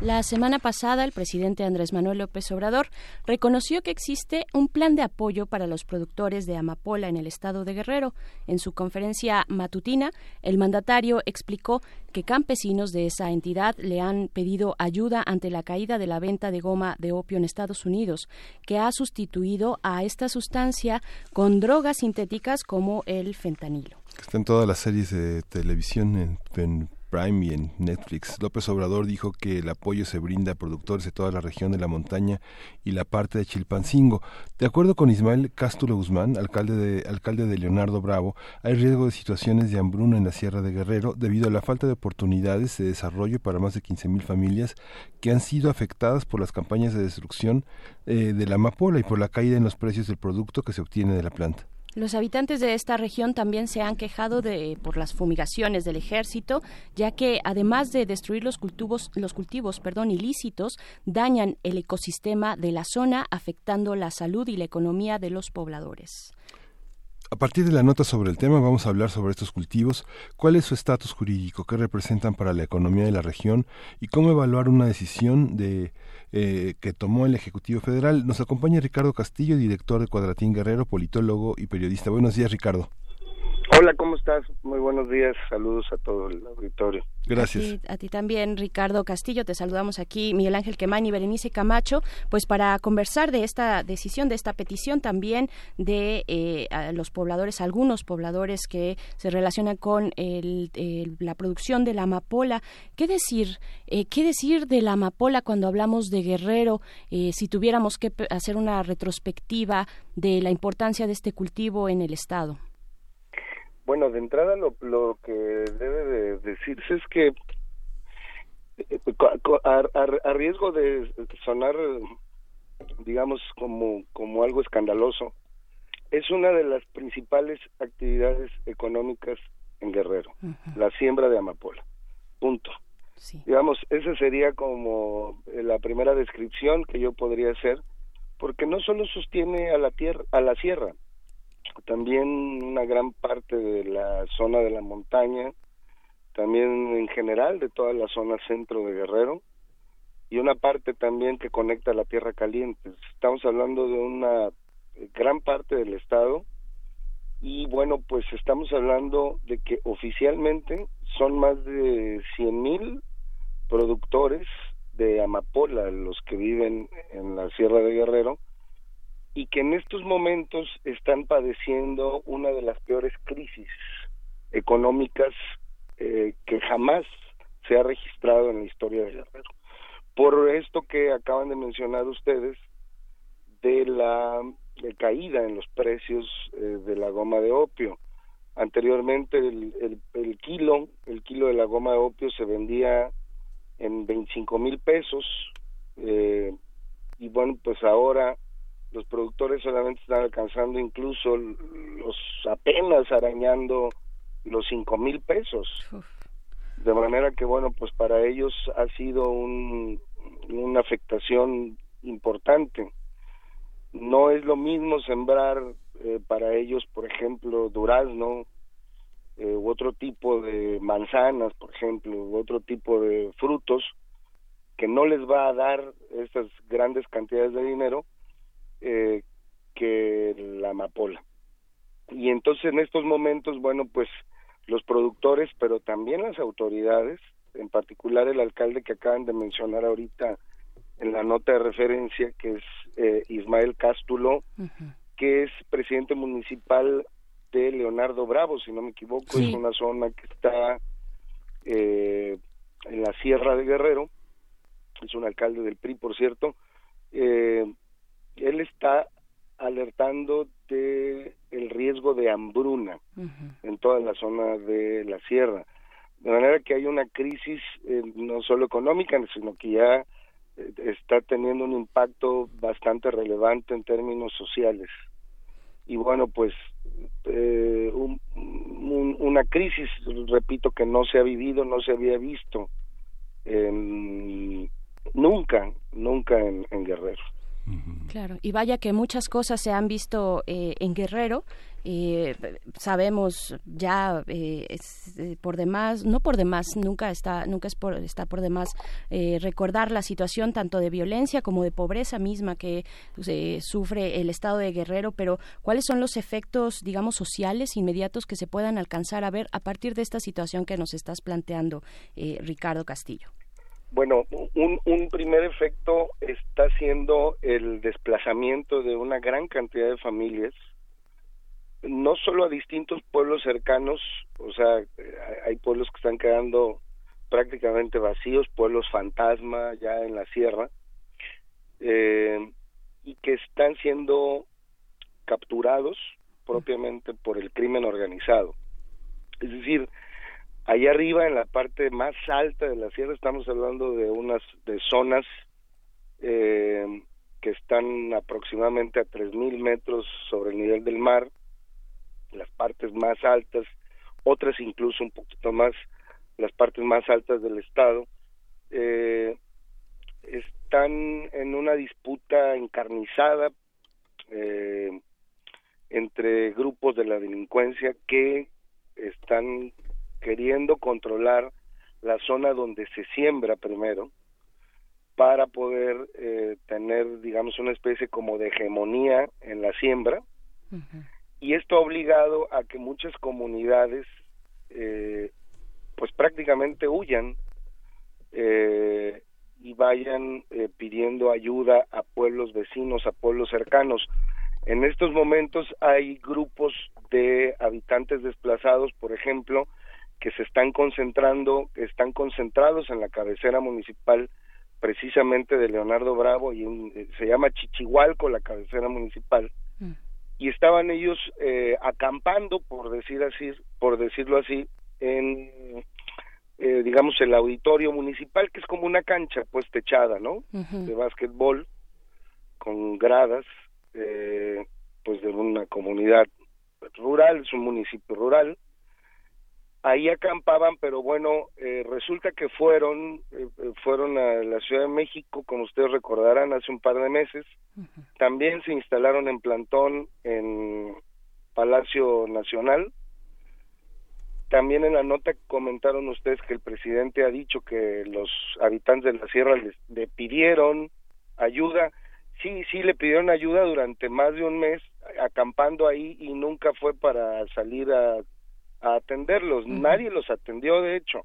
La semana pasada, el presidente Andrés Manuel López Obrador reconoció que existe un plan de apoyo para los productores de amapola en el estado de Guerrero. En su conferencia matutina, el mandatario explicó que campesinos de esa entidad le han pedido ayuda ante la caída de la venta de goma de opio en Estados Unidos, que ha sustituido a esta sustancia con drogas sintéticas como el fentanilo. Está en todas las series de televisión, en, en Prime y en Netflix. López Obrador dijo que el apoyo se brinda a productores de toda la región de la montaña y la parte de Chilpancingo. De acuerdo con Ismael Cástulo Guzmán, alcalde de, alcalde de Leonardo Bravo, hay riesgo de situaciones de hambruna en la Sierra de Guerrero debido a la falta de oportunidades de desarrollo para más de 15.000 familias que han sido afectadas por las campañas de destrucción eh, de la amapola y por la caída en los precios del producto que se obtiene de la planta. Los habitantes de esta región también se han quejado de por las fumigaciones del ejército, ya que además de destruir los cultivos, los cultivos, perdón, ilícitos, dañan el ecosistema de la zona, afectando la salud y la economía de los pobladores. A partir de la nota sobre el tema vamos a hablar sobre estos cultivos, cuál es su estatus jurídico, qué representan para la economía de la región y cómo evaluar una decisión de eh, que tomó el Ejecutivo Federal. Nos acompaña Ricardo Castillo, director de Cuadratín Guerrero, politólogo y periodista. Buenos días, Ricardo. Hola, ¿cómo estás? Muy buenos días. Saludos a todo el auditorio. Gracias. A ti, a ti también, Ricardo Castillo. Te saludamos aquí, Miguel Ángel Quemán y Berenice Camacho, pues para conversar de esta decisión, de esta petición también de eh, a los pobladores, algunos pobladores que se relacionan con el, el- la producción de la amapola. ¿Qué decir? Eh, ¿Qué decir de la amapola cuando hablamos de Guerrero? Eh, si tuviéramos que hacer una retrospectiva de la importancia de este cultivo en el estado. Bueno, de entrada lo, lo que debe de decirse es que eh, co- a, a- a riesgo de sonar, digamos, como, como algo escandaloso, es una de las principales actividades económicas en Guerrero, la siembra de amapola. Punto. Digamos, esa sería como eh, la primera descripción que yo podría hacer, porque no solo sostiene a la tierra, a la sierra, también una gran parte de la zona de la montaña, también en general de toda la zona centro de Guerrero y una parte también que conecta la Tierra Caliente. Estamos hablando de una gran parte del estado y bueno, pues estamos hablando de que oficialmente son más de 100 mil productores de amapola los que viven en la Sierra de Guerrero y que en estos momentos están padeciendo una de las peores crisis económicas eh, que jamás se ha registrado en la historia de Guerrero. Por esto que acaban de mencionar ustedes de la caída en los precios eh, de la goma de opio. Anteriormente el kilo, el kilo de la goma de opio se vendía en 25 mil pesos eh, y bueno, pues ahora los productores solamente están alcanzando incluso los apenas arañando los cinco mil pesos. De manera que bueno pues para ellos ha sido un, una afectación importante. No es lo mismo sembrar eh, para ellos por ejemplo durazno eh, u otro tipo de manzanas por ejemplo u otro tipo de frutos que no les va a dar estas grandes cantidades de dinero eh, que la amapola. Y entonces en estos momentos, bueno, pues los productores, pero también las autoridades, en particular el alcalde que acaban de mencionar ahorita en la nota de referencia, que es eh, Ismael Cástulo, que es presidente municipal de Leonardo Bravo, si no me equivoco, Sí. es una zona que está eh, en la Sierra de Guerrero, es un alcalde del PRI, por cierto, eh, él está alertando de el riesgo de hambruna en toda la zona de la sierra. De manera que hay una crisis eh, no solo económica, sino que ya eh, está teniendo un impacto bastante relevante en términos sociales. Y bueno, pues eh, un- un- una crisis, repito, que no se ha vivido, no se había visto en- nunca, nunca en, en Guerrero. Claro, y vaya que muchas cosas se han visto eh, en Guerrero. eh, sabemos ya eh, eh, por demás, no por demás, nunca está, nunca es por, está por demás eh, recordar la situación tanto de violencia como de pobreza misma que pues, eh, sufre el estado de Guerrero, pero ¿cuáles son los efectos, digamos, sociales inmediatos que se puedan alcanzar a ver a partir de esta situación que nos estás planteando, Ricardo Castillo? Bueno, un, un primer efecto está siendo el desplazamiento de una gran cantidad de familias, no solo a distintos pueblos cercanos, o sea, eh, hay pueblos que están quedando prácticamente vacíos, pueblos fantasma ya en la sierra, eh, y que están siendo capturados propiamente por el crimen organizado. Es decir, allá arriba en la parte más alta de la sierra estamos hablando de unas de zonas eh, que están aproximadamente a 3.000 metros sobre el nivel del mar, las partes más altas, otras incluso un poquito más, las partes más altas del estado, eh, están en una disputa encarnizada eh, entre grupos de la delincuencia que están queriendo controlar la zona donde se siembra primero para poder eh, tener, digamos, una especie como de hegemonía en la siembra y esto ha obligado a que muchas comunidades eh, pues prácticamente huyan eh, y vayan eh, pidiendo ayuda a pueblos vecinos, a pueblos cercanos. En estos momentos hay grupos de habitantes desplazados, por ejemplo, que se están concentrando, que están concentrados en la cabecera municipal precisamente de Leonardo Bravo y un- eh, se llama Chichihualco la cabecera municipal. Y estaban ellos eh, acampando por decir así por decirlo así en eh, digamos el auditorio municipal que es como una cancha pues techada no de básquetbol con gradas eh, pues de una comunidad rural es un municipio rural ahí acampaban pero bueno eh, resulta que fueron eh, eh, fueron a la Ciudad de México como ustedes recordarán hace un par de meses. También se instalaron en plantón en Palacio Nacional. También en la nota comentaron ustedes que el presidente ha dicho que los habitantes de la sierra les, le pidieron ayuda. Sí sí le pidieron ayuda durante más de un mes acampando ahí y nunca fue para salir a a atenderlos. Nadie los atendió, de hecho.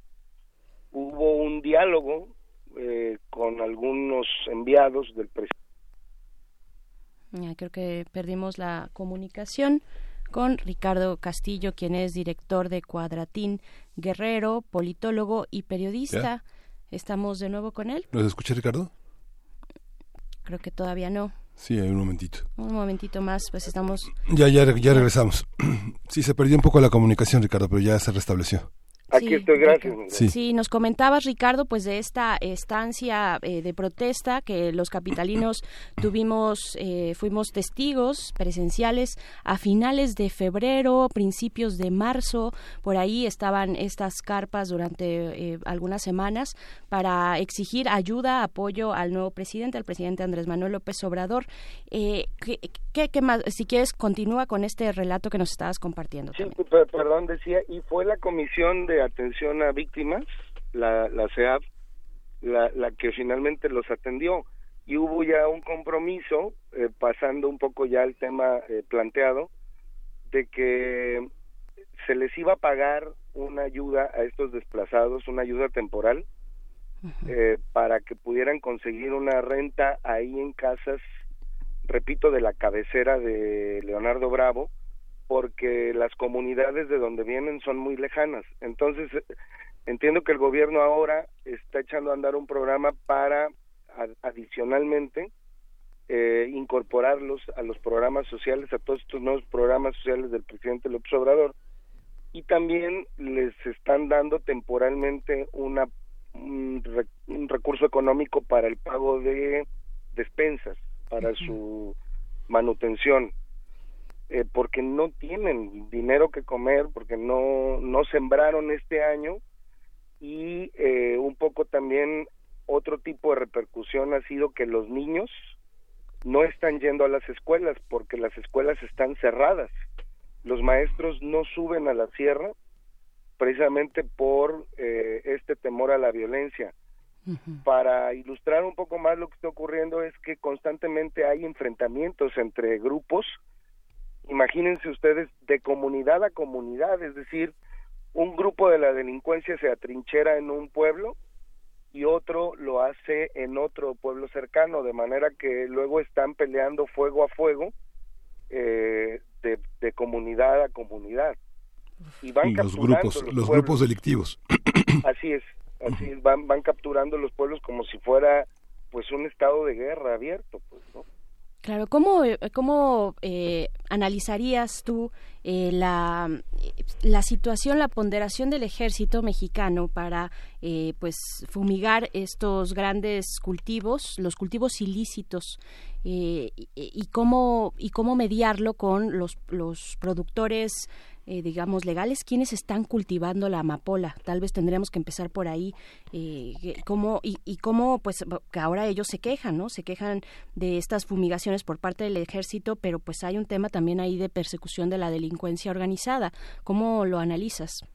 Hubo un diálogo eh, con algunos enviados del presidente. Creo que perdimos la comunicación con Ricardo Castillo, quien es director de Cuadratín Guerrero, politólogo y periodista. Estamos de nuevo con él. ¿Nos escucha Ricardo? Creo que todavía no. Sí, hay un momentito. Un momentito más, pues estamos. Ya, ya, ya regresamos. Sí, se perdió un poco la comunicación, Ricardo, pero ya se restableció. Aquí Sí, estoy, gracias. Sí. Sí, nos comentabas, Ricardo, pues de esta estancia eh, de protesta que los capitalinos tuvimos, eh, fuimos testigos presenciales a finales de febrero, principios de marzo, por ahí estaban estas carpas durante eh, algunas semanas para exigir ayuda, apoyo al nuevo presidente, al presidente Andrés Manuel López Obrador. Eh, ¿qué, qué- qué más? Si quieres, continúa con este relato que nos estabas compartiendo. Sí, per- perdón, decía, y fue la Comisión de Atención a Víctimas, la, la CEAP, la, la que finalmente los atendió. Y hubo ya un compromiso, eh, pasando un poco ya el tema eh, planteado, de que se les iba a pagar una ayuda a estos desplazados, una ayuda temporal, eh, para que pudieran conseguir una renta ahí en casas, repito, de la cabecera de Leonardo Bravo, porque las comunidades de donde vienen son muy lejanas. Entonces, eh, entiendo que el gobierno ahora está echando a andar un programa para, adicionalmente, eh, incorporarlos a los programas sociales, a todos estos nuevos programas sociales del presidente López Obrador, y también les están dando temporalmente una un recurso económico para el pago de despensas, para su manutención, eh, porque no tienen dinero que comer, porque no, no sembraron este año y eh, un poco también otro tipo de repercusión ha sido que los niños no están yendo a las escuelas porque las escuelas están cerradas. Los maestros no suben a la sierra precisamente por eh, este temor a la violencia. Para ilustrar un poco más lo que está ocurriendo es que constantemente hay enfrentamientos entre grupos, imagínense ustedes, de comunidad a comunidad, es decir, un grupo de la delincuencia se atrinchera en un pueblo y otro lo hace en otro pueblo cercano, de manera que luego están peleando fuego a fuego eh, de, de comunidad a comunidad. Y van los capturando grupos, los grupos delictivos. Así es, así es, van, van capturando los pueblos como si fuera pues un estado de guerra abierto, pues, ¿no? Claro, ¿cómo, eh, cómo eh, analizarías tú eh, la, la situación, la ponderación del ejército mexicano para eh, pues fumigar estos grandes cultivos, los cultivos ilícitos, eh, y, y cómo y cómo mediarlo con los, los productores eh, digamos, legales, quienes están cultivando la amapola. Tal vez tendríamos que empezar por ahí. Eh, cómo, y, y cómo, pues, que ahora ellos se quejan, ¿no? Se quejan de estas fumigaciones por parte del ejército, pero pues hay un tema también ahí de persecución de la delincuencia organizada. ¿Cómo lo analizas?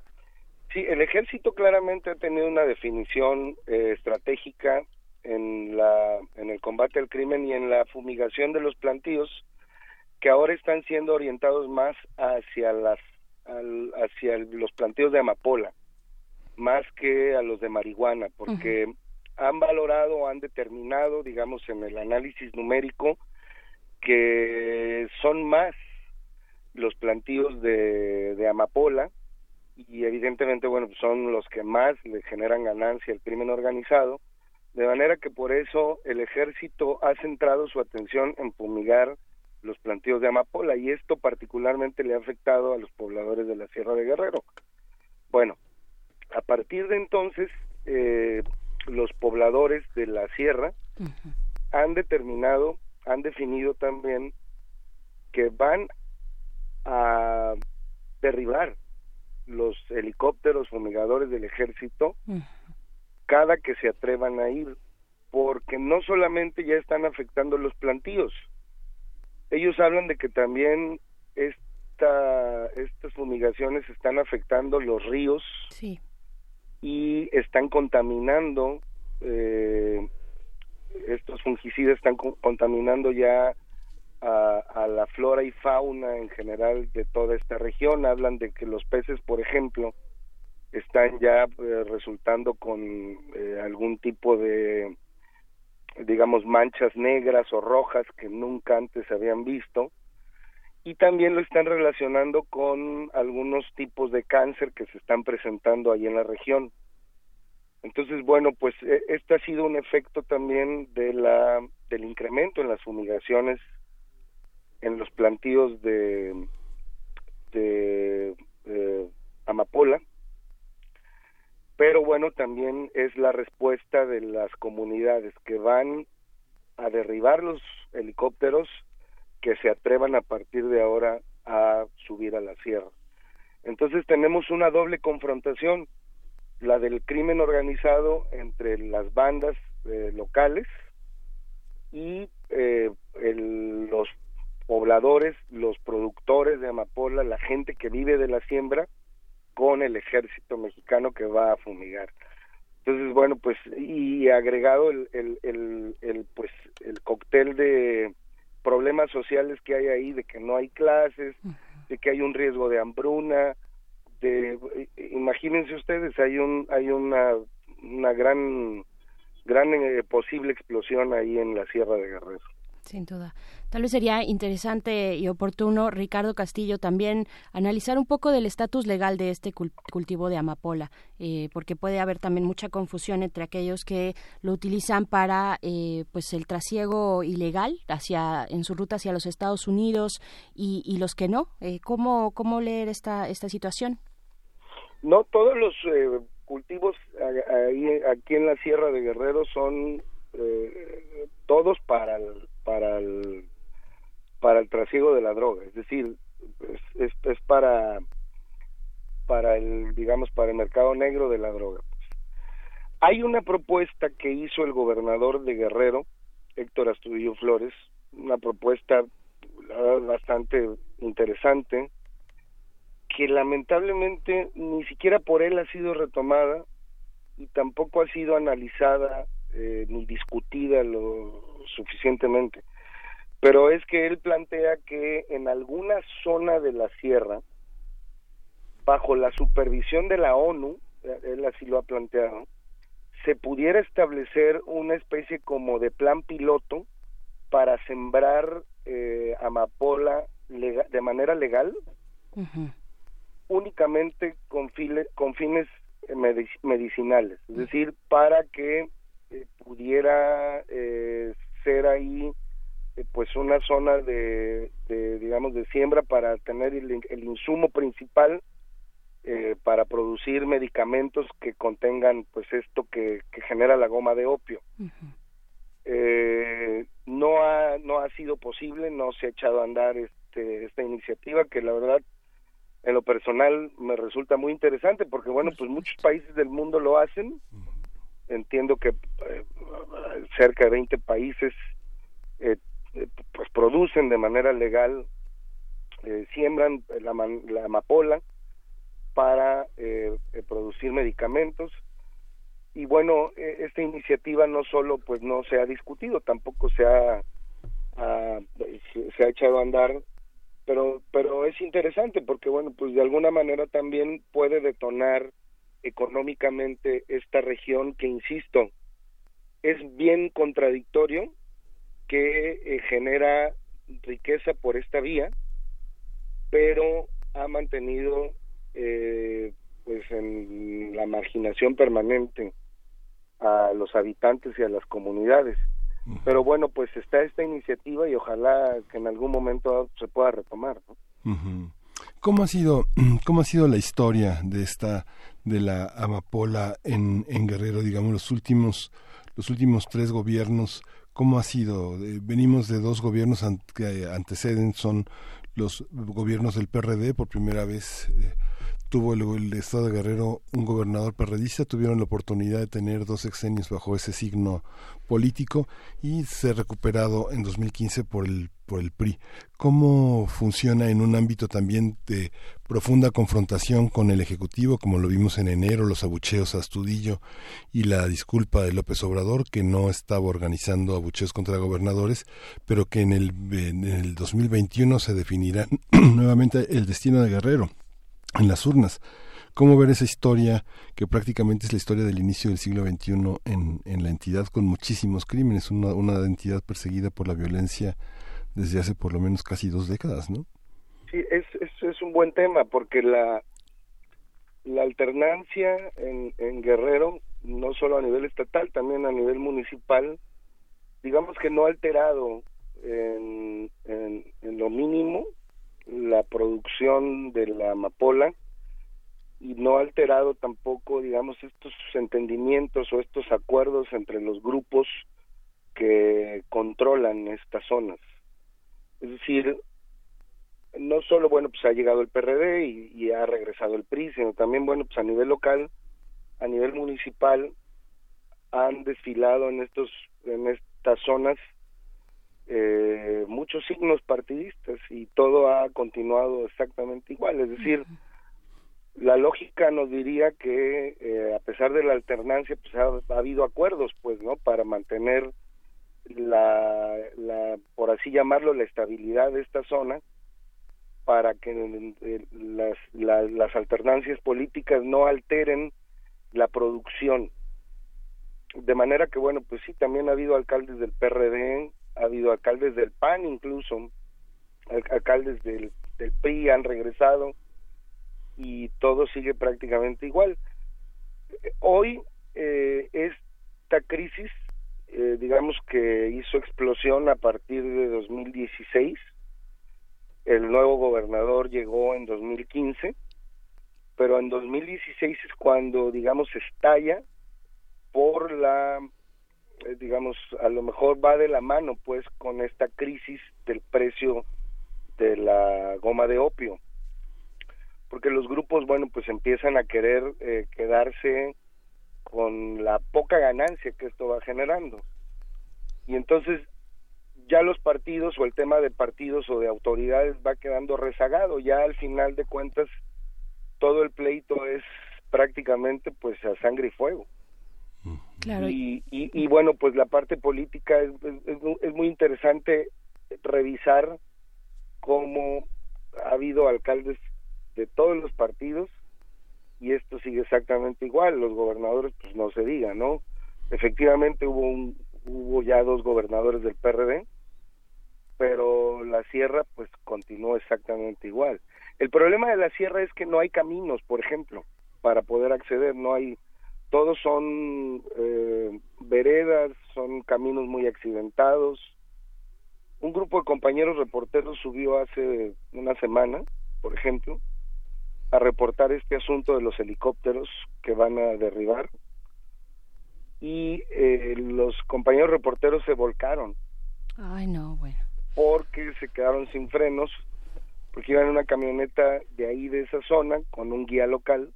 Sí, el ejército claramente ha tenido una definición eh, estratégica en la en el combate al crimen y en la fumigación de los plantíos que ahora están siendo orientados más hacia las al- hacia el- los plantíos de amapola más que a los de marihuana porque han valorado han determinado digamos en el análisis numérico que son más los plantíos de, de amapola y evidentemente bueno pues son los que más le generan ganancia al crimen organizado de manera que por eso el ejército ha centrado su atención en fumigar los plantíos de amapola y esto particularmente le ha afectado a los pobladores de la Sierra de Guerrero. Bueno, a partir de entonces eh, los pobladores de la sierra han determinado, han definido también que van a derribar los helicópteros fumigadores del ejército cada que se atrevan a ir, porque no solamente ya están afectando los plantíos, ellos hablan de que también esta, estas fumigaciones están afectando los ríos Sí. y están contaminando, eh, estos fungicidas están co- contaminando ya a, a la flora y fauna en general de toda esta región. Hablan de que los peces, por ejemplo, están ya eh, resultando con eh, algún tipo de, digamos, manchas negras o rojas que nunca antes habían visto. Y también lo están relacionando con algunos tipos de cáncer que se están presentando ahí en la región. Entonces, bueno, pues eh, este ha sido un efecto también de la, del incremento en las fumigaciones en los plantíos de, de eh, amapola, pero bueno, también es la respuesta de las comunidades que van a derribar los helicópteros que se atrevan a partir de ahora a subir a la sierra. Entonces tenemos una doble confrontación, la del crimen organizado entre las bandas eh, locales y eh, el- los pobladores, los productores de amapola, la gente que vive de la siembra, con el ejército mexicano que va a fumigar. Entonces, bueno, pues, y agregado el, el, el, el, pues, el cóctel de problemas sociales que hay ahí, de que no hay clases, de que hay un riesgo de hambruna, de, imagínense ustedes, hay un, hay una, una gran, gran eh, posible explosión ahí en la Sierra de Guerrero. Sin duda. Tal vez sería interesante y oportuno, Ricardo Castillo, también analizar un poco del estatus legal de este cul- cultivo de amapola, eh, porque puede haber también mucha confusión entre aquellos que lo utilizan para eh, pues el trasiego ilegal hacia en su ruta hacia los Estados Unidos y, los que no. Eh, ¿cómo, ¿Cómo leer esta, esta situación? No todos los eh, cultivos aquí en la Sierra de Guerrero son eh, todos para para el para el trasiego de la droga, es decir, es, para para el digamos para el mercado negro de la droga. Hay una propuesta que hizo el gobernador de Guerrero, Héctor Astudillo Flores, una propuesta bastante interesante, que lamentablemente ni siquiera por él ha sido retomada y tampoco ha sido analizada eh, ni discutida lo suficientemente. Pero es que él plantea que en alguna zona de la sierra, bajo la supervisión de la ONU, él así lo ha planteado, se pudiera establecer una especie como de plan piloto para sembrar eh, amapola de manera legal únicamente con, file- con fines medic- medicinales, es decir, para que eh, pudiera eh, ser ahí pues una zona de, de, digamos de siembra para tener el, el insumo principal eh, para producir medicamentos que contengan pues esto que, que genera la goma de opio. Eh, no ha no ha sido posible no se ha echado a andar este esta iniciativa que la verdad en lo personal me resulta muy interesante porque bueno pues muchos países del mundo lo hacen. Entiendo que eh, cerca de 20 países eh, pues producen de manera legal eh, siembran la, la amapola para eh, producir medicamentos. Y bueno eh, esta iniciativa no solo pues no se ha discutido tampoco se ha, ha- se ha echado a andar pero pero es interesante porque bueno pues de alguna manera también puede detonar económicamente esta región que insisto es bien contradictorio que eh, genera riqueza por esta vía pero ha mantenido eh, pues en la marginación permanente a los habitantes y a las comunidades pero bueno pues está esta iniciativa y ojalá que en algún momento se pueda retomar. ¿Cómo ha sido, cómo ha sido la historia de esta, de la amapola en, en Guerrero, digamos, los últimos, los últimos tres gobiernos? ¿Cómo ha sido? Eh, venimos de dos gobiernos que anteceden, son los gobiernos del PRD, por primera vez eh, tuvo el, el estado de Guerrero un gobernador perredista, tuvieron la oportunidad de tener dos sexenios bajo ese signo político y ser recuperado en 2015 por el por el PRI. ¿Cómo funciona en un ámbito también de profunda confrontación con el Ejecutivo, como lo vimos en enero, los abucheos a Astudillo y la disculpa de López Obrador, que no estaba organizando abucheos contra gobernadores, pero que en el, en el 2021 se definirá nuevamente el destino de Guerrero en las urnas. ¿Cómo ver esa historia que prácticamente es la historia del inicio del siglo XXI en, en la entidad con muchísimos crímenes, una, una entidad perseguida por la violencia desde hace por lo menos casi dos décadas, ¿no? Sí, es, es, un buen tema porque la, la alternancia en, en Guerrero, no solo a nivel estatal, también a nivel municipal, digamos que no ha alterado en, en lo mínimo la producción de la amapola y no ha alterado tampoco, digamos, estos entendimientos o estos acuerdos entre los grupos que controlan estas zonas. Es decir, no solo, bueno, pues ha llegado el PRD y, y ha regresado el PRI, sino también, bueno, pues a nivel local, a nivel municipal, han desfilado en estos en estas zonas eh, muchos signos partidistas y todo ha continuado exactamente igual. Es decir, la lógica nos diría que eh, a pesar de la alternancia, pues ha, ha habido acuerdos, pues, ¿no? Para mantener la, la, por así llamarlo, la estabilidad de esta zona, para que eh, las, la- las alternancias políticas no alteren la producción. De manera que, bueno, pues sí, también ha habido alcaldes del PRD ha habido alcaldes del PAN incluso, al- alcaldes del, PRI han regresado y todo sigue prácticamente igual. Hoy eh, esta crisis, eh, digamos que hizo explosión a partir de 2016. El nuevo gobernador llegó en 2015, pero en 2016 es cuando, digamos, estalla por la, digamos, a lo mejor va de la mano, pues, con esta crisis del precio de la goma de opio porque los grupos, bueno, pues empiezan a querer eh, quedarse con la poca ganancia que esto va generando. Y entonces ya los partidos o el tema de partidos o de autoridades va quedando rezagado. Ya al final de cuentas todo el pleito es prácticamente pues a sangre y fuego. Claro. Y, bueno, pues la parte política es muy interesante revisar cómo ha habido alcaldes de todos los partidos y esto sigue exactamente igual. Los gobernadores, pues no se diga, ¿no? Efectivamente hubo un, hubo ya dos gobernadores del PRD, pero la sierra, pues continuó exactamente igual. El problema de la sierra es que no hay caminos, por ejemplo, para poder acceder, no hay, todos son eh, veredas, son caminos muy accidentados. Un grupo de compañeros reporteros subió hace una semana, por ejemplo, a reportar este asunto de los helicópteros que van a derribar y eh, los compañeros reporteros se volcaron Ay, no, bueno. porque se quedaron sin frenos porque iban en una camioneta de ahí de esa zona con un guía local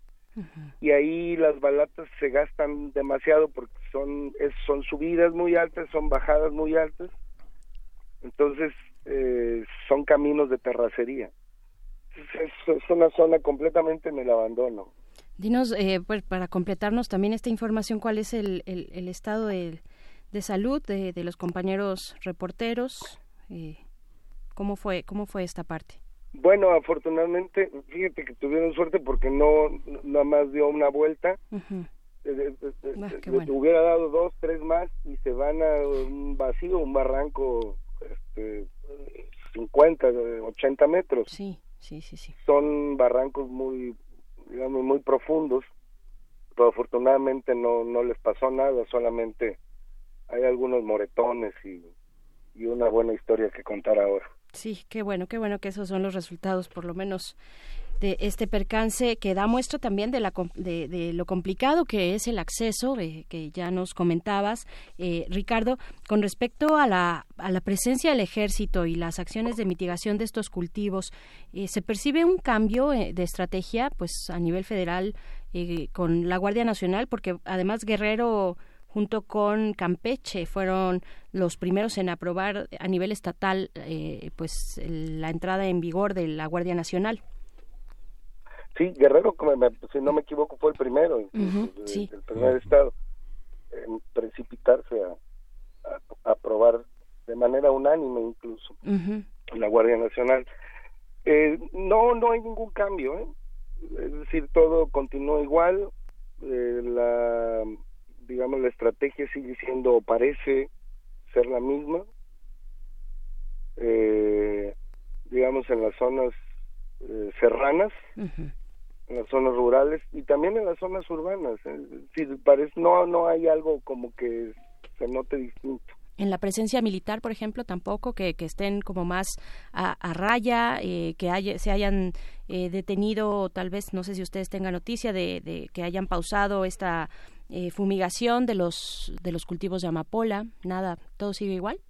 y ahí las balatas se gastan demasiado porque son es- son subidas muy altas son bajadas muy altas entonces eh, son caminos de terracería es, una zona completamente en el abandono Dinos, eh, pues, para completarnos también esta información, ¿cuál es el, el, el estado de, salud de, de los compañeros reporteros? Eh, ¿Cómo fue cómo fue esta parte? Bueno, afortunadamente, fíjate que tuvieron suerte porque no nada más dio una vuelta. Ujú. Eh, eh, eh, eh, Ah, bueno. Hubiera dado dos, tres más y se van a un vacío, un barranco, este, 50, eh, 80 metros. Sí, sí, sí, sí. Son barrancos muy, digamos, muy profundos, pero afortunadamente no, no les pasó nada, solamente hay algunos moretones y, y una buena historia que contar ahora. Sí, qué bueno, qué bueno que esos son los resultados, por lo menos de este percance que da muestra también de, la, de, de lo complicado que es el acceso, eh, que ya nos comentabas, eh, Ricardo, con respecto a la, a la presencia del ejército y las acciones de mitigación de estos cultivos, eh, ¿se percibe un cambio eh, de estrategia pues a nivel federal eh, con la Guardia Nacional? Porque además Guerrero junto con Campeche fueron los primeros en aprobar a nivel estatal eh, pues el- la entrada en vigor de la Guardia Nacional. Sí, Guerrero, como me- si no me equivoco, fue el primero, sí. el primer estado en precipitarse a, a aprobar de manera unánime incluso la Guardia Nacional. Eh, no, no hay ningún cambio, ¿eh? es decir, todo continúa igual, eh, la, digamos, la estrategia sigue siendo, parece ser la misma, eh, digamos, en las zonas eh, serranas, en las zonas rurales y también en las zonas urbanas. decir, parece, no, no hay algo como que se note distinto. En la presencia militar, por ejemplo, tampoco que, que estén como más a, a raya, eh, que haya- se hayan eh, detenido, tal vez, no sé si ustedes tengan noticia de, de que hayan pausado esta eh, fumigación de los de los cultivos de amapola, nada, todo sigue igual.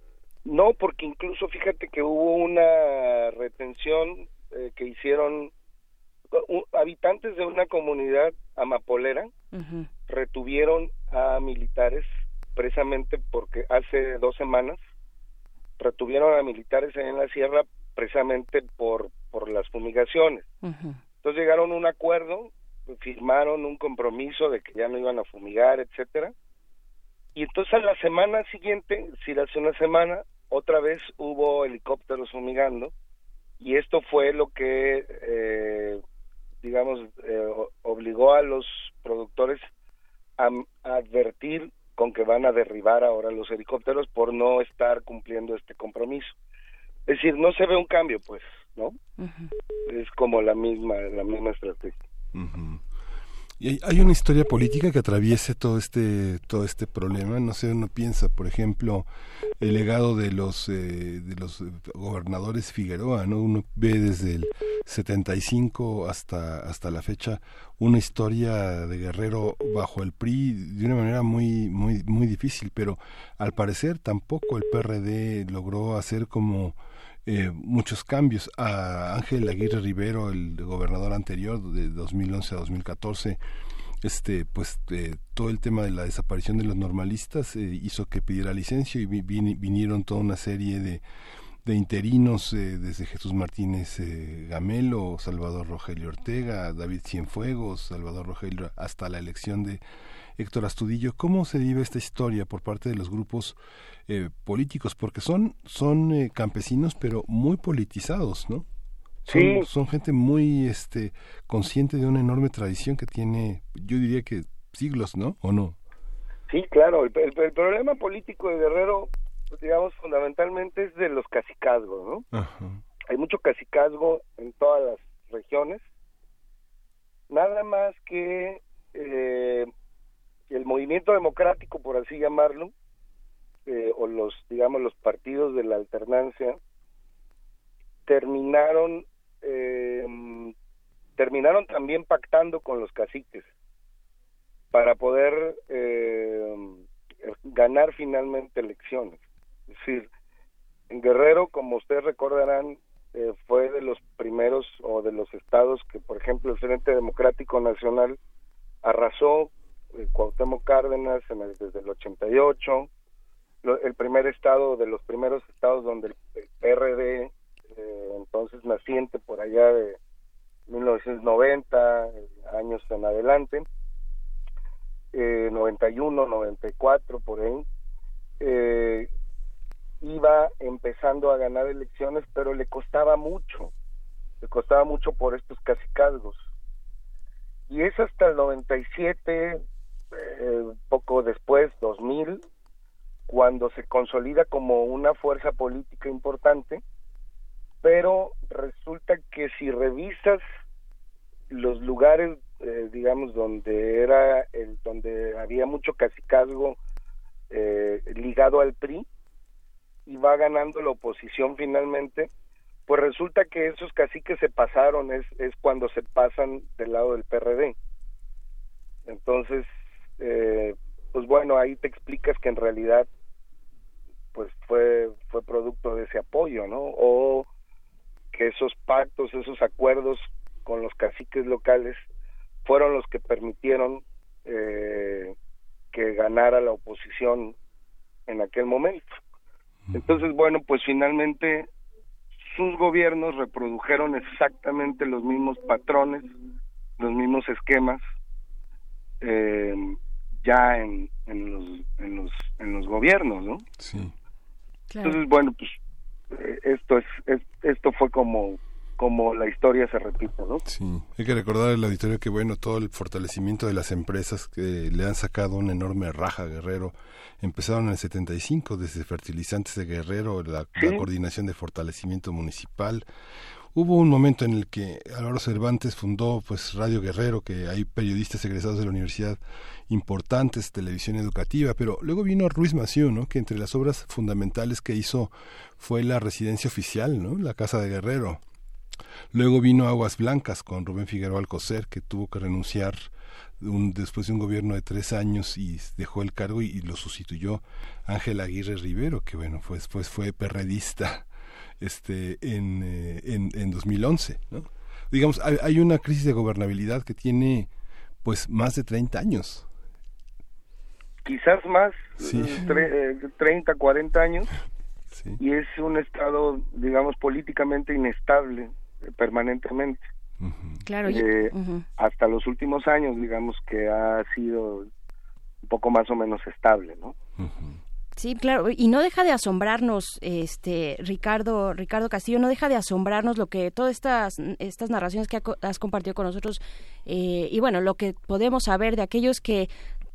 No, porque incluso fíjate que hubo una retención eh, que hicieron habitantes de una comunidad amapolera retuvieron a militares precisamente porque hace dos semanas retuvieron a militares en la sierra precisamente por por las fumigaciones. Entonces llegaron a un acuerdo, firmaron un compromiso de que ya no iban a fumigar, etcétera. Y entonces a la semana siguiente, si hace una semana, otra vez hubo helicópteros fumigando y esto fue lo que, eh, digamos, eh, obligó a los productores a, a advertir con que van a derribar ahora los helicópteros por no estar cumpliendo este compromiso. Es decir, no se ve un cambio, pues, ¿no? Es como la misma, la misma estrategia. Y hay, una historia política que atraviese todo este todo este problema. No sé, uno piensa, por ejemplo, el legado de los eh, de los gobernadores Figueroa, ¿no? Uno ve desde el 75 hasta hasta la fecha una historia de Guerrero bajo el PRI de una manera muy muy muy difícil, pero al parecer tampoco el PRD logró hacer como eh, muchos cambios. A Ángel Aguirre Rivero, el gobernador anterior de 2011 a 2014, este, pues eh, todo el tema de la desaparición de los normalistas eh, hizo que pidiera licencia y vi- vini- vinieron toda una serie de, de interinos eh, desde Jesús Martínez eh, Gamelo, Salvador Rogelio Ortega, David Cienfuegos, Salvador Rogelio, hasta la elección de Héctor Astudillo. ¿Cómo se vive esta historia por parte de los grupos eh, políticos? Porque son, son eh, campesinos, pero muy politizados, ¿no? Son, Sí. son gente muy este, consciente de una enorme tradición que tiene, yo diría que siglos, ¿no? ¿O no? Sí, claro, el, el- el problema político de Guerrero, pues, digamos, fundamentalmente es de los cacicazgos, ¿no? Hay mucho cacicazgo en todas las regiones. Nada más que eh, el movimiento democrático, por así llamarlo, eh, o los, digamos, los partidos de la alternancia, terminaron, eh, terminaron también pactando con los caciques para poder eh, ganar finalmente elecciones. Es decir, Guerrero, como ustedes recordarán, eh, fue de los primeros o de los estados que, por ejemplo, el Frente Democrático Nacional arrasó eh, Cuauhtémoc Cárdenas en el- desde el 88, lo- el primer estado de los primeros estados donde el, el PRD, eh, entonces naciente por allá de 1990, eh, años en adelante, eh, 91, 94, por ahí, eh, iba empezando a ganar elecciones, pero le costaba mucho, le costaba mucho por estos cacicazgos. Y es hasta el 97, eh, poco después, 2000, cuando se consolida como una fuerza política importante, pero resulta que si revisas los lugares, eh, digamos, donde era el, donde había mucho cacicazgo eh, ligado al PRI y va ganando la oposición finalmente, pues resulta que esos caciques se pasaron, es, es cuando se pasan del lado del PRD. Entonces, eh, pues bueno, ahí te explicas que en realidad pues fue fue producto de ese apoyo, ¿no? O que esos pactos, esos acuerdos con los caciques locales fueron los que permitieron eh, que ganara la oposición en aquel momento. Entonces, bueno, pues finalmente sus gobiernos reprodujeron exactamente los mismos patrones, los mismos esquemas, eh, ya en, en, los, en, los, en los gobiernos, ¿no? Sí. Entonces, bueno, pues eh, esto es, es esto fue como como la historia se repite, ¿no? Sí, hay que recordar al auditorio que, bueno, todo el fortalecimiento de las empresas que le han sacado una enorme raja a Guerrero, empezaron en el 75 desde Fertilizantes de Guerrero, la, la coordinación de fortalecimiento municipal. Hubo un momento en el que Álvaro Cervantes fundó pues Radio Guerrero, que hay periodistas egresados de la universidad importantes, televisión educativa, pero luego vino Ruiz Massieu, ¿no? que entre las obras fundamentales que hizo fue la residencia oficial, ¿no? la Casa de Guerrero. Luego vino Aguas Blancas con Rubén Figueroa Alcocer, que tuvo que renunciar un, después de un gobierno de tres años y dejó el cargo y, y lo sustituyó Ángel Aguirre Rivero, que bueno, pues, pues fue perredista este, en, eh, en, en 2011. ¿no? Digamos, hay, hay una crisis de gobernabilidad que tiene pues más de 30 años. Quizás más, Sí. eh, tre- eh, 30, 40 años, y es un estado, digamos, políticamente inestable permanentemente. Claro, Eh, hasta los últimos años, digamos que ha sido un poco más o menos estable, ¿no? Sí, claro, y no deja de asombrarnos, este Ricardo Ricardo Castillo, no deja de asombrarnos lo que todas estas estas narraciones que ha co- has compartido con nosotros eh, y bueno, lo que podemos saber de aquellos que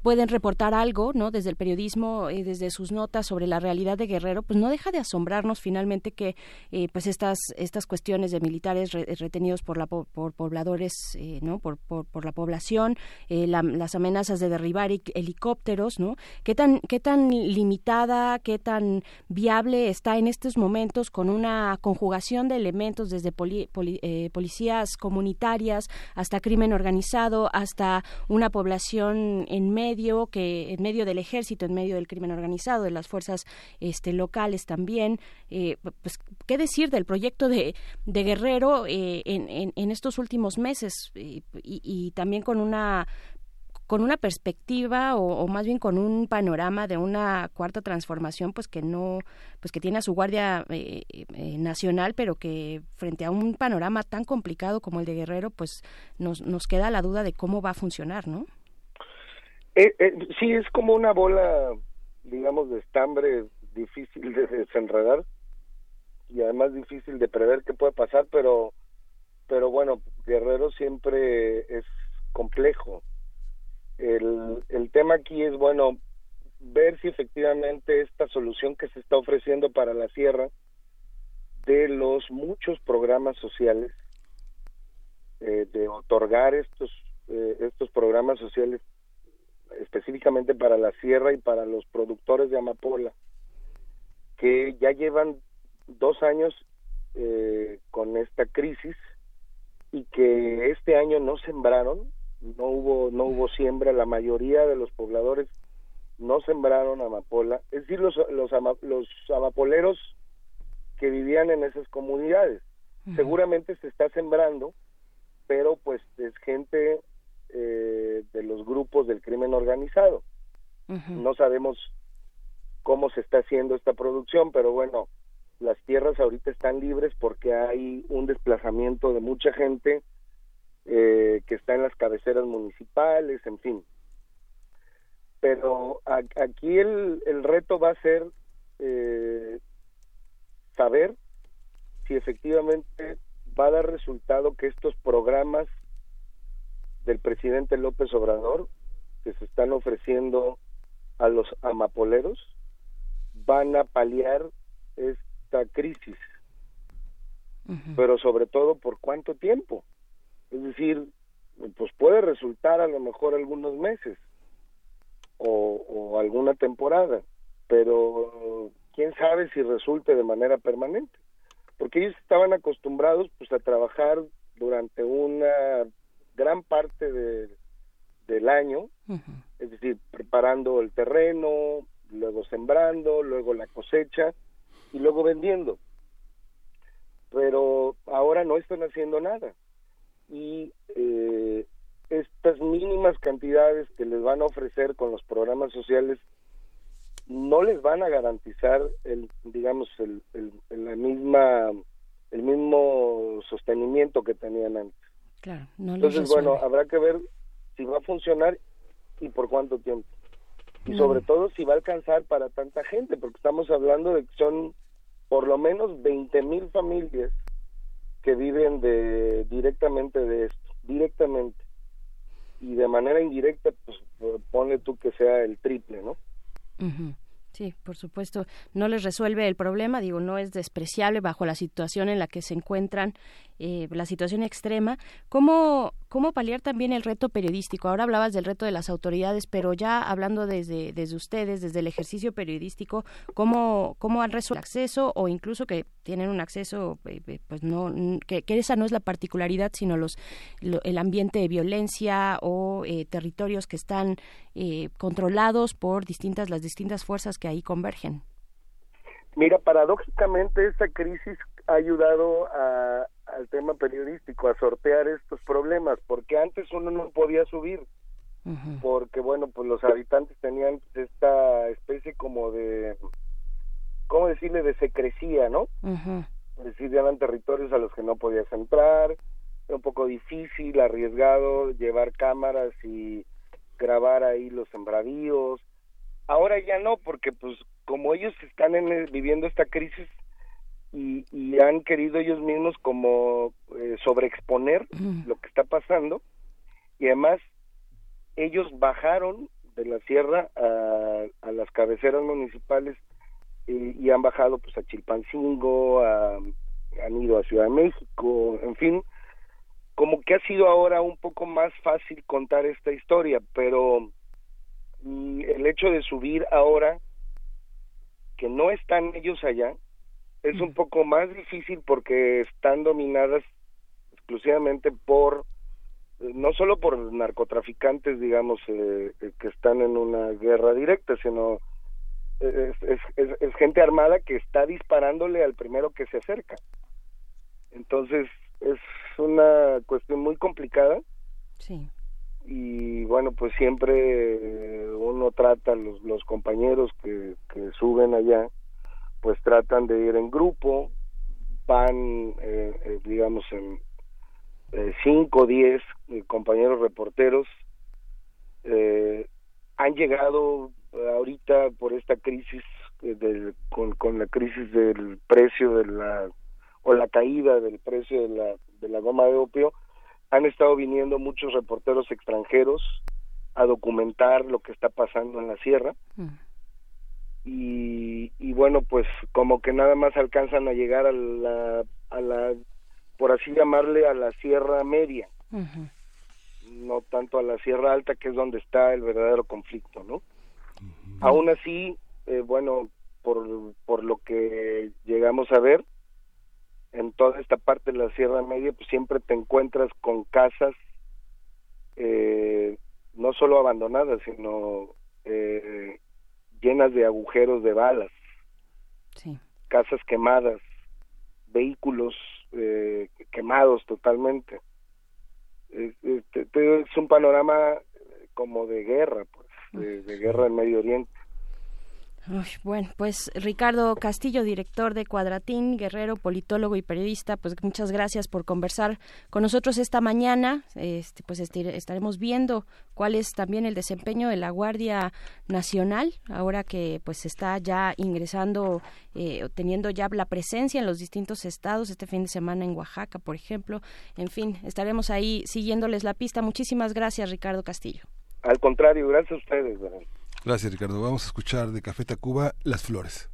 pueden reportar algo, ¿no? Desde el periodismo, eh, desde sus notas sobre la realidad de Guerrero, pues no deja de asombrarnos finalmente que eh, pues estas estas cuestiones de militares re- retenidos por la po- por pobladores, eh, ¿no? Por, por, la población, eh, la- las amenazas de derribar helicópteros, ¿no? ¿Qué tan qué tan limitada, qué tan viable está en estos momentos con una conjugación de elementos desde poli- poli- eh, policías comunitarias hasta crimen organizado, hasta una población en medio que en medio del ejército, en medio del crimen organizado, de las fuerzas este, locales también. Eh, pues, ¿qué decir del proyecto de, Guerrero eh, en, en, estos últimos meses y, también con una con una perspectiva o, o más bien con un panorama de una cuarta transformación pues que no pues que tiene a su guardia eh, eh, nacional pero que frente a un panorama tan complicado como el de Guerrero pues nos, nos queda la duda de cómo va a funcionar no Eh, eh, sí, es como una bola, digamos, de estambre difícil de desenredar y además difícil de prever qué puede pasar, pero, pero bueno, Guerrero siempre es complejo. El, el tema aquí es, bueno, ver si efectivamente esta solución que se está ofreciendo para la sierra de los muchos programas sociales, eh, de otorgar estos, eh, estos programas sociales específicamente para la sierra y para los productores de amapola, que ya llevan dos años eh, con esta crisis y que este año no sembraron, no hubo no hubo siembra, la mayoría de los pobladores no sembraron amapola, es decir, los los, ama- los amapoleros que vivían en esas comunidades. Seguramente se está sembrando, pero pues es gente eh, de los grupos del crimen organizado. No sabemos cómo se está haciendo esta producción, pero bueno, las tierras ahorita están libres porque hay un desplazamiento de mucha gente eh, que está en las cabeceras municipales, en fin. Pero a- aquí el, el reto va a ser eh, saber si efectivamente va a dar resultado que estos programas del presidente López Obrador que se están ofreciendo a los amapoleros van a paliar esta crisis, pero sobre todo por cuánto tiempo. Es decir, pues puede resultar a lo mejor algunos meses o, o alguna temporada, pero quién sabe si resulte de manera permanente, porque ellos estaban acostumbrados pues a trabajar durante una gran parte de- del año, es decir, preparando el terreno, luego sembrando, luego la cosecha y luego vendiendo. Pero ahora no están haciendo nada. Y eh, estas mínimas cantidades que les van a ofrecer con los programas sociales no les van a garantizar el digamos el, el, el- la misma el mismo sostenimiento que tenían antes claro no les entonces bueno habrá que ver si va a funcionar y por cuánto tiempo. Y sobre todo si va a alcanzar para tanta gente porque estamos hablando de que son por lo menos 20 mil familias que viven de directamente de esto directamente. Y de manera indirecta pues pone tú que sea el triple no. Sí, por supuesto, no les resuelve el problema, digo, no es despreciable bajo la situación en la que se encuentran, eh, la situación extrema. ¿Cómo, ¿Cómo paliar también el reto periodístico? Ahora hablabas del reto de las autoridades, pero ya hablando desde, desde ustedes, desde el ejercicio periodístico, ¿cómo, cómo han resuelto el acceso o incluso que tienen un acceso, eh, eh, pues no, que, esa no es la particularidad, sino los, lo- el ambiente de violencia o eh, territorios que están eh, controlados por distintas, las distintas fuerzas que ahí convergen? Mira, paradójicamente esta crisis ha ayudado a- al tema periodístico a sortear estos problemas, porque antes uno no podía subir, porque bueno, pues los habitantes tenían esta especie como de, ¿cómo decirle?, de secrecía, ¿no? Es decir, eran territorios a los que no podías entrar, era un poco difícil, arriesgado llevar cámaras y grabar ahí los sembradíos. Ahora ya no, porque pues como ellos están en el- viviendo esta crisis y, y han querido ellos mismos como eh, sobreexponer lo que está pasando y además ellos bajaron de la sierra a, a las cabeceras municipales y, y han bajado pues a Chilpancingo, a- han ido a Ciudad de México, en fin, como que ha sido ahora un poco más fácil contar esta historia, pero mm, el hecho de subir ahora que no están ellos allá es un poco más difícil porque están dominadas exclusivamente por eh, no solo por narcotraficantes digamos eh, eh, que están en una guerra directa sino eh, es, es- es- es gente armada que está disparándole al primero que se acerca. Entonces es una cuestión muy complicada. Sí. y bueno pues siempre uno trata los, los compañeros que, que suben allá pues tratan de ir en grupo van eh, eh, digamos en eh, cinco o diez eh, compañeros reporteros han llegado ahorita por esta crisis del- con, con la crisis del precio de la o la caída del precio de la de la goma de opio han estado viniendo muchos reporteros extranjeros a documentar lo que está pasando en la sierra y, y bueno pues como que nada más alcanzan a llegar a la a la por así llamarle a la sierra media. No tanto a la sierra alta que es donde está el verdadero conflicto no aún así eh, bueno por por lo que llegamos a ver en toda esta parte de la Sierra Media, pues siempre te encuentras con casas eh, no solo abandonadas, sino eh, llenas de agujeros de balas, casas quemadas, vehículos eh, quemados totalmente. Es, un panorama como de guerra, pues, de, de guerra en Medio Oriente. Bueno, pues Ricardo Castillo, director de Cuadratín, guerrero, politólogo y periodista, pues muchas gracias por conversar con nosotros esta mañana. Este, pues este- estaremos viendo cuál es también el desempeño de la Guardia Nacional, ahora que pues está ya ingresando, eh, teniendo ya la presencia en los distintos estados, este fin de semana en Oaxaca, por ejemplo. En fin, estaremos ahí siguiéndoles la pista. Muchísimas gracias, Ricardo Castillo. Al contrario, gracias a ustedes. Gracias, Ricardo. Vamos a escuchar de Café Tacuba Las Flores.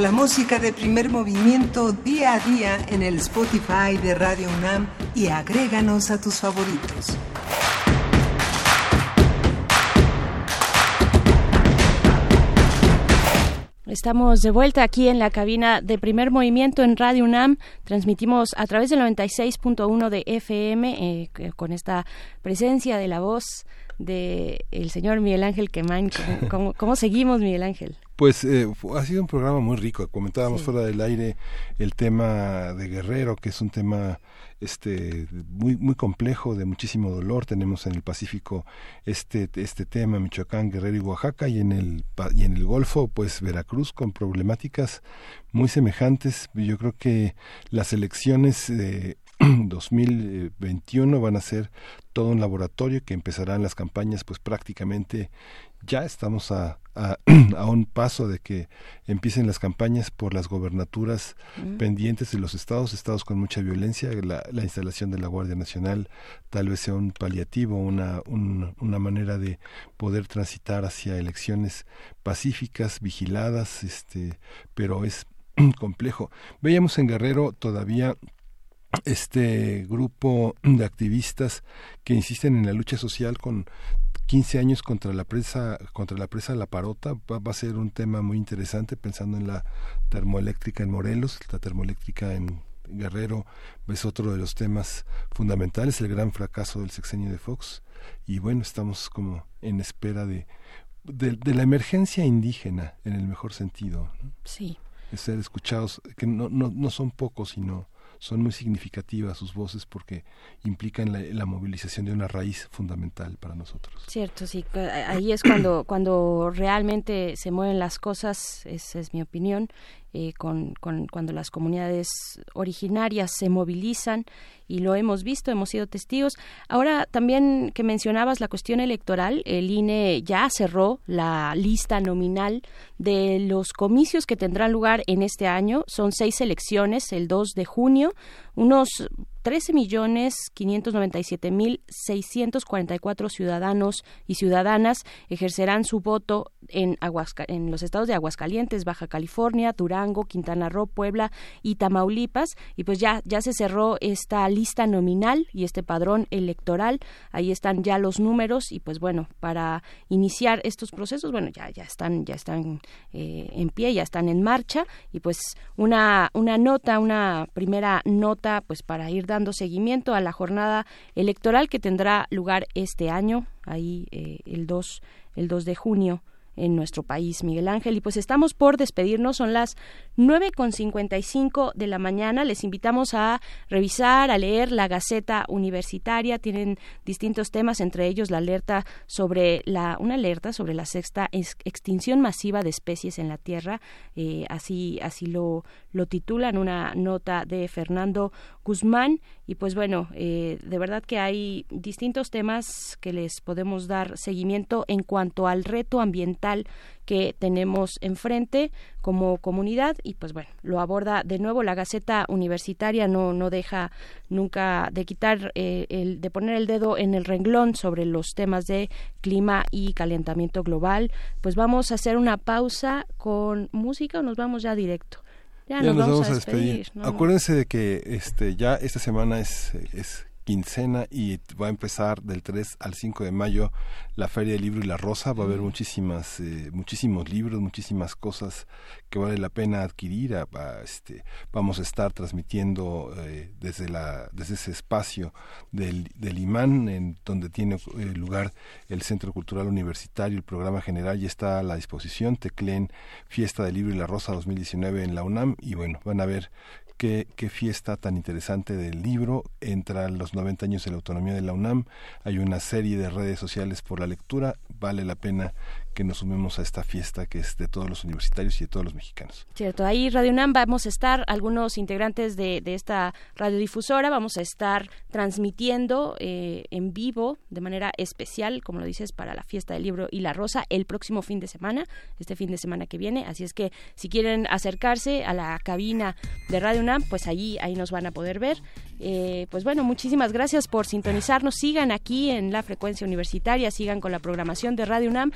La música de primer movimiento día a día en el Spotify de Radio UNAM y agréganos a tus favoritos. Estamos de vuelta aquí en la cabina de primer movimiento en Radio UNAM. Transmitimos a través del 96.1 de FM eh, con esta presencia de la voz del de señor Miguel Ángel Quemán. Cómo seguimos, Miguel Ángel? Pues eh, ha sido un programa muy rico. Comentábamos fuera del aire el tema de Guerrero, que es un tema este muy muy complejo, de muchísimo dolor. Tenemos en el Pacífico este este tema Michoacán, Guerrero y Oaxaca y en el y en el Golfo, pues Veracruz con problemáticas muy semejantes. Yo creo que las elecciones de 2021 van a ser todo un laboratorio que empezarán las campañas pues prácticamente ya estamos a, a, a un paso de que empiecen las campañas por las gobernaturas Mm. pendientes de los estados, estados con mucha violencia, la, la instalación de la Guardia Nacional tal vez sea un paliativo, una, un- una manera de poder transitar hacia elecciones pacíficas, vigiladas, este, pero es complejo. Veíamos en Guerrero todavía este grupo de activistas que insisten en la lucha social con 15 años contra la presa contra la presa La Parota va, va a ser un tema muy interesante pensando en la termoeléctrica en Morelos, la termoeléctrica en Guerrero es otro de los temas fundamentales, el gran fracaso del sexenio de Fox y bueno, estamos como en espera de de, de la emergencia indígena en el mejor sentido. ¿no? Sí. de ser escuchados, que no, no, no son pocos, sino son muy significativas sus voces porque implican la, la movilización de una raíz fundamental para nosotros. Cierto, sí. que Ahí es cuando, cuando realmente se mueven las cosas, esa es mi opinión, eh, con, con, cuando las comunidades originarias se movilizan y lo hemos visto, hemos sido testigos. Ahora también que mencionabas la cuestión electoral, el INE ya cerró la lista nominal de los comicios que tendrán lugar en este año. Son seis elecciones, el 2 de junio, unos 13 millones 597 mil 644 ciudadanos y ciudadanas ejercerán su voto en, Aguasca- en los estados de Aguascalientes, Baja California, Durango, Quintana Roo, Puebla y Tamaulipas. Y pues ya, ya se cerró esta lista nominal y este padrón electoral. Ahí están ya los números y pues bueno, para iniciar estos procesos, bueno, ya, ya están, ya están eh, en pie, ya están en marcha y pues una, una nota, una primera nota pues para ir dando seguimiento a la jornada electoral que tendrá lugar este año, ahí eh, el 2, el 2 de junio en nuestro país, Miguel Ángel. Y pues estamos por despedirnos, son las 9.55 de la mañana. Les invitamos a revisar, a leer la Gaceta Universitaria. Tienen distintos temas, entre ellos la alerta sobre la, una alerta sobre la sexta ex- extinción masiva de especies en la Tierra. Eh, así, así lo, lo titulan, una nota de Fernando Guzmán. Y pues bueno, eh, de verdad que hay distintos temas que les podemos dar seguimiento en cuanto al reto ambiental que tenemos enfrente como comunidad y pues bueno, lo aborda de nuevo la Gaceta Universitaria, no, no deja nunca de quitar, eh, el, de poner el dedo en el renglón sobre los temas de clima y calentamiento global. Pues vamos a hacer una pausa con música o nos vamos ya directo. Ya, nos, vamos, a despedir. ¿no? Acuérdense de que este ya esta semana es, es quincena y va a empezar del 3 al 5 de mayo la Feria del Libro y la Rosa. Va a haber muchísimas, eh, muchísimos libros, muchísimas cosas que vale la pena adquirir. A- a, este, vamos a estar transmitiendo eh, desde, la, desde ese espacio del, del imán, en donde tiene eh, lugar el Centro Cultural Universitario, el programa general ya está a la disposición. Tecleen Fiesta del Libro y la Rosa 2019 en la UNAM y bueno, van a ver qué, fiesta tan interesante del libro. Entra los 90 años de la autonomía de la UNAM. Hay una serie de redes sociales por la lectura. Vale la pena que nos sumemos a esta fiesta que es de todos los universitarios y de todos los mexicanos. Cierto, ahí Radio UNAM vamos a estar, algunos integrantes de, esta radiodifusora, vamos a estar transmitiendo eh, en vivo de manera especial, como lo dices, para la fiesta del libro y la rosa el próximo fin de semana, este fin de semana que viene. Así es que si quieren acercarse a la cabina de Radio UNAM, pues ahí, ahí nos van a poder ver. Eh, pues bueno, muchísimas gracias por sintonizarnos. Sigan aquí en la frecuencia universitaria, sigan con la programación de Radio UNAM.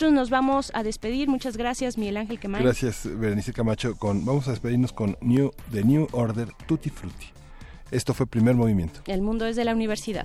Nosotros nos vamos a despedir. Muchas gracias, Miguel Ángel Quemán. Gracias, Berenice Camacho. Con, vamos a despedirnos con New, The New Order Tutti Frutti. Esto fue Primer Movimiento. El mundo es de la universidad.